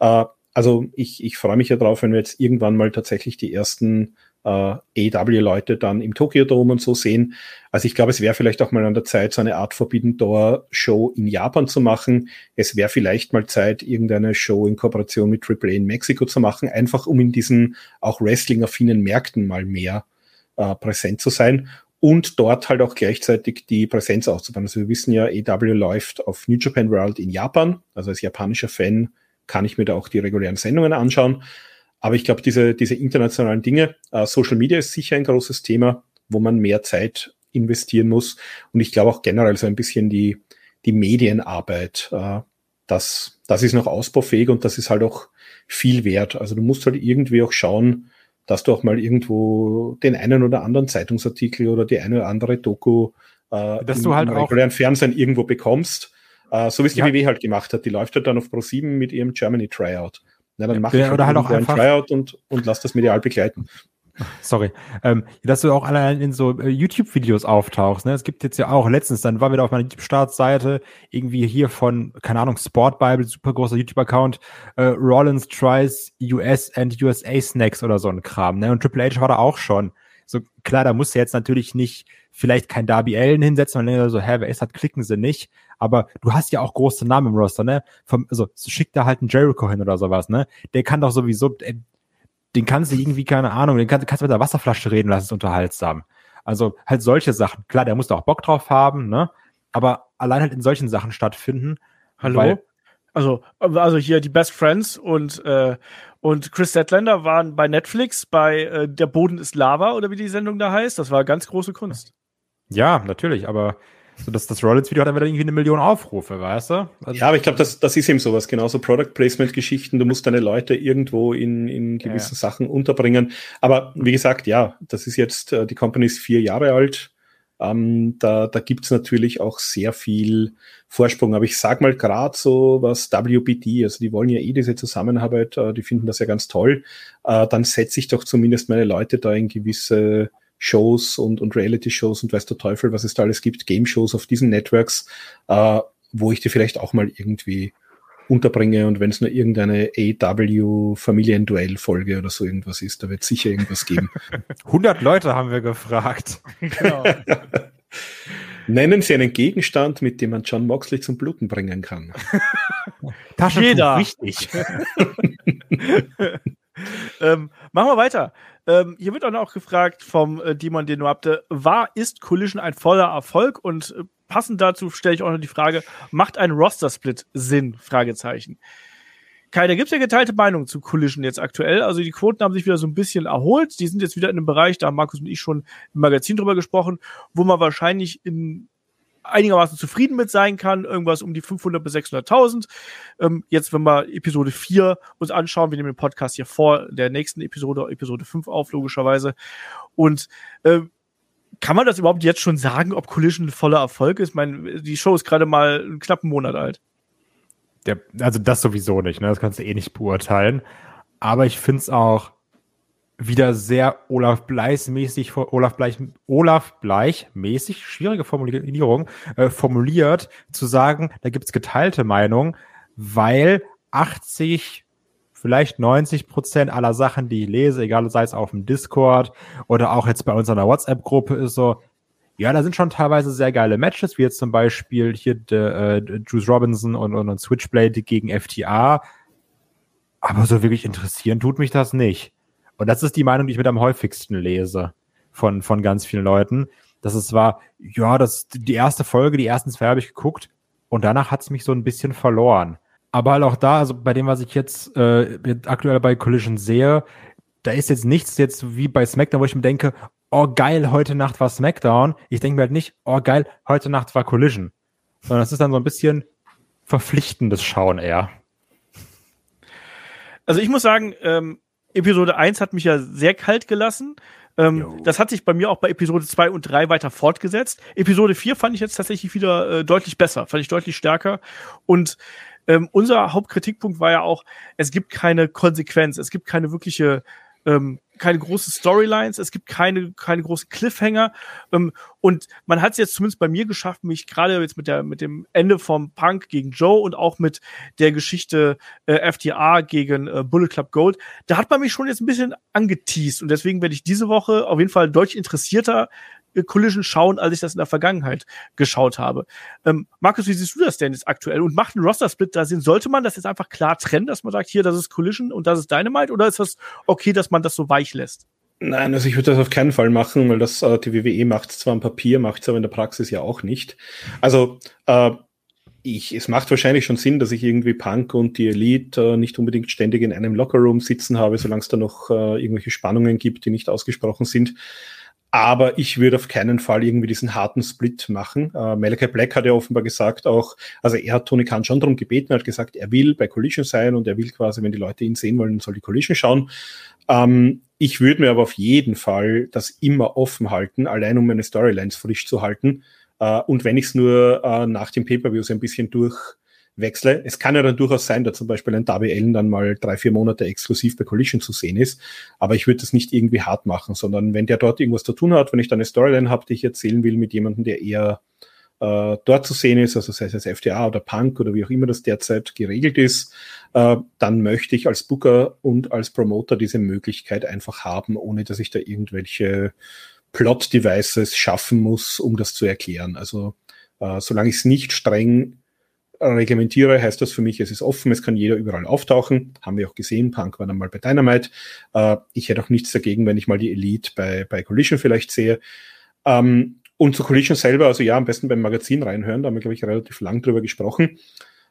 äh, also ich, ich freue mich ja drauf, wenn wir jetzt irgendwann mal tatsächlich die ersten äh, AW-Leute dann im Tokyo Dome und so sehen. Also ich glaube, es wäre vielleicht auch mal an der Zeit, so eine Art Forbidden Door Show in Japan zu machen. Es wäre vielleicht mal Zeit, irgendeine Show in Kooperation mit AAA in Mexiko zu machen, einfach um in diesen auch Wrestling-affinen Märkten mal mehr äh, präsent zu sein und dort halt auch gleichzeitig die Präsenz auszubauen. Also wir wissen ja, AW läuft auf New Japan World in Japan. Also als japanischer Fan kann ich mir da auch die regulären Sendungen anschauen. Aber ich glaube, diese, diese internationalen Dinge, äh, Social Media ist sicher ein großes Thema, wo man mehr Zeit investieren muss. Und ich glaube auch generell so ein bisschen die, die Medienarbeit, äh, das, das ist noch ausbaufähig und das ist halt auch viel wert. Also du musst halt irgendwie auch schauen, dass du auch mal irgendwo den einen oder anderen Zeitungsartikel oder die eine oder andere Doku
äh, dass im, du halt im
regulären Fernsehen irgendwo bekommst Uh, so wie es die ja. WW halt gemacht hat. Die läuft halt dann auf Pro7 mit ihrem Germany Tryout. Na, dann ja, mache ich
halt, halt auch
ein Tryout und, und lass das medial begleiten.
Sorry, ähm, dass du auch allein in so äh, YouTube-Videos auftauchst. Ne? Es gibt jetzt ja auch letztens, dann war wieder auf meiner YouTube-Startseite irgendwie hier von, keine Ahnung, Sport Bible, super großer YouTube-Account, äh, Rollins tries US and USA Snacks oder so ein Kram. Ne? Und Triple H war da auch schon. So klar, da musst du jetzt natürlich nicht vielleicht kein Darby Allen hinsetzen, weil so, hä, wer ist das, klicken sie nicht. Aber du hast ja auch große Namen im Roster, ne? Vom, also schick da halt einen Jericho hin oder sowas, ne? Der kann doch sowieso, ey, den kannst du irgendwie, keine Ahnung, den kannst, kannst du mit der Wasserflasche reden lassen, ist unterhaltsam. Also halt solche Sachen. Klar, der muss da auch Bock drauf haben, ne? Aber allein halt in solchen Sachen stattfinden.
Hallo? Weil, also, also hier die Best Friends und, äh, und Chris Statlander waren bei Netflix bei äh, Der Boden ist Lava oder wie die Sendung da heißt. Das war ganz große Kunst.
Ja, natürlich, aber so das, das Rollins-Video hat dann wieder irgendwie eine Million Aufrufe, weißt du?
Also ja, aber ich glaube, das, das ist eben sowas, genauso Product Placement-Geschichten. Du musst deine Leute irgendwo in, in gewissen ja. Sachen unterbringen. Aber wie gesagt, ja, das ist jetzt, äh, die Company ist vier Jahre alt. Ähm, da da gibt es natürlich auch sehr viel Vorsprung. Aber ich sag mal gerade so, was WBD, also die wollen ja eh diese Zusammenarbeit, äh, die finden das ja ganz toll. Äh, dann setze ich doch zumindest meine Leute da in gewisse Shows und, und Reality-Shows und weiß der Teufel, was es da alles gibt, Game-Shows auf diesen Networks, äh, wo ich die vielleicht auch mal irgendwie unterbringe und wenn es nur irgendeine AW Familienduell-Folge oder so irgendwas ist, da wird sicher irgendwas geben. *laughs*
100 Leute haben wir gefragt. Genau. *laughs*
Nennen Sie einen Gegenstand, mit dem man John Moxley zum Bluten bringen kann. *laughs*
Taschentuch, Jeder.
Wichtig.
Ähm, machen wir weiter. Ähm, hier wird auch noch gefragt vom äh, Demon Denopte, war, ist Collision ein voller Erfolg? Und äh, passend dazu stelle ich auch noch die Frage, macht ein Roster-Split Sinn? Fragezeichen. Kai, da gibt es ja geteilte Meinungen zu Collision jetzt aktuell. Also die Quoten haben sich wieder so ein bisschen erholt. Die sind jetzt wieder in einem Bereich, da haben Markus und ich schon im Magazin drüber gesprochen, wo man wahrscheinlich in einigermaßen zufrieden mit sein kann, irgendwas um die 500 bis 600.000. Ähm, jetzt, wenn wir Episode 4 uns anschauen, wir nehmen den Podcast hier vor der nächsten Episode, Episode 5 auf, logischerweise. Und äh, kann man das überhaupt jetzt schon sagen, ob Collision voller Erfolg ist? Ich meine, die Show ist gerade mal einen knappen Monat alt.
Der, also das sowieso nicht, ne? Das kannst du eh nicht beurteilen. Aber ich finde es auch wieder sehr Olaf Bleich mäßig, Olaf Bleich, Olaf Bleich mäßig, schwierige Formulierung, äh, formuliert, zu sagen, da gibt's geteilte Meinung, weil 80, vielleicht 90 Prozent aller Sachen, die ich lese, egal sei es auf dem Discord oder auch jetzt bei uns in der WhatsApp-Gruppe, ist so, ja, da sind schon teilweise sehr geile Matches, wie jetzt zum Beispiel hier de, äh, Juice Robinson und, und, und Switchblade gegen FTA. Aber so wirklich interessieren tut mich das nicht. Und das ist die Meinung, die ich mit am häufigsten lese von, von ganz vielen Leuten. Dass es war, ja, das, die erste Folge, die ersten zwei habe ich geguckt und danach hat es mich so ein bisschen verloren. Aber halt auch da, also bei dem, was ich jetzt äh, aktuell bei Collision sehe, da ist jetzt nichts jetzt wie bei SmackDown, wo ich mir denke, oh geil, heute Nacht war SmackDown. Ich denke mir halt nicht, oh geil, heute Nacht war Collision. Sondern es ist dann so ein bisschen verpflichtendes Schauen eher.
Also ich muss sagen, ähm, Episode 1 hat mich ja sehr kalt gelassen. Ähm, das hat sich bei mir auch bei Episode 2 und 3 weiter fortgesetzt. Episode 4 fand ich jetzt tatsächlich wieder äh, deutlich besser, fand ich deutlich stärker. Und ähm, unser Hauptkritikpunkt war ja auch, es gibt keine Konsequenz, es gibt keine wirkliche ähm, keine großen Storylines, es gibt keine, keine großen Cliffhanger. Ähm, und man hat es jetzt zumindest bei mir geschafft, mich gerade jetzt mit der, mit dem Ende vom Punk gegen Joe und auch mit der Geschichte äh, FTA gegen äh, Bullet Club Gold, da hat man mich schon jetzt ein bisschen angeteased. Und deswegen werde ich diese Woche auf jeden Fall deutlich interessierter Collision schauen, als ich das in der Vergangenheit geschaut habe. Ähm, Markus, wie siehst du das denn jetzt aktuell? Und macht ein Roster-Split da Sinn? Sollte man das jetzt einfach klar trennen, dass man sagt, hier, das ist Collision und das ist Dynamite? Oder ist das okay, dass man das so weich lässt?
Nein, also ich würde das auf keinen Fall machen, weil das äh, die WWE macht zwar am Papier, macht es aber in der Praxis ja auch nicht. Also äh, ich, es macht wahrscheinlich schon Sinn, dass ich irgendwie Punk und die Elite äh, nicht unbedingt ständig in einem Lockerroom sitzen habe, solange es da noch äh, irgendwelche Spannungen gibt, die nicht ausgesprochen sind. Aber ich würde auf keinen Fall irgendwie diesen harten Split machen. Äh, Malachi Black hat ja offenbar gesagt auch, also er hat Tony Khan schon darum gebeten, er hat gesagt, er will bei Collision sein und er will quasi, wenn die Leute ihn sehen wollen, soll die Collision schauen. Ähm, ich würde mir aber auf jeden Fall das immer offen halten, allein um meine Storylines frisch zu halten. Äh, und wenn ich es nur äh, nach dem Pay-Per-View so ein bisschen durch wechsle. Es kann ja dann durchaus sein, dass zum Beispiel ein Darby Allen dann mal drei, vier Monate exklusiv bei Collision zu sehen ist. Aber ich würde das nicht irgendwie hart machen, sondern wenn der dort irgendwas zu tun hat, wenn ich dann eine Storyline habe, die ich erzählen will mit jemandem, der eher äh, dort zu sehen ist, also sei es jetzt FTA oder Punk oder wie auch immer das derzeit geregelt ist, äh, dann möchte ich als Booker und als Promoter diese Möglichkeit einfach haben, ohne dass ich da irgendwelche Plot-Devices schaffen muss, um das zu erklären. Also äh, solange ich es nicht streng reglementiere, heißt das für mich, es ist offen, es kann jeder überall auftauchen. Haben wir auch gesehen, Punk war dann mal bei Dynamite. Äh, ich hätte auch nichts dagegen, wenn ich mal die Elite bei, bei Collision vielleicht sehe. Ähm, und zu Collision selber, also ja, am besten beim Magazin reinhören, da haben wir, glaube ich, relativ lang drüber gesprochen.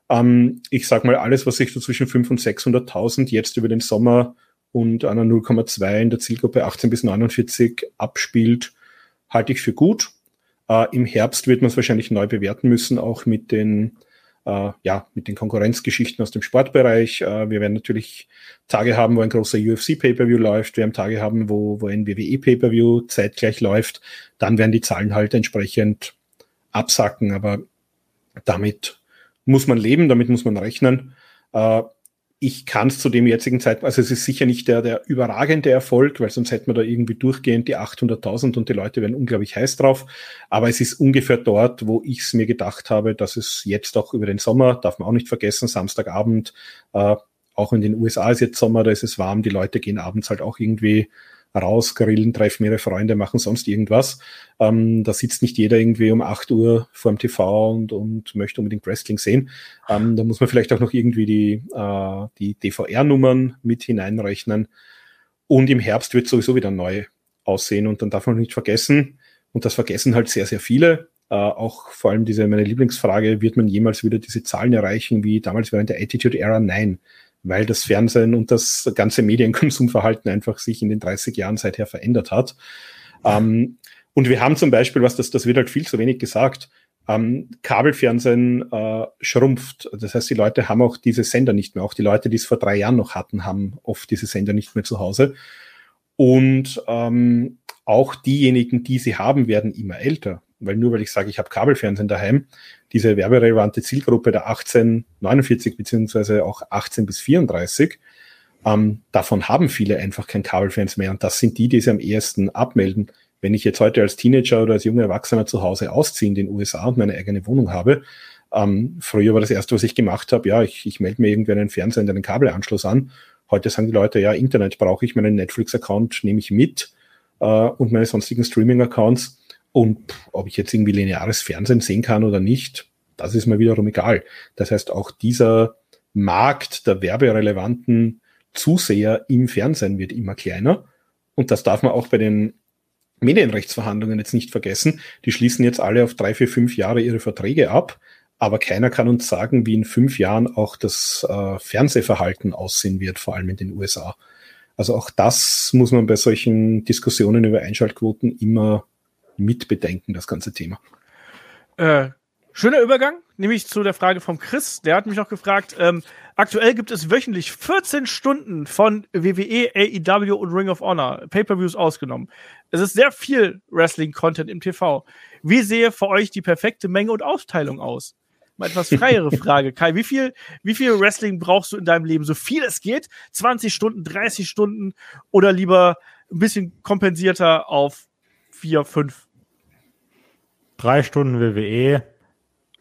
Ähm, ich sag mal, alles, was sich so zwischen 500 und 600.000 jetzt über den Sommer und einer 0,2 in der Zielgruppe 18 bis 49 abspielt, halte ich für gut. Äh, Im Herbst wird man es wahrscheinlich neu bewerten müssen, auch mit den äh, ja, mit den Konkurrenzgeschichten aus dem Sportbereich. Äh, wir werden natürlich Tage haben, wo ein großer UFC-Pay-Per-View läuft. Wir werden Tage haben, wo, wo ein WWE-Pay-Per-View zeitgleich läuft. Dann werden die Zahlen halt entsprechend absacken. Aber damit muss man leben, damit muss man rechnen. Äh, ich kann es zu dem jetzigen Zeitpunkt, also es ist sicher nicht der, der überragende Erfolg, weil sonst hätten wir da irgendwie durchgehend die 800.000 und die Leute werden unglaublich heiß drauf. Aber es ist ungefähr dort, wo ich es mir gedacht habe, dass es jetzt auch über den Sommer, darf man auch nicht vergessen, Samstagabend, äh, auch in den USA ist jetzt Sommer, da ist es warm, die Leute gehen abends halt auch irgendwie raus, grillen, treffen ihre Freunde, machen sonst irgendwas. Ähm, da sitzt nicht jeder irgendwie um 8 Uhr vor dem TV und, und möchte unbedingt Wrestling sehen. Ähm, da muss man vielleicht auch noch irgendwie die, äh, die DVR-Nummern mit hineinrechnen. Und im Herbst wird sowieso wieder neu aussehen. Und dann darf man nicht vergessen, und das vergessen halt sehr, sehr viele, äh, auch vor allem diese, meine Lieblingsfrage, wird man jemals wieder diese Zahlen erreichen wie damals während der Attitude Era? Nein, weil das Fernsehen und das ganze Medienkonsumverhalten einfach sich in den 30 Jahren seither verändert hat. Ähm, und wir haben zum Beispiel, was das, das wird halt viel zu wenig gesagt, ähm, Kabelfernsehen äh, schrumpft. Das heißt, die Leute haben auch diese Sender nicht mehr. Auch die Leute, die es vor drei Jahren noch hatten, haben oft diese Sender nicht mehr zu Hause. Und ähm, auch diejenigen, die sie haben, werden immer älter weil nur weil ich sage, ich habe Kabelfernsehen daheim, diese werberelevante Zielgruppe der 1849 beziehungsweise auch 18 bis 34, ähm, davon haben viele einfach kein Kabelfernsehen mehr und das sind die, die sie am ehesten abmelden. Wenn ich jetzt heute als Teenager oder als junger Erwachsener zu Hause ausziehe in den USA und meine eigene Wohnung habe, ähm, früher war das erste, was ich gemacht habe, ja, ich, ich melde mir irgendwie einen Fernseher und einen Kabelanschluss an. Heute sagen die Leute, ja, Internet brauche ich, meinen Netflix-Account nehme ich mit äh, und meine sonstigen Streaming-Accounts und ob ich jetzt irgendwie lineares Fernsehen sehen kann oder nicht, das ist mir wiederum egal. Das heißt, auch dieser Markt der werberelevanten Zuseher im Fernsehen wird immer kleiner. Und das darf man auch bei den Medienrechtsverhandlungen jetzt nicht vergessen. Die schließen jetzt alle auf drei, vier, fünf Jahre ihre Verträge ab. Aber keiner kann uns sagen, wie in fünf Jahren auch das äh, Fernsehverhalten aussehen wird, vor allem in den USA. Also auch das muss man bei solchen Diskussionen über Einschaltquoten immer mitbedenken, das ganze Thema.
Äh, schöner Übergang, nämlich zu der Frage vom Chris. Der hat mich noch gefragt, ähm, aktuell gibt es wöchentlich 14 Stunden von WWE, AEW und Ring of Honor, Pay-Per-Views ausgenommen. Es ist sehr viel Wrestling-Content im TV. Wie sehe für euch die perfekte Menge und Aufteilung aus? Mal etwas freiere *laughs* Frage. Kai, wie viel, wie viel Wrestling brauchst du in deinem Leben? So viel es geht? 20 Stunden, 30 Stunden oder lieber ein bisschen kompensierter auf 4, 5?
Drei Stunden WWE,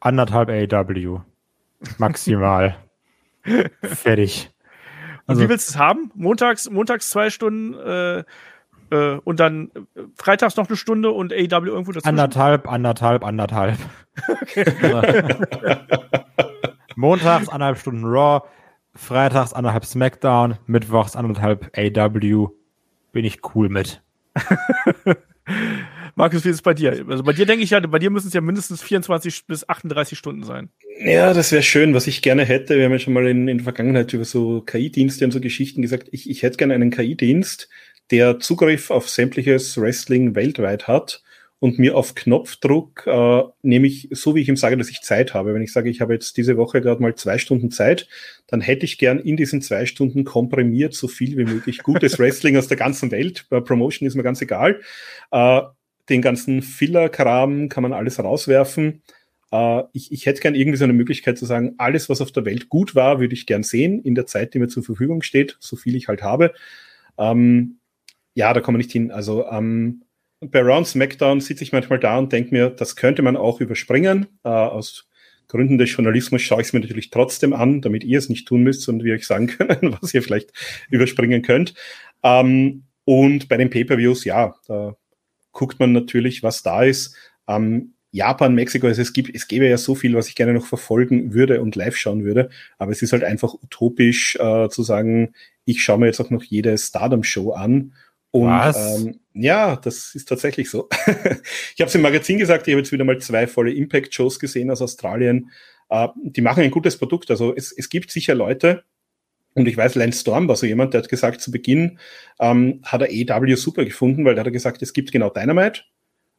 anderthalb AW. Maximal. *laughs* Fertig.
Also, und wie willst du es haben? Montags, montags zwei Stunden äh, äh, und dann freitags noch eine Stunde und AW irgendwo
dazwischen? Anderthalb, anderthalb, anderthalb. *laughs* Montags anderthalb Stunden Raw, freitags anderthalb SmackDown, mittwochs anderthalb AW. Bin ich cool mit. *laughs*
Markus, wie ist es bei dir? Also bei dir denke ich ja, bei dir müssen es ja mindestens 24 bis 38 Stunden sein.
Ja, das wäre schön, was ich gerne hätte. Wir haben ja schon mal in, in der Vergangenheit über so KI-Dienste und so Geschichten gesagt. Ich, ich hätte gerne einen KI-Dienst, der Zugriff auf sämtliches Wrestling weltweit hat und mir auf Knopfdruck, äh, nämlich so wie ich ihm sage, dass ich Zeit habe. Wenn ich sage, ich habe jetzt diese Woche gerade mal zwei Stunden Zeit, dann hätte ich gern in diesen zwei Stunden komprimiert so viel wie möglich gutes *laughs* Wrestling aus der ganzen Welt. Bei Promotion ist mir ganz egal. Äh, den ganzen Filler-Kram kann man alles rauswerfen. Äh, ich, ich hätte gern irgendwie so eine Möglichkeit zu sagen, alles, was auf der Welt gut war, würde ich gern sehen in der Zeit, die mir zur Verfügung steht, so viel ich halt habe. Ähm, ja, da kommen wir nicht hin. Also ähm, bei Round SmackDown sitze ich manchmal da und denke mir, das könnte man auch überspringen. Äh, aus Gründen des Journalismus schaue ich es mir natürlich trotzdem an, damit ihr es nicht tun müsst und wir euch sagen *laughs* können, was ihr vielleicht überspringen könnt. Ähm, und bei den Pay-per-Views, ja, da guckt man natürlich, was da ist. Ähm, Japan, Mexiko, also es gibt, es gäbe ja so viel, was ich gerne noch verfolgen würde und live schauen würde, aber es ist halt einfach utopisch äh, zu sagen, ich schaue mir jetzt auch noch jede Stardom-Show an. Und was? Ähm, ja, das ist tatsächlich so. *laughs* ich habe es im Magazin gesagt, ich habe jetzt wieder mal zwei volle Impact-Shows gesehen aus Australien. Äh, die machen ein gutes Produkt. Also es, es gibt sicher Leute, und ich weiß, Lance Storm war so jemand, der hat gesagt, zu Beginn ähm, hat er EW super gefunden, weil der hat gesagt, es gibt genau Dynamite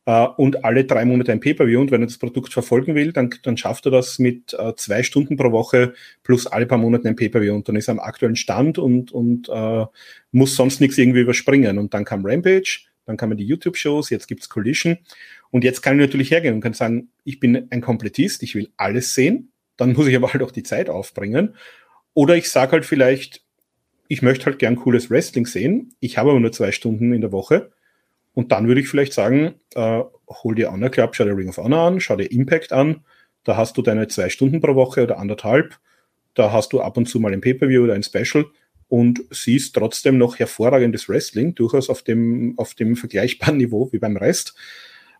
äh, und alle drei Monate ein Pay-Per-View. Und wenn er das Produkt verfolgen will, dann, dann schafft er das mit äh, zwei Stunden pro Woche plus alle paar Monate ein Pay-Per-View. Und dann ist er am aktuellen Stand und, und äh, muss sonst nichts irgendwie überspringen. Und dann kam Rampage, dann kamen die YouTube-Shows, jetzt gibt's Collision. Und jetzt kann ich natürlich hergehen und kann sagen, ich bin ein Komplettist, ich will alles sehen, dann muss ich aber halt auch die Zeit aufbringen. Oder ich sage halt vielleicht, ich möchte halt gern cooles Wrestling sehen, ich habe aber nur zwei Stunden in der Woche. Und dann würde ich vielleicht sagen, äh, hol dir Honor Club, schau dir Ring of Honor an, schau dir Impact an. Da hast du deine zwei Stunden pro Woche oder anderthalb. Da hast du ab und zu mal ein Pay-Per-View oder ein Special. und siehst trotzdem noch hervorragendes Wrestling, durchaus auf dem, auf dem vergleichbaren *laughs* Niveau wie beim Rest.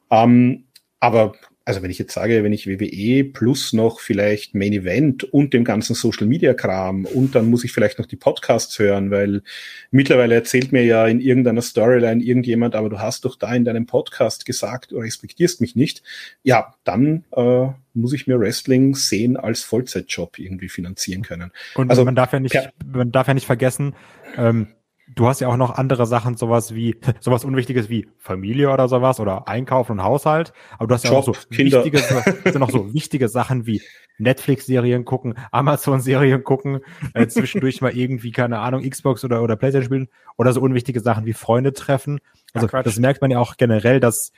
Ähm, aber also wenn ich jetzt sage, wenn ich WWE plus noch vielleicht Main Event und dem ganzen Social Media Kram und dann muss ich vielleicht noch die Podcasts hören, weil mittlerweile erzählt mir ja in irgendeiner Storyline irgendjemand, aber du hast doch da in deinem Podcast gesagt, du respektierst mich nicht. Ja, dann äh, muss ich mir Wrestling sehen als Vollzeitjob irgendwie finanzieren können.
Und also man darf ja nicht, man darf ja nicht vergessen, ähm, du hast ja auch noch andere Sachen, sowas wie, *laughs* sowas Unwichtiges wie Familie oder sowas oder Einkauf und Haushalt. Aber du hast ja auch so Kinder. wichtige, *laughs* sind noch so wichtige Sachen wie Netflix-Serien gucken, Amazon-Serien gucken, äh, zwischendurch mal irgendwie, keine Ahnung, Xbox oder, oder Playstation spielen oder so unwichtige Sachen wie Freunde treffen. Also ja, das merkt man ja auch generell, dass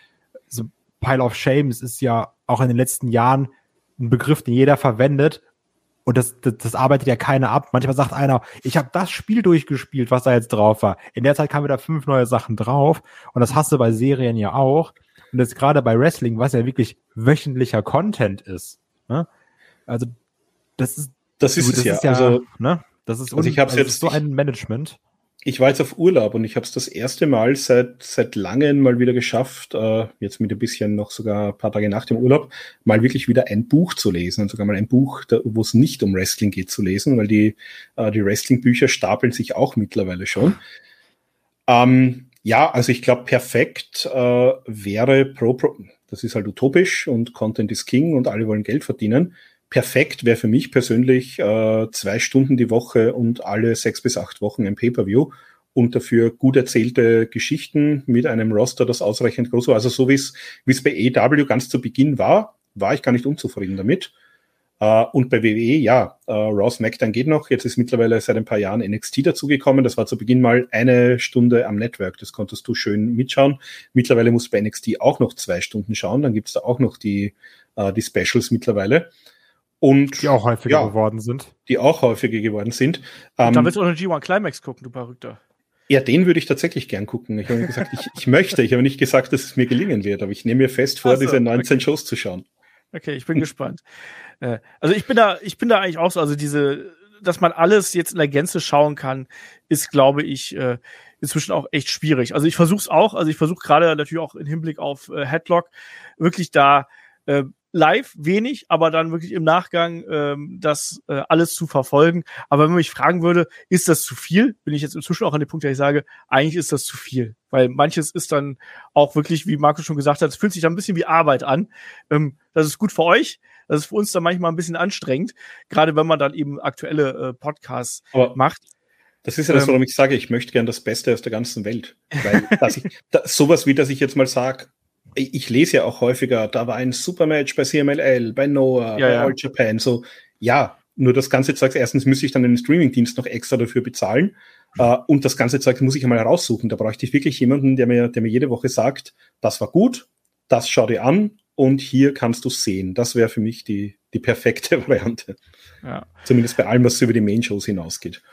so Pile of Shames ist ja auch in den letzten Jahren ein Begriff, den jeder verwendet und das, das, das arbeitet ja keiner ab. Manchmal sagt einer, ich habe das Spiel durchgespielt, was da jetzt drauf war. In der Zeit kamen wieder fünf neue Sachen drauf. Und das hast du bei Serien ja auch. Und das gerade bei Wrestling, was ja wirklich wöchentlicher Content ist. Ne? Also das ist
das ist, du, das es ja. Ist ja also,
ne? Das ist,
also ich habe
also
jetzt
so ein Management
ich war jetzt auf Urlaub und ich habe es das erste Mal seit seit langem mal wieder geschafft, äh, jetzt mit ein bisschen noch sogar ein paar Tage nach dem Urlaub, mal wirklich wieder ein Buch zu lesen und sogar mal ein Buch, wo es nicht um Wrestling geht, zu lesen, weil die äh, die Wrestling-Bücher stapeln sich auch mittlerweile schon. Ähm, ja, also ich glaube, perfekt äh, wäre Pro, Pro, das ist halt utopisch und Content is King und alle wollen Geld verdienen perfekt wäre für mich persönlich äh, zwei Stunden die Woche und alle sechs bis acht Wochen ein Pay-per-View und dafür gut erzählte Geschichten mit einem Roster, das ausreichend groß war. Also so wie es bei AW ganz zu Beginn war, war ich gar nicht unzufrieden damit. Uh, und bei WWE, ja, uh, Raw SmackDown geht noch. Jetzt ist mittlerweile seit ein paar Jahren NXT dazugekommen. Das war zu Beginn mal eine Stunde am Network. Das konntest du schön mitschauen. Mittlerweile musst du bei NXT auch noch zwei Stunden schauen. Dann gibt's da auch noch die, uh, die Specials mittlerweile. Und,
die auch häufiger ja, geworden sind.
Die auch häufiger geworden sind.
Ähm, da willst du auch einen G1 Climax gucken, du Verrückter.
Ja, den würde ich tatsächlich gern gucken. Ich habe gesagt, ich, ich möchte. Ich habe nicht gesagt, dass es mir gelingen wird, aber ich nehme mir fest vor, so, diese 19 okay. Shows zu schauen.
Okay, ich bin gespannt. *laughs* Äh, also ich bin da, ich bin da eigentlich auch so, also diese, dass man alles jetzt in der Gänze schauen kann, ist, glaube ich, äh, inzwischen auch echt schwierig. Also ich versuche es auch, also ich versuche gerade natürlich auch im Hinblick auf äh, Headlock wirklich da äh, live wenig, aber dann wirklich im Nachgang ähm, das äh, alles zu verfolgen. Aber wenn man mich fragen würde, ist das zu viel, bin ich jetzt inzwischen auch an dem Punkt, der ich sage, eigentlich ist das zu viel. Weil manches ist dann auch wirklich, wie Markus schon gesagt hat, es fühlt sich dann ein bisschen wie Arbeit an. Ähm, das ist gut für euch. Das ist für uns dann manchmal ein bisschen anstrengend, gerade wenn man dann eben aktuelle äh, Podcasts aber macht.
Das ist ja das, ähm, warum ich sage, ich möchte gern das Beste aus der ganzen Welt. Weil dass ich, *laughs* da, sowas wie, dass ich jetzt mal sage, ich lese ja auch häufiger, da war ein Supermatch bei CMLL, bei Noah, ja, bei ja. All Japan, so, ja, nur das ganze Zeug, erstens müsste ich dann den Streamingdienst noch extra dafür bezahlen. Uh, und das ganze Zeug muss ich einmal raussuchen. Da bräuchte ich wirklich jemanden, der mir, der mir jede Woche sagt, das war gut, das schau dir an und hier kannst du sehen. Das wäre für mich die, die perfekte *laughs* Variante. Ja. Zumindest bei allem, was über die Main-Shows hinausgeht.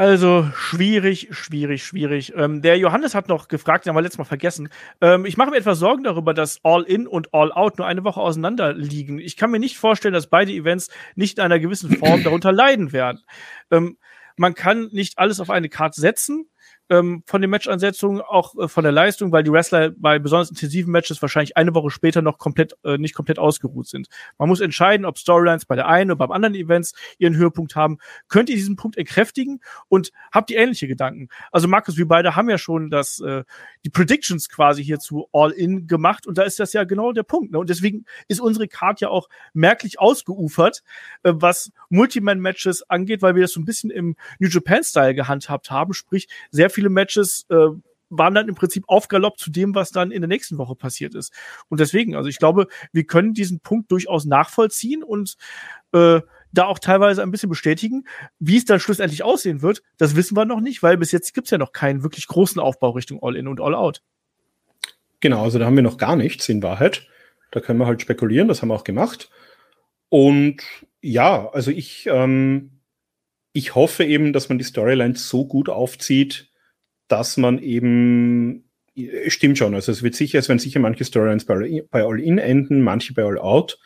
Also schwierig, schwierig, schwierig. Ähm, der Johannes hat noch gefragt, den haben wir letztes Mal vergessen. Ähm, ich mache mir etwas Sorgen darüber, dass All In und All Out nur eine Woche auseinander liegen. Ich kann mir nicht vorstellen, dass beide Events nicht in einer gewissen Form darunter leiden werden. Ähm, man kann nicht alles auf eine Karte setzen ähm, von den Matchansetzungen, auch äh, von der Leistung, weil die Wrestler bei besonders intensiven Matches wahrscheinlich eine Woche später noch komplett, äh, nicht komplett ausgeruht sind. Man muss entscheiden, ob Storylines bei der einen oder beim anderen Events ihren Höhepunkt haben. Könnt ihr diesen Punkt entkräftigen und habt ihr ähnliche Gedanken? Also Markus, wir beide haben ja schon das, äh, die Predictions quasi hier zu All-In gemacht und da ist das ja genau der Punkt. Ne? Und deswegen ist unsere Card ja auch merklich ausgeufert, äh, was Multiman-Matches angeht, weil wir das so ein bisschen im New Japan-Style gehandhabt haben, sprich sehr viel viele Matches äh, waren dann im Prinzip aufgaloppt zu dem, was dann in der nächsten Woche passiert ist. Und deswegen, also ich glaube, wir können diesen Punkt durchaus nachvollziehen und äh, da auch teilweise ein bisschen bestätigen. Wie es dann schlussendlich aussehen wird, das wissen wir noch nicht, weil bis jetzt gibt's ja noch keinen wirklich großen Aufbau Richtung All-In und All-Out.
Genau, also da haben wir noch gar nichts in Wahrheit. Da können wir halt spekulieren, das haben wir auch gemacht. Und ja, also ich, ähm, ich hoffe eben, dass man die Storylines so gut aufzieht, dass man eben stimmt schon. Also es wird sicher, es werden sicher manche Storylines bei, bei All-In enden, manche bei All-Out.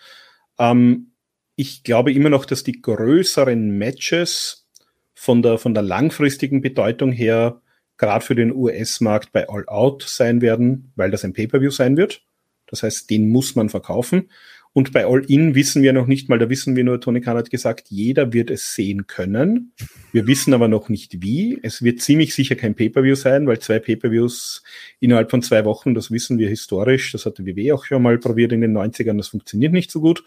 Ähm, ich glaube immer noch, dass die größeren Matches von der, von der langfristigen Bedeutung her gerade für den US-Markt bei All Out sein werden, weil das ein Pay-per-view sein wird. Das heißt, den muss man verkaufen. Und bei All In wissen wir noch nicht mal, da wissen wir nur, Tony Khan hat gesagt, jeder wird es sehen können. Wir wissen aber noch nicht wie. Es wird ziemlich sicher kein Pay-Per-View sein, weil zwei Pay-Per-Views innerhalb von zwei Wochen, das wissen wir historisch, das hatte WW auch schon mal probiert in den 90ern, das funktioniert nicht so gut.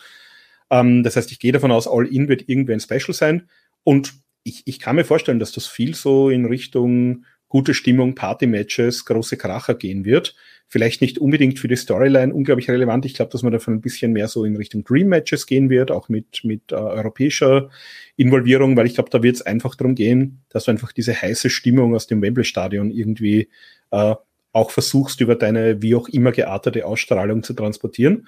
Ähm, das heißt, ich gehe davon aus, All In wird irgendwie ein Special sein. Und ich, ich kann mir vorstellen, dass das viel so in Richtung gute Stimmung, Party-Matches, große Kracher gehen wird vielleicht nicht unbedingt für die Storyline unglaublich relevant. Ich glaube, dass man davon ein bisschen mehr so in Richtung Dream Matches gehen wird, auch mit, mit äh, europäischer Involvierung, weil ich glaube, da wird es einfach darum gehen, dass du einfach diese heiße Stimmung aus dem Wembley-Stadion irgendwie äh, auch versuchst, über deine wie auch immer geartete Ausstrahlung zu transportieren.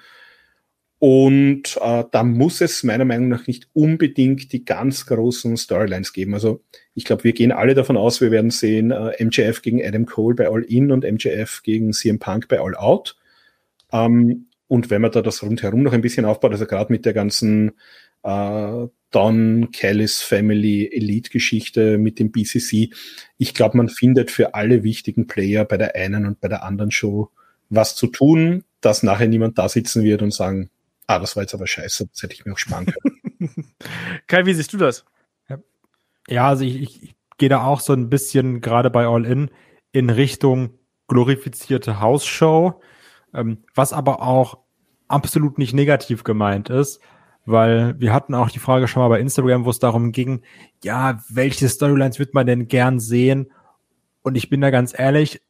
Und äh, da muss es meiner Meinung nach nicht unbedingt die ganz großen Storylines geben. Also ich glaube, wir gehen alle davon aus, wir werden sehen äh, MJF gegen Adam Cole bei All In und MJF gegen CM Punk bei All Out. Ähm, und wenn man da das rundherum noch ein bisschen aufbaut, also gerade mit der ganzen äh, Don Kelly's Family Elite Geschichte mit dem BCC, ich glaube, man findet für alle wichtigen Player bei der einen und bei der anderen Show was zu tun, dass nachher niemand da sitzen wird und sagen, ah, das war jetzt aber scheiße, das hätte ich mir auch sparen können. *laughs*
Kai, wie siehst du das?
Ja, also ich, ich, ich gehe da auch so ein bisschen gerade bei All In in Richtung glorifizierte Hausshow, ähm, was aber auch absolut nicht negativ gemeint ist, weil wir hatten auch die Frage schon mal bei Instagram, wo es darum ging, ja, welche Storylines wird man denn gern sehen? Und ich bin da ganz ehrlich,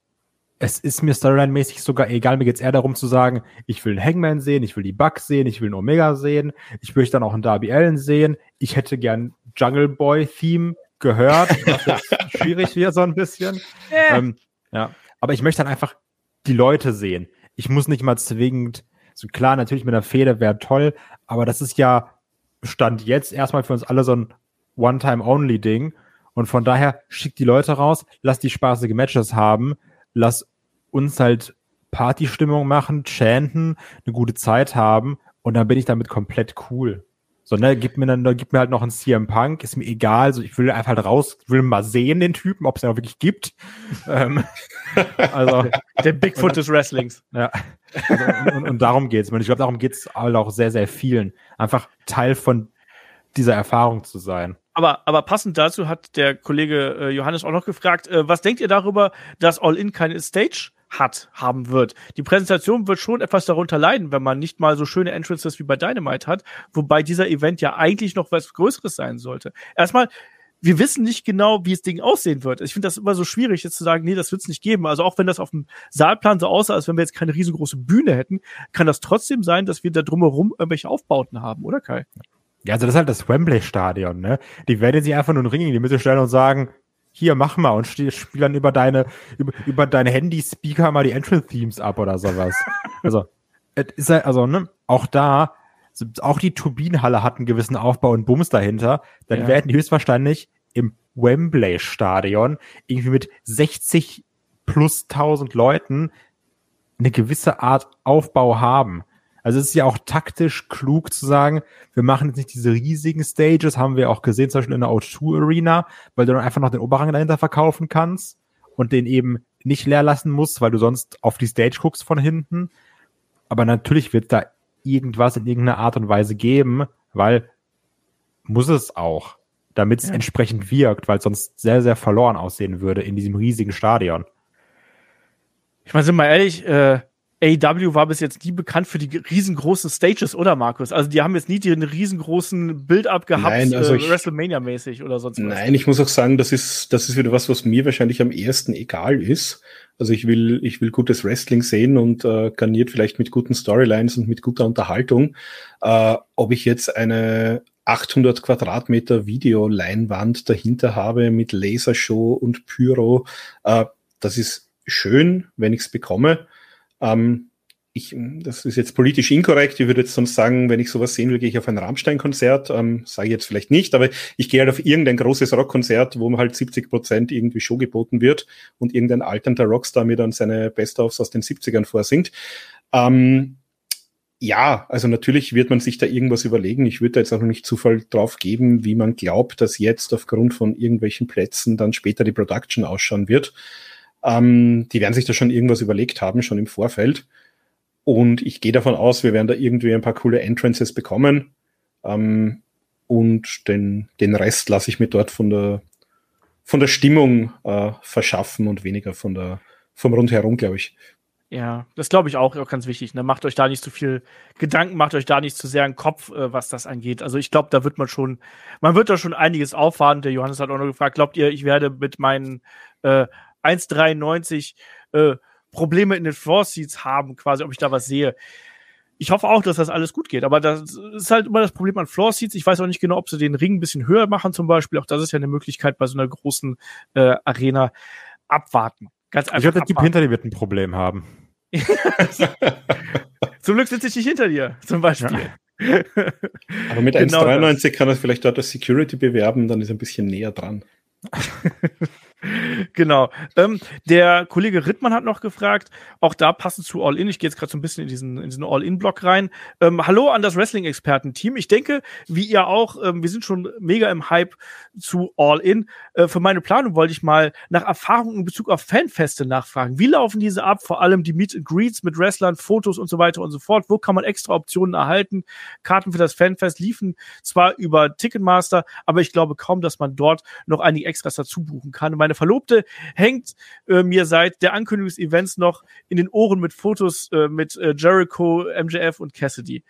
es ist mir Storyline-mäßig sogar egal. Mir geht's eher darum zu sagen, ich will einen Hangman sehen, ich will die Bugs sehen, ich will einen Omega sehen, ich möchte dann auch einen Darby Allen sehen. Ich hätte gern Jungle Boy-Theme gehört, was jetzt *laughs* schwierig wird so ein bisschen. Yeah. Ähm, ja, aber ich möchte dann einfach die Leute sehen. Ich muss nicht mal zwingend, so klar, natürlich mit einer Feder wäre toll, aber das ist ja Stand jetzt erstmal für uns alle so ein One-Time-Only-Ding. Und von daher schickt die Leute raus, lass die spaßige Matches haben, lass uns halt Partystimmung machen, chanten, eine gute Zeit haben und dann bin ich damit komplett cool. So, ne, gib mir dann, gib mir halt noch einen CM Punk, ist mir egal, so ich will einfach halt raus, will mal sehen den Typen, ob es den auch wirklich gibt. ähm, *laughs*
also der Bigfoot des Wrestlings.
Ja. Also, und, und, darum geht's. Und ich glaube, darum geht's halt auch sehr, sehr vielen. Einfach Teil von dieser Erfahrung zu sein.
Aber, aber passend dazu hat der Kollege äh, Johannes auch noch gefragt, äh, was denkt ihr darüber, dass All In keine Stage hat, haben wird. Die Präsentation wird schon etwas darunter leiden, wenn man nicht mal so schöne Entrances wie bei Dynamite hat, wobei dieser Event ja eigentlich noch was Größeres sein sollte. Erstmal, wir wissen nicht genau, wie das Ding aussehen wird. Ich finde das immer so schwierig, jetzt zu sagen, nee, das wird es nicht geben. Also auch wenn das auf dem Saalplan so aussah, als wenn wir jetzt keine riesengroße Bühne hätten, kann das trotzdem sein, dass wir da drumherum irgendwelche Aufbauten haben, oder Kai?
Ja, also das ist halt das Wembley-Stadion, ne? Die werden sich einfach nur einen Ring in die Mitte stellen und sagen, hier, mach mal und spiel dann über deine, über, über deine Handy-Speaker mal die Entrance-Themes ab oder sowas. *laughs* also, es ist halt, also, ne, auch da, auch die Turbinenhalle hat einen gewissen Aufbau und Bums dahinter, dann ja. werden die höchstwahrscheinlich im Wembley-Stadion irgendwie mit 60 plus 1000 Leuten eine gewisse Art Aufbau haben. Also es ist ja auch taktisch klug zu sagen, wir machen jetzt nicht diese riesigen Stages, haben wir auch gesehen, zum Beispiel in der O2 Arena, weil du dann einfach noch den Oberrang dahinter verkaufen kannst und den eben nicht leer lassen musst, weil du sonst auf die Stage guckst von hinten. Aber natürlich wird da irgendwas in irgendeiner Art und Weise geben, weil muss es auch, damit es ja. entsprechend wirkt, weil es sonst sehr, sehr verloren aussehen würde in diesem riesigen Stadion.
Ich meine, sind wir ehrlich, äh, AEW war bis jetzt nie bekannt für die riesengroßen Stages, oder Markus? Also die haben jetzt nie den riesengroßen Build-up gehabt,
nein, also äh,
WrestleMania-mäßig oder sonst
was. Nein, ich muss auch sagen, das ist, das ist wieder was, was mir wahrscheinlich am ersten egal ist. Also ich will, ich will gutes Wrestling sehen und äh, garniert vielleicht mit guten Storylines und mit guter Unterhaltung. Äh, ob ich jetzt eine 800 Quadratmeter Videoleinwand dahinter habe mit Lasershow und Pyro, äh, das ist schön, wenn ich es bekomme. Ähm, ich, das ist jetzt politisch inkorrekt. Ich würde jetzt sonst sagen, wenn ich sowas sehen will, gehe ich auf ein Rammstein-Konzert. Ähm, Sage ich jetzt vielleicht nicht, aber ich gehe halt auf irgendein großes Rockkonzert, wo halt 70 Prozent irgendwie Show geboten wird und irgendein alternder Rockstar mir dann seine Best-ofs aus den 70ern vorsingt. Ähm, ja, also natürlich wird man sich da irgendwas überlegen. Ich würde da jetzt auch noch nicht Zufall drauf geben, wie man glaubt, dass jetzt aufgrund von irgendwelchen Plätzen dann später die Production ausschauen wird. Ähm, die werden sich da schon irgendwas überlegt haben, schon im Vorfeld. Und ich gehe davon aus, wir werden da irgendwie ein paar coole Entrances bekommen. Ähm, und den, den Rest lasse ich mir dort von der, von der Stimmung äh, verschaffen und weniger von der, vom Rundherum, glaube ich.
Ja, das glaube ich auch, auch ganz wichtig. Ne? Macht euch da nicht zu viel Gedanken, macht euch da nicht zu sehr einen Kopf, äh, was das angeht. Also ich glaube, da wird man schon, man wird da schon einiges auffahren. Der Johannes hat auch noch gefragt, glaubt ihr, ich werde mit meinen äh, 1,93 äh, Probleme in den Floor Seats haben, quasi, ob ich da was sehe. Ich hoffe auch, dass das alles gut geht, aber das ist halt immer das Problem an Floor Seats. Ich weiß auch nicht genau, ob sie den Ring ein bisschen höher machen zum Beispiel. Auch das ist ja eine Möglichkeit bei so einer großen äh, Arena. Abwarten.
Ganz einfach. Ich glaube, der Typ hinter dir wird ein Problem haben. *laughs*
zum Glück sitze ich nicht hinter dir, zum Beispiel.
Ja. *laughs* Aber mit genau 1,93 kann er vielleicht dort das Security bewerben, dann ist er ein bisschen näher dran. *laughs* *laughs*
genau. Ähm, der Kollege Rittmann hat noch gefragt, auch da passend zu All-In, ich gehe jetzt gerade so ein bisschen in diesen, in diesen All-In-Block rein. Ähm, hallo an das Wrestling-Experten-Team. Ich denke, wie ihr auch, ähm, wir sind schon mega im Hype zu All-In. Äh, für meine Planung wollte ich mal nach Erfahrungen in Bezug auf Fanfeste nachfragen. Wie laufen diese ab? Vor allem die Meet and Greets mit Wrestlern, Fotos und so weiter und so fort. Wo kann man extra Optionen erhalten? Karten für das Fanfest liefen zwar über Ticketmaster, aber ich glaube kaum, dass man dort noch einige Extras dazu buchen kann. Meine Verlobte hängt äh, mir seit der Ankündigung des Events noch in den Ohren mit Fotos äh, mit äh, Jericho, MJF und Cassidy.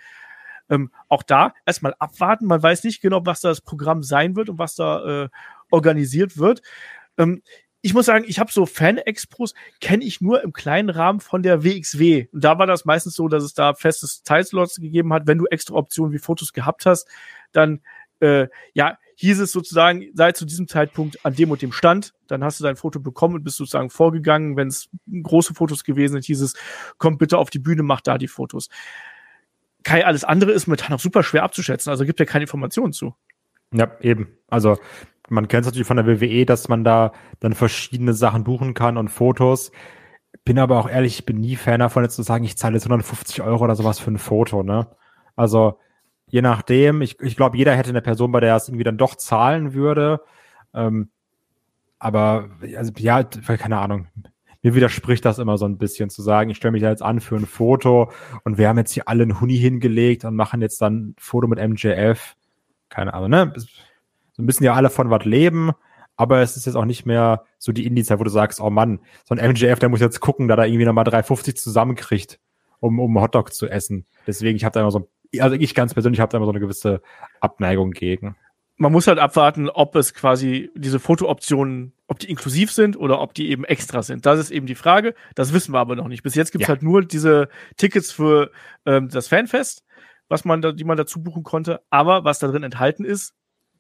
Ähm, auch da erstmal abwarten. Man weiß nicht genau, was das Programm sein wird und was da äh, organisiert wird. Ähm, ich muss sagen, ich habe so Fan-Expos, kenne ich nur im kleinen Rahmen von der WXW. Und da war das meistens so, dass es da festes Zeitslots gegeben hat. Wenn du extra Optionen wie Fotos gehabt hast, dann äh, ja, hieß es sozusagen, sei zu diesem Zeitpunkt an dem und dem Stand, dann hast du dein Foto bekommen und bist sozusagen vorgegangen. Wenn es große Fotos gewesen sind, hieß es, komm bitte auf die Bühne, mach da die Fotos. Kai, alles andere ist mit noch super schwer abzuschätzen, also gibt ja keine Informationen zu.
Ja, eben. Also man kennt es natürlich von der WWE, dass man da dann verschiedene Sachen buchen kann und Fotos. Bin aber auch ehrlich, ich bin nie Fan davon, jetzt zu sagen, ich zahle jetzt 150 Euro oder sowas für ein Foto, ne? Also je nachdem, ich, ich glaube, jeder hätte eine Person, bei der es irgendwie dann doch zahlen würde. Ähm, aber, also, ja, keine Ahnung. Mir widerspricht das immer so ein bisschen zu sagen, ich stelle mich da jetzt an für ein Foto und wir haben jetzt hier alle einen Huni hingelegt und machen jetzt dann ein Foto mit MJF. Keine Ahnung, ne? So müssen ja alle von was leben, aber es ist jetzt auch nicht mehr so die Indie-Zeit, wo du sagst, oh Mann, so ein MJF, der muss jetzt gucken, da er irgendwie nochmal 3,50 zusammenkriegt, um, um Hotdog zu essen. Deswegen, ich habe da immer so also ich ganz persönlich habe da immer so eine gewisse Abneigung gegen.
Man muss halt abwarten, ob es quasi diese Fotooptionen, ob die inklusiv sind oder ob die eben extra sind. Das ist eben die Frage. Das wissen wir aber noch nicht. Bis jetzt gibt's ja. halt nur diese Tickets für ähm, das Fanfest, was man da, die man dazu buchen konnte. Aber was da drin enthalten ist,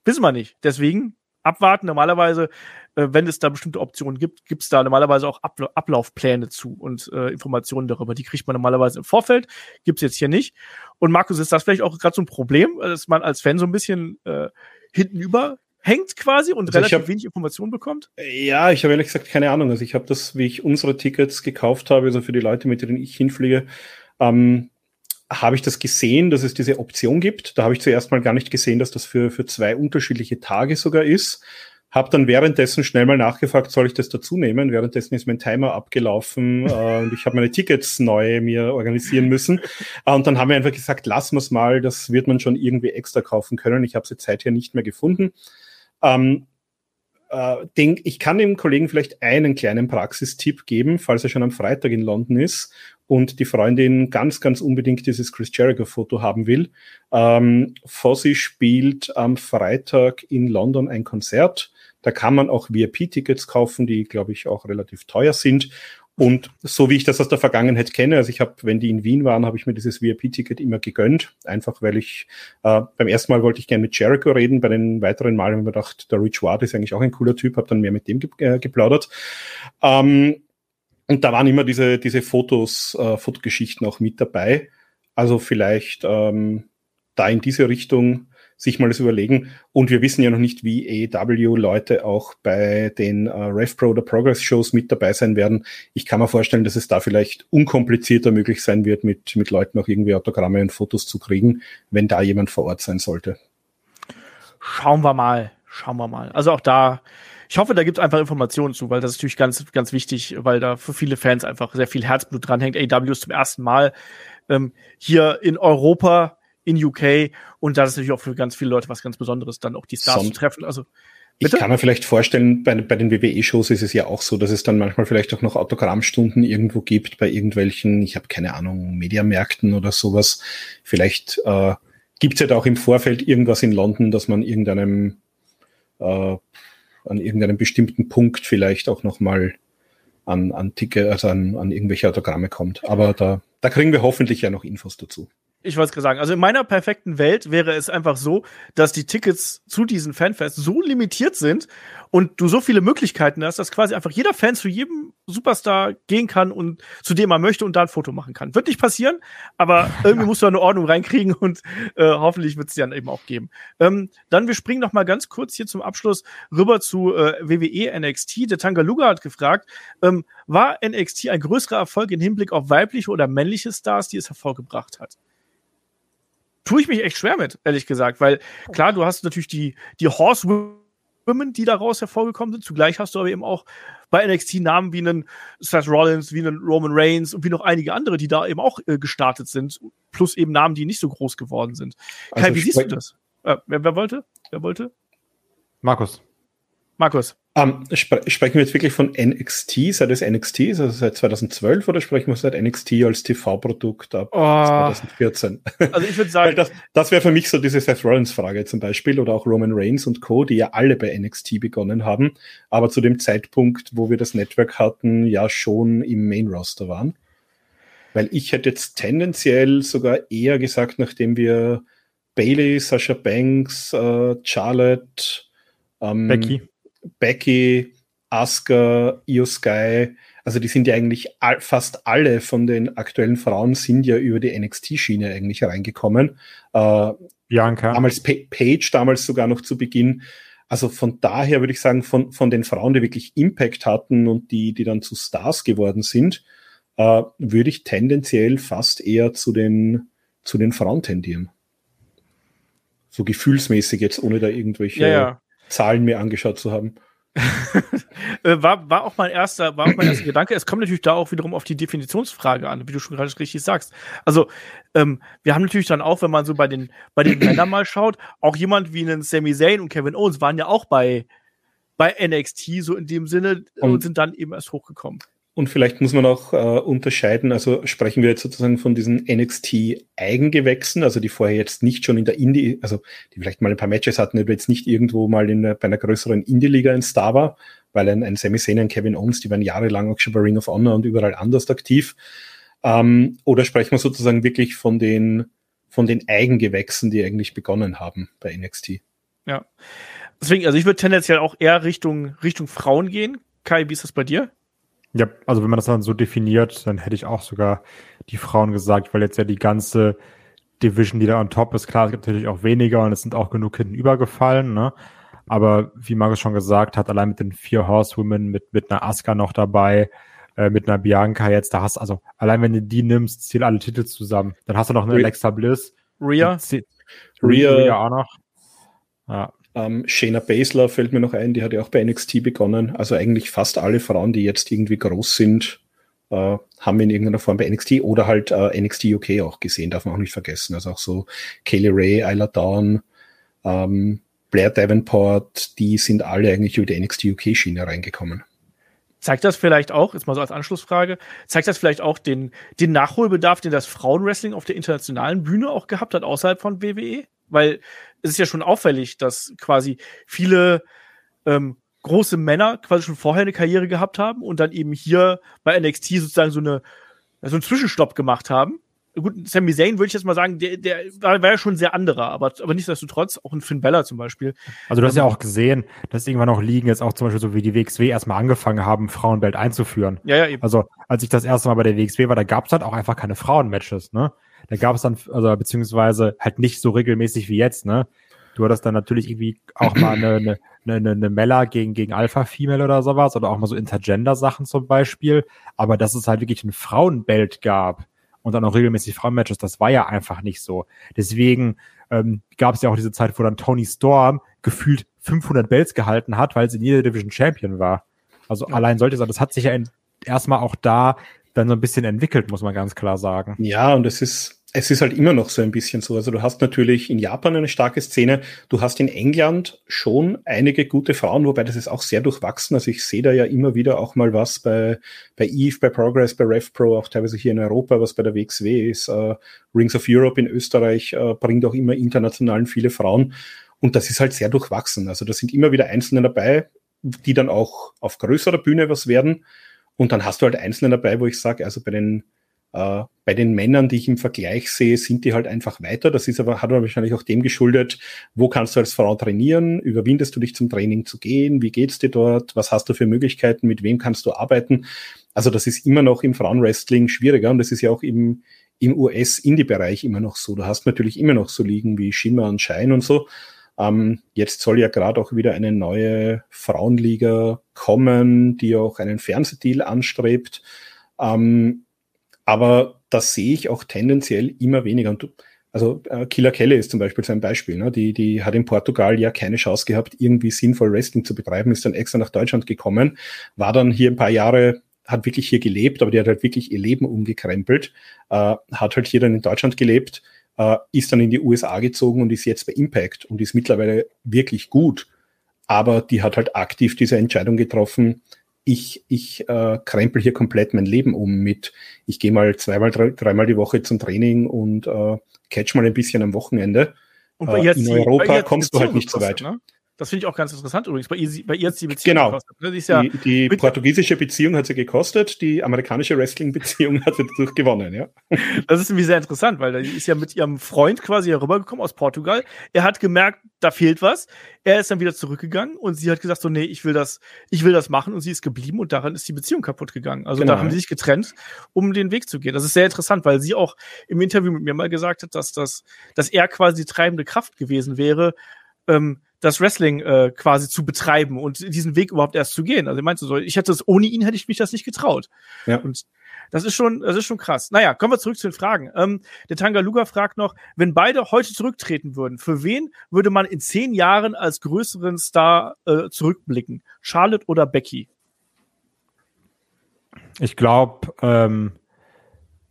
wissen wir nicht. Deswegen abwarten. Normalerweise, äh, wenn es da bestimmte Optionen gibt, gibt es da normalerweise auch Abla Ablaufpläne zu und äh, Informationen darüber. Die kriegt man normalerweise im Vorfeld, gibt es jetzt hier nicht. Und Markus, ist das vielleicht auch gerade so ein Problem, dass man als Fan so ein bisschen äh, hintenüber hängt quasi und also relativ hab, wenig Informationen bekommt?
Ja, ich habe ehrlich gesagt keine Ahnung. Also ich habe das, wie ich unsere Tickets gekauft habe, also für die Leute, mit denen ich hinfliege, ähm, habe ich das gesehen, dass es diese Option gibt. Da habe ich zuerst mal gar nicht gesehen, dass das für, für zwei unterschiedliche Tage sogar ist. Habe dann währenddessen schnell mal nachgefragt, soll ich das dazu nehmen? Währenddessen ist mein Timer abgelaufen *laughs* äh, und ich habe meine Tickets neu mir organisieren müssen. Äh, und dann haben wir einfach gesagt, lassen wir mal, das wird man schon irgendwie extra kaufen können. Ich habe sie seither nicht mehr gefunden. Ähm, äh, denk, ich kann dem Kollegen vielleicht einen kleinen Praxistipp geben, falls er schon am Freitag in London ist und die Freundin ganz, ganz unbedingt dieses Chris Jericho-Foto haben will. Ähm, Fossi spielt am Freitag in London ein Konzert. Da kann man auch VIP-Tickets kaufen, die, glaube ich, auch relativ teuer sind. Und so wie ich das aus der Vergangenheit kenne, also ich habe, wenn die in Wien waren, habe ich mir dieses VIP-Ticket immer gegönnt, einfach weil ich äh, beim ersten Mal wollte ich gerne mit Jericho reden, bei den weiteren Malen habe ich mir gedacht, der Rich Ward ist eigentlich auch ein cooler Typ, habe dann mehr mit dem ge äh, geplaudert. Ähm, und da waren immer diese, diese Fotos, äh, Fotogeschichten auch mit dabei. Also vielleicht ähm, da in diese Richtung sich mal das überlegen. Und wir wissen ja noch nicht, wie AEW-Leute auch bei den äh, RevPro oder Progress-Shows mit dabei sein werden. Ich kann mir vorstellen, dass es da vielleicht unkomplizierter möglich sein wird, mit, mit Leuten auch irgendwie Autogramme und Fotos zu kriegen, wenn da jemand vor Ort sein sollte.
Schauen wir mal. Schauen wir mal. Also auch da, ich hoffe, da gibt es einfach Informationen zu, weil das ist natürlich ganz, ganz wichtig, weil da für viele Fans einfach sehr viel Herzblut dranhängt. AEW ist zum ersten Mal ähm, hier in Europa in UK und das ist natürlich auch für ganz viele Leute was ganz Besonderes, dann auch die Stars Son zu treffen. Also
Bitte? Ich kann mir vielleicht vorstellen, bei, bei den WWE-Shows ist es ja auch so, dass es dann manchmal vielleicht auch noch Autogrammstunden irgendwo gibt bei irgendwelchen, ich habe keine Ahnung, Mediamärkten oder sowas. Vielleicht äh, gibt es ja da auch im Vorfeld irgendwas in London, dass man irgendeinem äh, an irgendeinem bestimmten Punkt vielleicht auch nochmal an, an Ticket, also an, an irgendwelche Autogramme kommt. Aber da, da kriegen wir hoffentlich ja noch Infos dazu
ich wollte es gerade sagen, also in meiner perfekten Welt wäre es einfach so, dass die Tickets zu diesen Fanfests so limitiert sind und du so viele Möglichkeiten hast, dass quasi einfach jeder Fan zu jedem Superstar gehen kann und zu dem er möchte und da ein Foto machen kann. Wird nicht passieren, aber irgendwie *laughs* musst du eine Ordnung reinkriegen und äh, hoffentlich wird es dann eben auch geben. Ähm, dann, wir springen noch mal ganz kurz hier zum Abschluss rüber zu äh, WWE NXT. Der Tangaluga hat gefragt, ähm, war NXT ein größerer Erfolg im Hinblick auf weibliche oder männliche Stars, die es hervorgebracht hat? Tue ich mich echt schwer mit, ehrlich gesagt, weil klar, du hast natürlich die, die Horsewomen, die daraus hervorgekommen sind. Zugleich hast du aber eben auch bei NXT Namen wie einen Seth Rollins, wie einen Roman Reigns und wie noch einige andere, die da eben auch äh, gestartet sind, plus eben Namen, die nicht so groß geworden sind. Also Kai, wie siehst du das? Äh, wer, wer wollte? Wer wollte?
Markus.
Markus.
Um, ähm, spre sprechen wir jetzt wirklich von NXT, seit es NXT ist, also seit 2012, oder sprechen wir seit NXT als TV-Produkt ab oh. 2014?
Also ich würde sagen,
das, das wäre für mich so diese Seth Rollins-Frage zum Beispiel oder auch Roman Reigns und Co., die ja alle bei NXT begonnen haben, aber zu dem Zeitpunkt, wo wir das Network hatten, ja schon im Main-Roster waren. Weil ich hätte jetzt tendenziell sogar eher gesagt, nachdem wir Bailey, Sasha Banks, äh, Charlotte,
ähm, Becky
Becky, Asuka, Io Sky, also die sind ja eigentlich all, fast alle von den aktuellen Frauen sind ja über die NXT-Schiene eigentlich reingekommen. Äh,
Bianca.
Damals pa Paige, damals sogar noch zu Beginn. Also von daher würde ich sagen, von, von den Frauen, die wirklich Impact hatten und die, die dann zu Stars geworden sind, äh, würde ich tendenziell fast eher zu den, zu den Frauen tendieren. So gefühlsmäßig jetzt, ohne da irgendwelche
ja, ja.
Zahlen mir angeschaut zu haben. *laughs*
Äh, war, war auch mein erster, war auch mein erster Gedanke. Es kommt natürlich da auch wiederum auf die Definitionsfrage an, wie du schon gerade richtig sagst. Also, ähm, wir haben natürlich dann auch, wenn man so bei den, bei den Männern mal schaut, auch jemand wie einen Sami Zayn und Kevin Owens waren ja auch bei, bei NXT so in dem Sinne und, und sind dann eben erst hochgekommen.
Und vielleicht muss man auch äh, unterscheiden, also sprechen wir jetzt sozusagen von diesen NXT-Eigengewächsen, also die vorher jetzt nicht schon in der Indie, also die vielleicht mal ein paar Matches hatten, aber jetzt nicht irgendwo mal in, bei einer größeren Indie-Liga ein Star war, weil ein, ein Sami Zayn, ein Kevin Owens, die waren jahrelang auch schon bei Ring of Honor und überall anders aktiv. Ähm, oder sprechen wir sozusagen wirklich von den, von den Eigengewächsen, die eigentlich begonnen haben bei NXT?
Ja. Deswegen, also ich würde tendenziell auch eher Richtung, Richtung Frauen gehen. Kai, wie ist das bei dir?
Ja, also wenn man das dann so definiert, dann hätte ich auch sogar die Frauen gesagt, weil jetzt ja die ganze Division, die da on top ist, klar, es gibt natürlich auch weniger und es sind auch genug hinten übergefallen, ne? Aber wie Markus schon gesagt hat, allein mit den vier Horsewomen, mit, mit einer Asuka noch dabei, äh, mit einer Bianca jetzt, da hast also, allein wenn du die nimmst, zählen alle Titel zusammen. Dann hast du noch eine Alexa Bliss.
Rhea.
Rhea. Rhea
auch noch.
Ja. Ähm, Shayna Baszler fällt mir noch ein, die hat ja auch bei NXT begonnen. Also eigentlich fast alle Frauen, die jetzt irgendwie groß sind, äh, haben in irgendeiner Form bei NXT oder halt äh, NXT UK auch gesehen, darf man auch nicht vergessen. Also auch so Kaylee Ray, Isla Dawn, ähm, Blair Davenport, die sind alle eigentlich über die NXT UK-Schiene reingekommen.
Zeigt das vielleicht auch, jetzt mal so als Anschlussfrage, zeigt das vielleicht auch den, den Nachholbedarf, den das Frauenwrestling auf der internationalen Bühne auch gehabt hat, außerhalb von WWE? Weil es ist ja schon auffällig, dass quasi viele ähm, große Männer quasi schon vorher eine Karriere gehabt haben und dann eben hier bei NXT sozusagen so eine so einen Zwischenstopp gemacht haben. Gut, Sami Zayn würde ich jetzt mal sagen, der, der war, ja schon sehr anderer, aber, aber nichtsdestotrotz, auch ein Finn Bella zum Beispiel.
Also du hast ja auch gesehen, dass irgendwann noch liegen jetzt auch zum Beispiel so wie die WXW erstmal angefangen haben, Frauenbelt einzuführen.
Ja, ja, eben.
Also als ich das erste Mal bei der WXW war, da gab es halt auch einfach keine Frauenmatches, ne? Da gab es dann, also beziehungsweise halt nicht so regelmäßig wie jetzt, ne? Du hattest dann natürlich irgendwie auch mal eine, eine, eine, eine Mella gegen, gegen Alpha-Female oder sowas oder auch mal so Intergender-Sachen zum Beispiel. Aber dass es halt wirklich ein Frauenbelt gab und dann auch regelmäßig Frauenmatches, das war ja einfach nicht so. Deswegen ähm, gab es ja auch diese Zeit, wo dann Tony Storm gefühlt 500 Belts gehalten hat, weil sie in jeder Division Champion war. Also ja. allein sollte es, das hat sich ja erstmal auch da dann so ein bisschen entwickelt, muss man ganz klar sagen.
Ja, und es ist, es ist halt immer noch so ein bisschen so. Also du hast natürlich in Japan eine starke Szene. Du hast in England schon einige gute Frauen, wobei das ist auch sehr durchwachsen. Also ich sehe da ja immer wieder auch mal was bei, bei Eve, bei Progress, bei RevPro, auch teilweise hier in Europa, was bei der WXW ist. Uh, Rings of Europe in Österreich uh, bringt auch immer internationalen viele Frauen. Und das ist halt sehr durchwachsen. Also da sind immer wieder Einzelne dabei, die dann auch auf größerer Bühne was werden. Und dann hast du halt Einzelne dabei, wo ich sage, also bei den äh, bei den Männern, die ich im Vergleich sehe, sind die halt einfach weiter. Das ist aber, hat aber wahrscheinlich auch dem geschuldet, wo kannst du als Frau trainieren? Überwindest du dich zum Training zu gehen? Wie geht's dir dort? Was hast du für Möglichkeiten? Mit wem kannst du arbeiten? Also das ist immer noch im Frauenwrestling schwieriger und das ist ja auch im, im US-Indie-Bereich immer noch so. Du hast natürlich immer noch so Ligen wie Schimmer und Schein und so. Ähm, jetzt soll ja gerade auch wieder eine neue Frauenliga kommen, die auch einen Fernsehdeal anstrebt. Ähm, aber das sehe ich auch tendenziell immer weniger. Und also äh, Killer Kelly ist zum Beispiel so ein Beispiel. Ne? Die, die hat in Portugal ja keine Chance gehabt, irgendwie sinnvoll Wrestling zu betreiben, ist dann extra nach Deutschland gekommen, war dann hier ein paar Jahre, hat wirklich hier gelebt, aber die hat halt wirklich ihr Leben umgekrempelt, äh, hat halt hier dann in Deutschland gelebt, äh, ist dann in die USA gezogen und ist jetzt bei Impact und ist mittlerweile wirklich gut. Aber die hat halt aktiv diese Entscheidung getroffen, ich, ich äh, krempel hier komplett mein Leben um mit, ich gehe mal zweimal, drei, dreimal die Woche zum Training und äh, catch mal ein bisschen am Wochenende.
Und bei äh, in Europa kommst du halt nicht so weit. Ne? Das finde ich auch ganz interessant übrigens. Bei ihr, bei ihr hat die
Beziehung genau. gekostet. Ne? Die, ja die, die portugiesische Beziehung hat sie gekostet, die amerikanische Wrestling-Beziehung hat sie dadurch gewonnen, ja.
Das ist irgendwie sehr interessant, weil die ist ja mit ihrem Freund quasi herübergekommen aus Portugal. Er hat gemerkt, da fehlt was. Er ist dann wieder zurückgegangen und sie hat gesagt so, nee, ich will das, ich will das machen und sie ist geblieben und daran ist die Beziehung kaputt gegangen. Also genau. da haben sie sich getrennt, um den Weg zu gehen. Das ist sehr interessant, weil sie auch im Interview mit mir mal gesagt hat, dass das, dass er quasi die treibende Kraft gewesen wäre, ähm, das Wrestling äh, quasi zu betreiben und diesen Weg überhaupt erst zu gehen. Also ich meinte so, ich hätte das ohne ihn hätte ich mich das nicht getraut. Ja. Und das ist schon, das ist schon krass. Naja, kommen wir zurück zu den Fragen. Ähm, der Tangaluga fragt noch, wenn beide heute zurücktreten würden, für wen würde man in zehn Jahren als größeren Star äh, zurückblicken? Charlotte oder Becky?
Ich glaube ähm,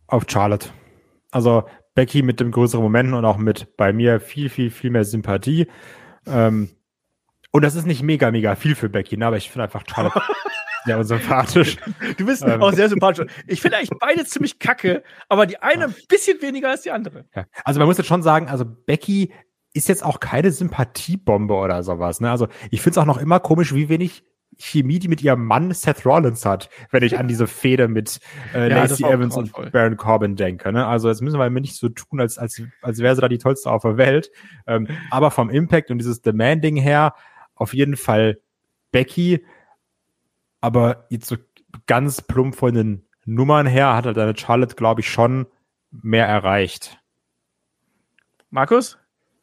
auf Charlotte. Also Becky mit dem größeren Momenten und auch mit bei mir viel, viel, viel mehr Sympathie. Ähm, und das ist nicht mega, mega viel für Becky, ne? aber ich finde einfach Charlotte *laughs* sehr sympathisch.
Du bist ähm. auch sehr sympathisch. Ich finde eigentlich beide ziemlich kacke, aber die eine ein bisschen weniger als die andere.
Ja. Also man muss jetzt schon sagen, also Becky ist jetzt auch keine Sympathiebombe oder sowas. Ne? Also ich finde es auch noch immer komisch, wie wenig Chemie, die mit ihrem Mann Seth Rollins hat, wenn ich an diese Fehde mit äh, ja, Lacey Evans und Baron Corbin denke. Ne? Also jetzt müssen wir nicht so tun, als, als, als wäre sie da die tollste auf der Welt. Ähm, aber vom Impact und dieses Demanding her auf jeden Fall Becky. Aber jetzt so ganz plump von den Nummern her hat er deine Charlotte, glaube ich, schon mehr erreicht.
Markus?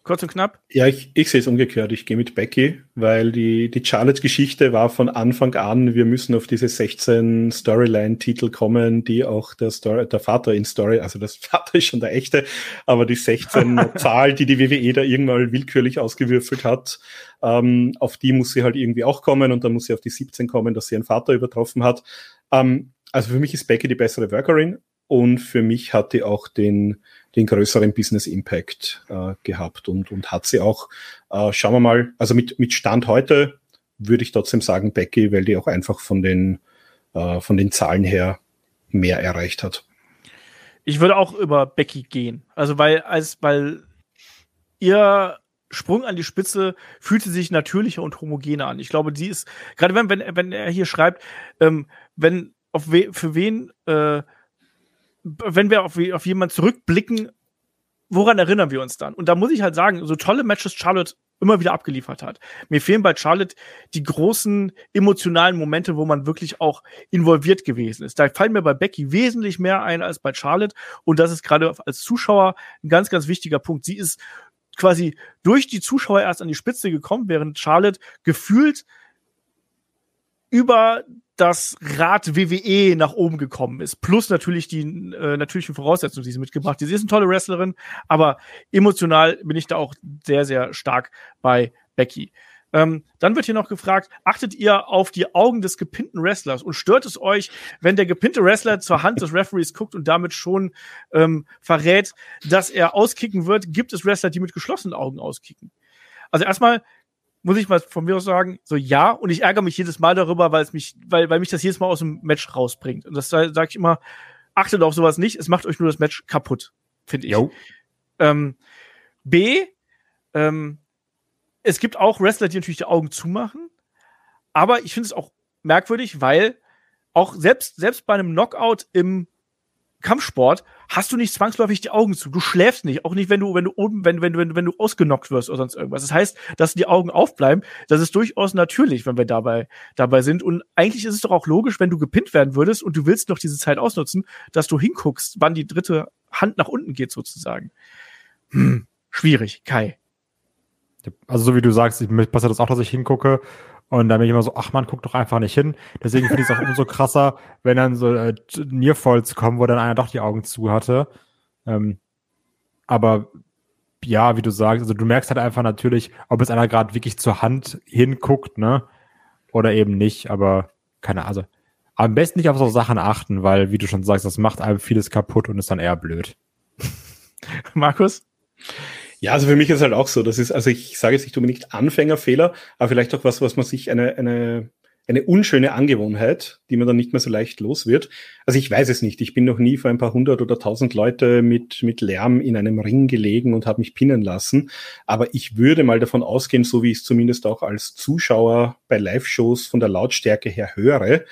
Kurz und knapp?
Ja, ich, ich sehe es umgekehrt. Ich gehe mit Becky, weil die, die Charlotte-Geschichte war von Anfang an, wir müssen auf diese 16 Storyline-Titel kommen, die auch der, Story, der Vater in Story, also das *laughs* Vater ist schon der echte, aber die 16 *laughs* Zahl, die die WWE da irgendwann willkürlich ausgewürfelt hat, ähm, auf die muss sie halt irgendwie auch kommen und dann muss sie auf die 17 kommen, dass sie ihren Vater übertroffen hat. Ähm, also für mich ist Becky die bessere Workerin und für mich hat die auch den, den größeren Business Impact äh, gehabt und, und hat sie auch, äh, schauen wir mal, also mit, mit Stand heute würde ich trotzdem sagen Becky, weil die auch einfach von den, äh, von den Zahlen her mehr erreicht hat.
Ich würde auch über Becky gehen. Also weil, als, weil ihr Sprung an die Spitze fühlte sich natürlicher und homogener an. Ich glaube, die ist, gerade wenn, wenn, wenn er hier schreibt, ähm, wenn, auf we, für wen äh, wenn wir auf, auf jemanden zurückblicken, woran erinnern wir uns dann? Und da muss ich halt sagen, so tolle Matches Charlotte immer wieder abgeliefert hat. Mir fehlen bei Charlotte die großen emotionalen Momente, wo man wirklich auch involviert gewesen ist. Da fallen mir bei Becky wesentlich mehr ein als bei Charlotte. Und das ist gerade als Zuschauer ein ganz, ganz wichtiger Punkt. Sie ist quasi durch die Zuschauer erst an die Spitze gekommen, während Charlotte gefühlt über das Rad WWE nach oben gekommen ist. Plus natürlich die äh, natürlichen Voraussetzungen, die sie mitgebracht hat. Sie ist eine tolle Wrestlerin, aber emotional bin ich da auch sehr, sehr stark bei Becky. Ähm, dann wird hier noch gefragt, achtet ihr auf die Augen des gepinnten Wrestlers und stört es euch, wenn der gepinnte Wrestler zur Hand des Referees guckt und damit schon ähm, verrät, dass er auskicken wird? Gibt es Wrestler, die mit geschlossenen Augen auskicken? Also erstmal muss ich mal von mir aus sagen, so ja, und ich ärgere mich jedes Mal darüber, weil es mich, weil, weil mich das jedes Mal aus dem Match rausbringt. Und das sage ich immer, achtet auf sowas nicht, es macht euch nur das Match kaputt, finde ich. Jo. Ähm, B, ähm, es gibt auch Wrestler, die natürlich die Augen zumachen, aber ich finde es auch merkwürdig, weil auch selbst, selbst bei einem Knockout im Kampfsport hast du nicht zwangsläufig die Augen zu. Du schläfst nicht, auch nicht, wenn du, wenn du oben, wenn, wenn, wenn, wenn du ausgenockt wirst oder sonst irgendwas. Das heißt, dass die Augen aufbleiben. Das ist durchaus natürlich, wenn wir dabei, dabei sind. Und eigentlich ist es doch auch logisch, wenn du gepinnt werden würdest und du willst noch diese Zeit ausnutzen, dass du hinguckst, wann die dritte Hand nach unten geht, sozusagen. Hm, schwierig, Kai.
Also so wie du sagst, ich passiert das auch, dass ich hingucke und dann bin ich immer so, ach man, guck doch einfach nicht hin. Deswegen finde ich es auch umso krasser, wenn dann so äh, Nearfalls kommen, wo dann einer doch die Augen zu hatte. Ähm, aber ja, wie du sagst, also du merkst halt einfach natürlich, ob jetzt einer gerade wirklich zur Hand hinguckt, ne? Oder eben nicht, aber keine Ahnung. Also, am besten nicht auf so Sachen achten, weil, wie du schon sagst, das macht einem vieles kaputt und ist dann eher blöd. *laughs*
Markus?
Ja, also für mich ist halt auch so, das ist, also ich sage jetzt nicht unbedingt Anfängerfehler, aber vielleicht auch was, was man sich eine, eine, eine unschöne Angewohnheit, die man dann nicht mehr so leicht los wird. Also ich weiß es nicht. Ich bin noch nie vor ein paar hundert oder tausend Leute mit, mit Lärm in einem Ring gelegen und habe mich pinnen lassen. Aber ich würde mal davon ausgehen, so wie ich es zumindest auch als Zuschauer bei Live-Shows von der Lautstärke her höre,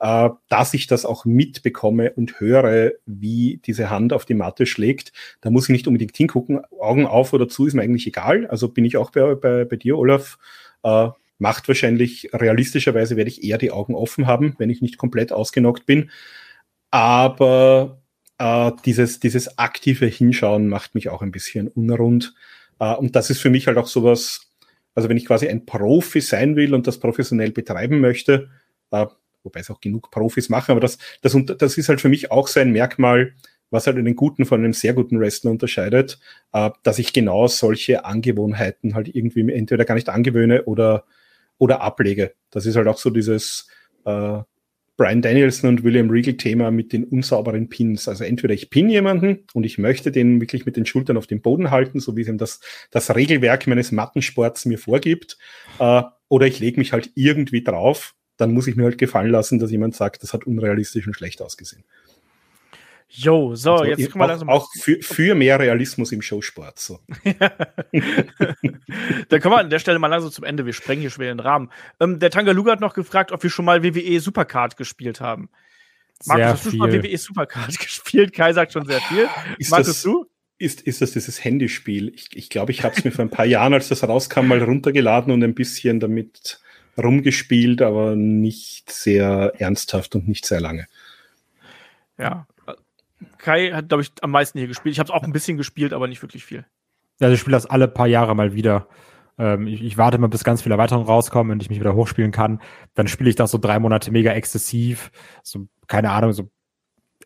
äh, dass ich das auch mitbekomme und höre, wie diese Hand auf die Matte schlägt. Da muss ich nicht unbedingt hingucken. Augen auf oder zu ist mir eigentlich egal. Also bin ich auch bei, bei, bei dir, Olaf. Äh, macht wahrscheinlich, realistischerweise werde ich eher die Augen offen haben, wenn ich nicht komplett ausgenockt bin. Aber äh, dieses, dieses aktive Hinschauen macht mich auch ein bisschen unrund. Äh, und das ist für mich halt auch sowas, also wenn ich quasi ein Profi sein will und das professionell betreiben möchte, äh, wobei es auch genug Profis machen, aber das, das, das ist halt für mich auch so ein Merkmal, was halt einen guten von einem sehr guten Wrestler unterscheidet, äh, dass ich genau solche Angewohnheiten halt irgendwie entweder gar nicht angewöhne oder, oder ablege. Das ist halt auch so dieses äh, Brian Danielson und William Regal Thema mit den unsauberen Pins. Also entweder ich pin jemanden und ich möchte den wirklich mit den Schultern auf dem Boden halten, so wie es ihm das, das Regelwerk meines Mattensports mir vorgibt, äh, oder ich lege mich halt irgendwie drauf dann muss ich mir halt gefallen lassen, dass jemand sagt, das hat unrealistisch und schlecht ausgesehen.
Jo, so, also, jetzt
kommen wir langsam. Auch für, für mehr Realismus im Showsport. So. *laughs*
Dann kommen wir an der Stelle mal langsam zum Ende. Wir sprengen hier schwer den Rahmen. Ähm, der Tangaluga hat noch gefragt, ob wir schon mal WWE Supercard gespielt haben. Markus, hast du schon mal WWE Supercard *laughs* gespielt? Kai sagt schon sehr viel.
Ist Markus, das, du? Ist, ist das dieses Handyspiel? Ich glaube, ich, glaub, ich habe es mir vor ein paar Jahren, als das rauskam, mal runtergeladen und ein bisschen damit rumgespielt, aber nicht sehr ernsthaft und nicht sehr lange.
Ja. Kai hat, glaube ich, am meisten hier gespielt. Ich habe es auch ein bisschen gespielt, aber nicht wirklich viel.
Also ich spiele das alle paar Jahre mal wieder. Ähm, ich, ich, warte mal, bis ganz viele Erweiterungen rauskommen und ich mich wieder hochspielen kann. Dann spiele ich das so drei Monate mega exzessiv. So, keine Ahnung, so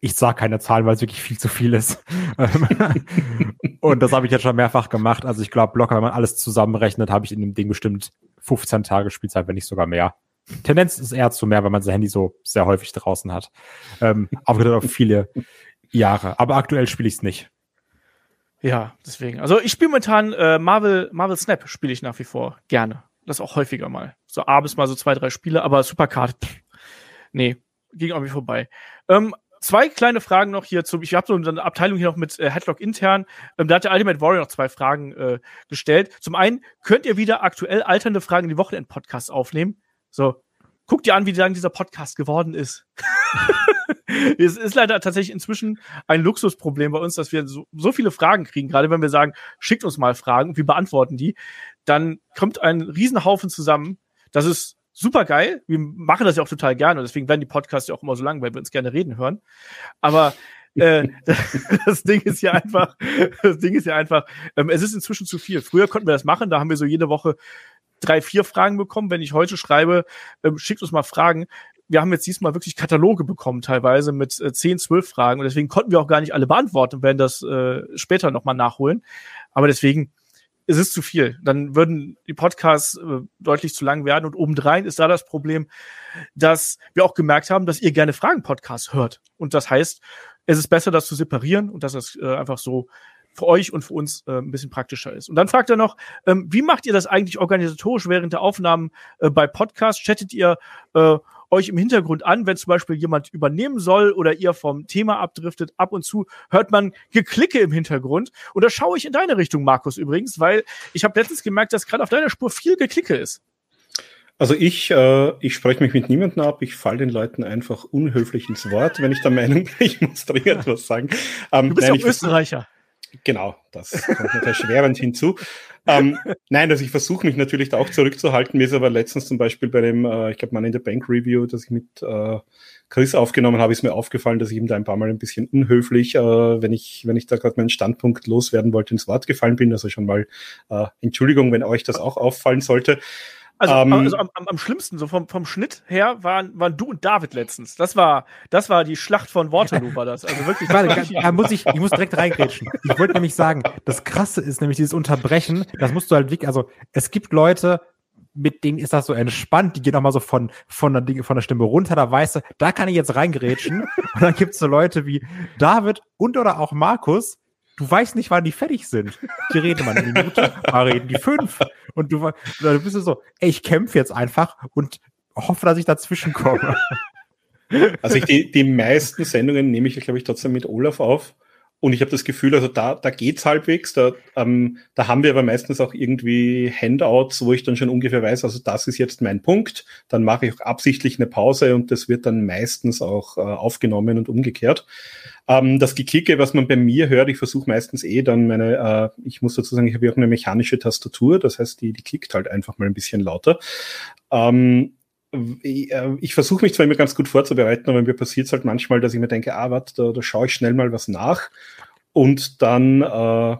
ich sage keine Zahlen, weil es wirklich viel zu viel ist. *laughs* und das habe ich jetzt schon mehrfach gemacht. Also ich glaube, locker, wenn man alles zusammenrechnet, habe ich in dem Ding bestimmt 15 Tage Spielzeit, wenn nicht sogar mehr. Tendenz ist eher zu mehr, weil man sein Handy so sehr häufig draußen hat. Ähm, *laughs* aufgeteilt auf viele Jahre. Aber aktuell spiele ich es nicht.
Ja, deswegen. Also ich spiele momentan äh, Marvel, Marvel Snap spiele ich nach wie vor gerne. Das auch häufiger mal. So abends mal so zwei, drei Spiele, aber Supercard, pff, nee, ging irgendwie vorbei. Ähm, zwei kleine Fragen noch hier zum. Ich habe so eine Abteilung hier noch mit äh, Headlock intern. Ähm, da hat der Ultimate Warrior noch zwei Fragen äh, gestellt. Zum einen, könnt ihr wieder aktuell alternde Fragen in die Wochenend-Podcasts aufnehmen? So, guckt ihr an, wie lang dieser Podcast geworden ist. *laughs* es ist leider tatsächlich inzwischen ein Luxusproblem bei uns, dass wir so, so viele Fragen kriegen, gerade wenn wir sagen, schickt uns mal Fragen und wir beantworten die, dann kommt ein Riesenhaufen zusammen. Das ist super geil. Wir machen das ja auch total gerne und deswegen werden die Podcasts ja auch immer so lang, weil wir uns gerne reden hören. Aber *laughs* äh, *laughs* das Ding ist ja einfach, das Ding ist ja einfach, ähm, es ist inzwischen zu viel. Früher konnten wir das machen, da haben wir so jede Woche drei, vier Fragen bekommen. Wenn ich heute schreibe, ähm, schickt uns mal Fragen. Wir haben jetzt diesmal wirklich Kataloge bekommen, teilweise mit äh, 10, 12 Fragen. Und deswegen konnten wir auch gar nicht alle beantworten und werden das äh, später nochmal nachholen. Aber deswegen, es ist zu viel. Dann würden die Podcasts äh, deutlich zu lang werden. Und obendrein ist da das Problem, dass wir auch gemerkt haben, dass ihr gerne Fragen-Podcasts hört. Und das heißt, es ist besser, das zu separieren und dass das äh, einfach so für euch und für uns äh, ein bisschen praktischer ist. Und dann fragt er noch, ähm, wie macht ihr das eigentlich organisatorisch während der Aufnahmen äh, bei Podcasts? Chattet ihr äh, euch im Hintergrund an, wenn zum Beispiel jemand übernehmen soll oder ihr vom Thema abdriftet. Ab und zu hört man Geklicke im Hintergrund. Und da schaue ich in deine Richtung, Markus, übrigens, weil ich habe letztens gemerkt, dass gerade auf deiner Spur viel Geklicke ist.
Also ich, äh, ich spreche mich mit niemandem ab, ich falle den Leuten einfach unhöflich ins Wort, wenn ich der Meinung bin, *laughs* ich muss dringend was sagen.
Ähm, du bist ja Österreicher.
Genau, das kommt noch erschwerend hinzu. Ähm, nein, also ich versuche mich natürlich da auch zurückzuhalten. Mir ist aber letztens zum Beispiel bei dem, äh, ich glaube, Mann in der Bank Review, das ich mit äh, Chris aufgenommen habe, ist mir aufgefallen, dass ich ihm da ein paar Mal ein bisschen unhöflich, äh, wenn ich, wenn ich da gerade meinen Standpunkt loswerden wollte, ins Wort gefallen bin. Also schon mal äh, Entschuldigung, wenn euch das auch auffallen sollte.
Also, ähm, also am, am, am, schlimmsten, so vom, vom Schnitt her, waren, waren du und David letztens. Das war, das war die Schlacht von Waterloo, war das. Also wirklich.
Warte, da muss ich, ich muss direkt reingrätschen. Ich wollte nämlich sagen, das Krasse ist nämlich dieses Unterbrechen, das musst du halt wirklich, also es gibt Leute, mit denen ist das so entspannt, die gehen auch mal so von, von, der, von der Stimme runter, da weißt du, da kann ich jetzt reingrätschen. Und dann gibt's so Leute wie David und oder auch Markus, du weißt nicht, wann die fertig sind. Die reden mal eine *laughs* Minute, mal reden die fünf. Und du, du bist so, ey, ich kämpfe jetzt einfach und hoffe, dass ich dazwischen komme. *laughs*
Also ich, die, die meisten Sendungen nehme ich, glaube ich, trotzdem mit Olaf auf. Und ich habe das Gefühl, also da, da geht's halbwegs. Da, ähm, da haben wir aber meistens auch irgendwie Handouts, wo ich dann schon ungefähr weiß, also das ist jetzt mein Punkt. Dann mache ich auch absichtlich eine Pause und das wird dann meistens auch äh, aufgenommen und umgekehrt. Ähm, das Gekicke, was man bei mir hört, ich versuche meistens eh dann meine, äh, ich muss dazu sagen, ich habe ja auch eine mechanische Tastatur, das heißt, die, die klickt halt einfach mal ein bisschen lauter. Ähm, ich, äh, ich versuche mich zwar immer ganz gut vorzubereiten, aber mir passiert es halt manchmal, dass ich mir denke, ah, warte, da, da schaue ich schnell mal was nach und dann, äh,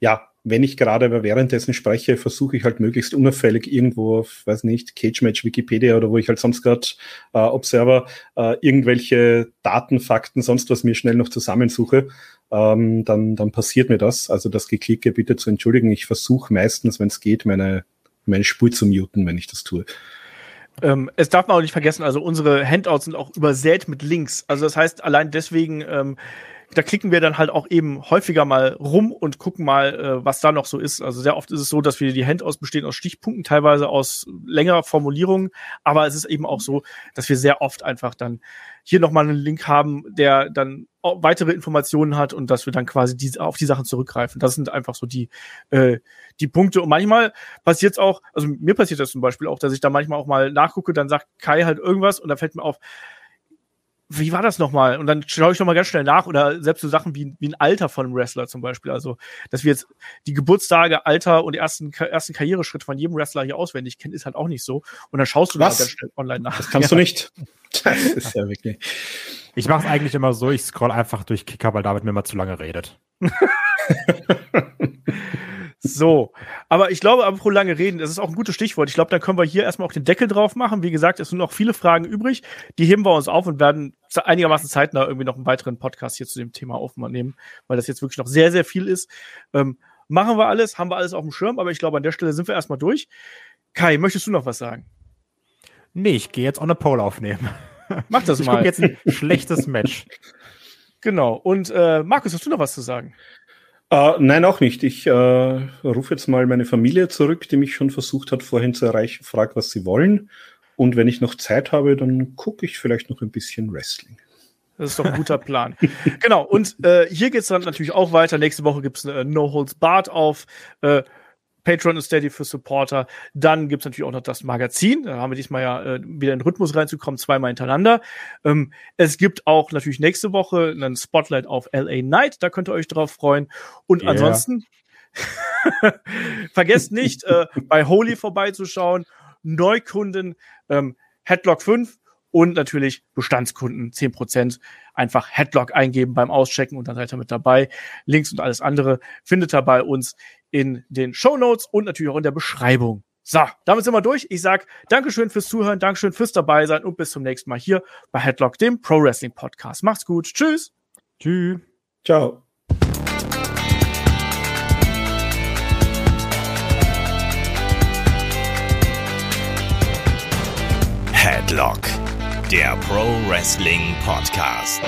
ja, wenn ich gerade währenddessen spreche, versuche ich halt möglichst unauffällig irgendwo auf, weiß nicht, Cage Match, Wikipedia oder wo ich halt sonst gerade äh, Observer äh, irgendwelche Daten, Fakten, sonst was mir schnell noch zusammensuche, ähm, dann, dann passiert mir das. Also das Geklicke bitte zu entschuldigen. Ich versuche meistens, wenn es geht, meine, meine Spur zu muten, wenn ich das tue.
Ähm, es darf man auch nicht vergessen, also unsere Handouts sind auch übersät mit Links. Also das heißt, allein deswegen ähm, da klicken wir dann halt auch eben häufiger mal rum und gucken mal, äh, was da noch so ist. Also sehr oft ist es so, dass wir die Handouts bestehen aus Stichpunkten, teilweise aus längerer Formulierungen, aber es ist eben auch so, dass wir sehr oft einfach dann hier nochmal einen Link haben, der dann weitere Informationen hat und dass wir dann quasi die, auf die Sachen zurückgreifen. Das sind einfach so die, äh, die Punkte. Und manchmal passiert es auch, also mir passiert das zum Beispiel auch, dass ich da manchmal auch mal nachgucke, dann sagt Kai halt irgendwas und da fällt mir auf, wie war das nochmal? Und dann schaue ich nochmal ganz schnell nach oder selbst so Sachen wie, wie ein Alter von einem Wrestler zum Beispiel. Also, dass wir jetzt die Geburtstage, Alter und ersten, ersten Karriereschritt von jedem Wrestler hier auswendig kennen, ist halt auch nicht so. Und dann schaust du
Was?
ganz schnell online nach.
Das kannst ja. du nicht. *laughs* Das ist ja wirklich.
Ich mache es eigentlich immer so, ich scroll einfach durch Kicker, weil David mir mal zu lange redet. *laughs*
So, aber ich glaube, apropos lange reden, das ist auch ein gutes Stichwort. Ich glaube, da können wir hier erstmal auch den Deckel drauf machen. Wie gesagt, es sind noch viele Fragen übrig. Die heben wir uns auf und werden einigermaßen zeitnah irgendwie noch einen weiteren Podcast hier zu dem Thema aufnehmen, weil das jetzt wirklich noch sehr, sehr viel ist. Ähm, machen wir alles, haben wir alles auf dem Schirm, aber ich glaube, an der Stelle sind wir erstmal durch. Kai, möchtest du noch was sagen?
Nee, ich gehe jetzt on a Pole aufnehmen.
Mach das
ich
mal.
Ich jetzt ein schlechtes Match.
Genau. Und äh, Markus, hast du noch was zu sagen?
Uh, nein, auch nicht. Ich uh, rufe jetzt mal meine Familie zurück, die mich schon versucht hat, vorhin zu erreichen, frage, was sie wollen. Und wenn ich noch Zeit habe, dann gucke ich vielleicht noch ein bisschen Wrestling.
Das ist doch ein guter Plan. genau, und äh, hier geht's dann natürlich auch weiter. Nächste Woche gibt's eine No Holds Barred auf. Äh, Patreon und Steady für Supporter. Dann gibt's natürlich auch noch das Magazin. Da haben wir diesmal ja äh, wieder in den Rhythmus reinzukommen, zweimal hintereinander. Ähm, es gibt auch natürlich nächste Woche einen Spotlight auf LA Night. Da könnt ihr euch drauf freuen. Und yeah. ansonsten *laughs* vergesst nicht, äh, bei Holy vorbeizuschauen. Neukunden, ähm, Headlock 5 Und natürlich Bestandskunden 10% einfach Headlock eingeben beim Auschecken und dann seid ihr mit dabei. Links und alles andere findet ihr bei uns in den Show Notes und natürlich auch in der Beschreibung. So, damit sind wir durch. Ich sag Dankeschön fürs Zuhören, Dankeschön fürs dabei sein und bis zum nächsten Mal hier bei Headlock, dem Pro Wrestling Podcast. Macht's gut. Tschüss.
Tschüss.
Ciao.
Headlock, der Pro Wrestling Podcast.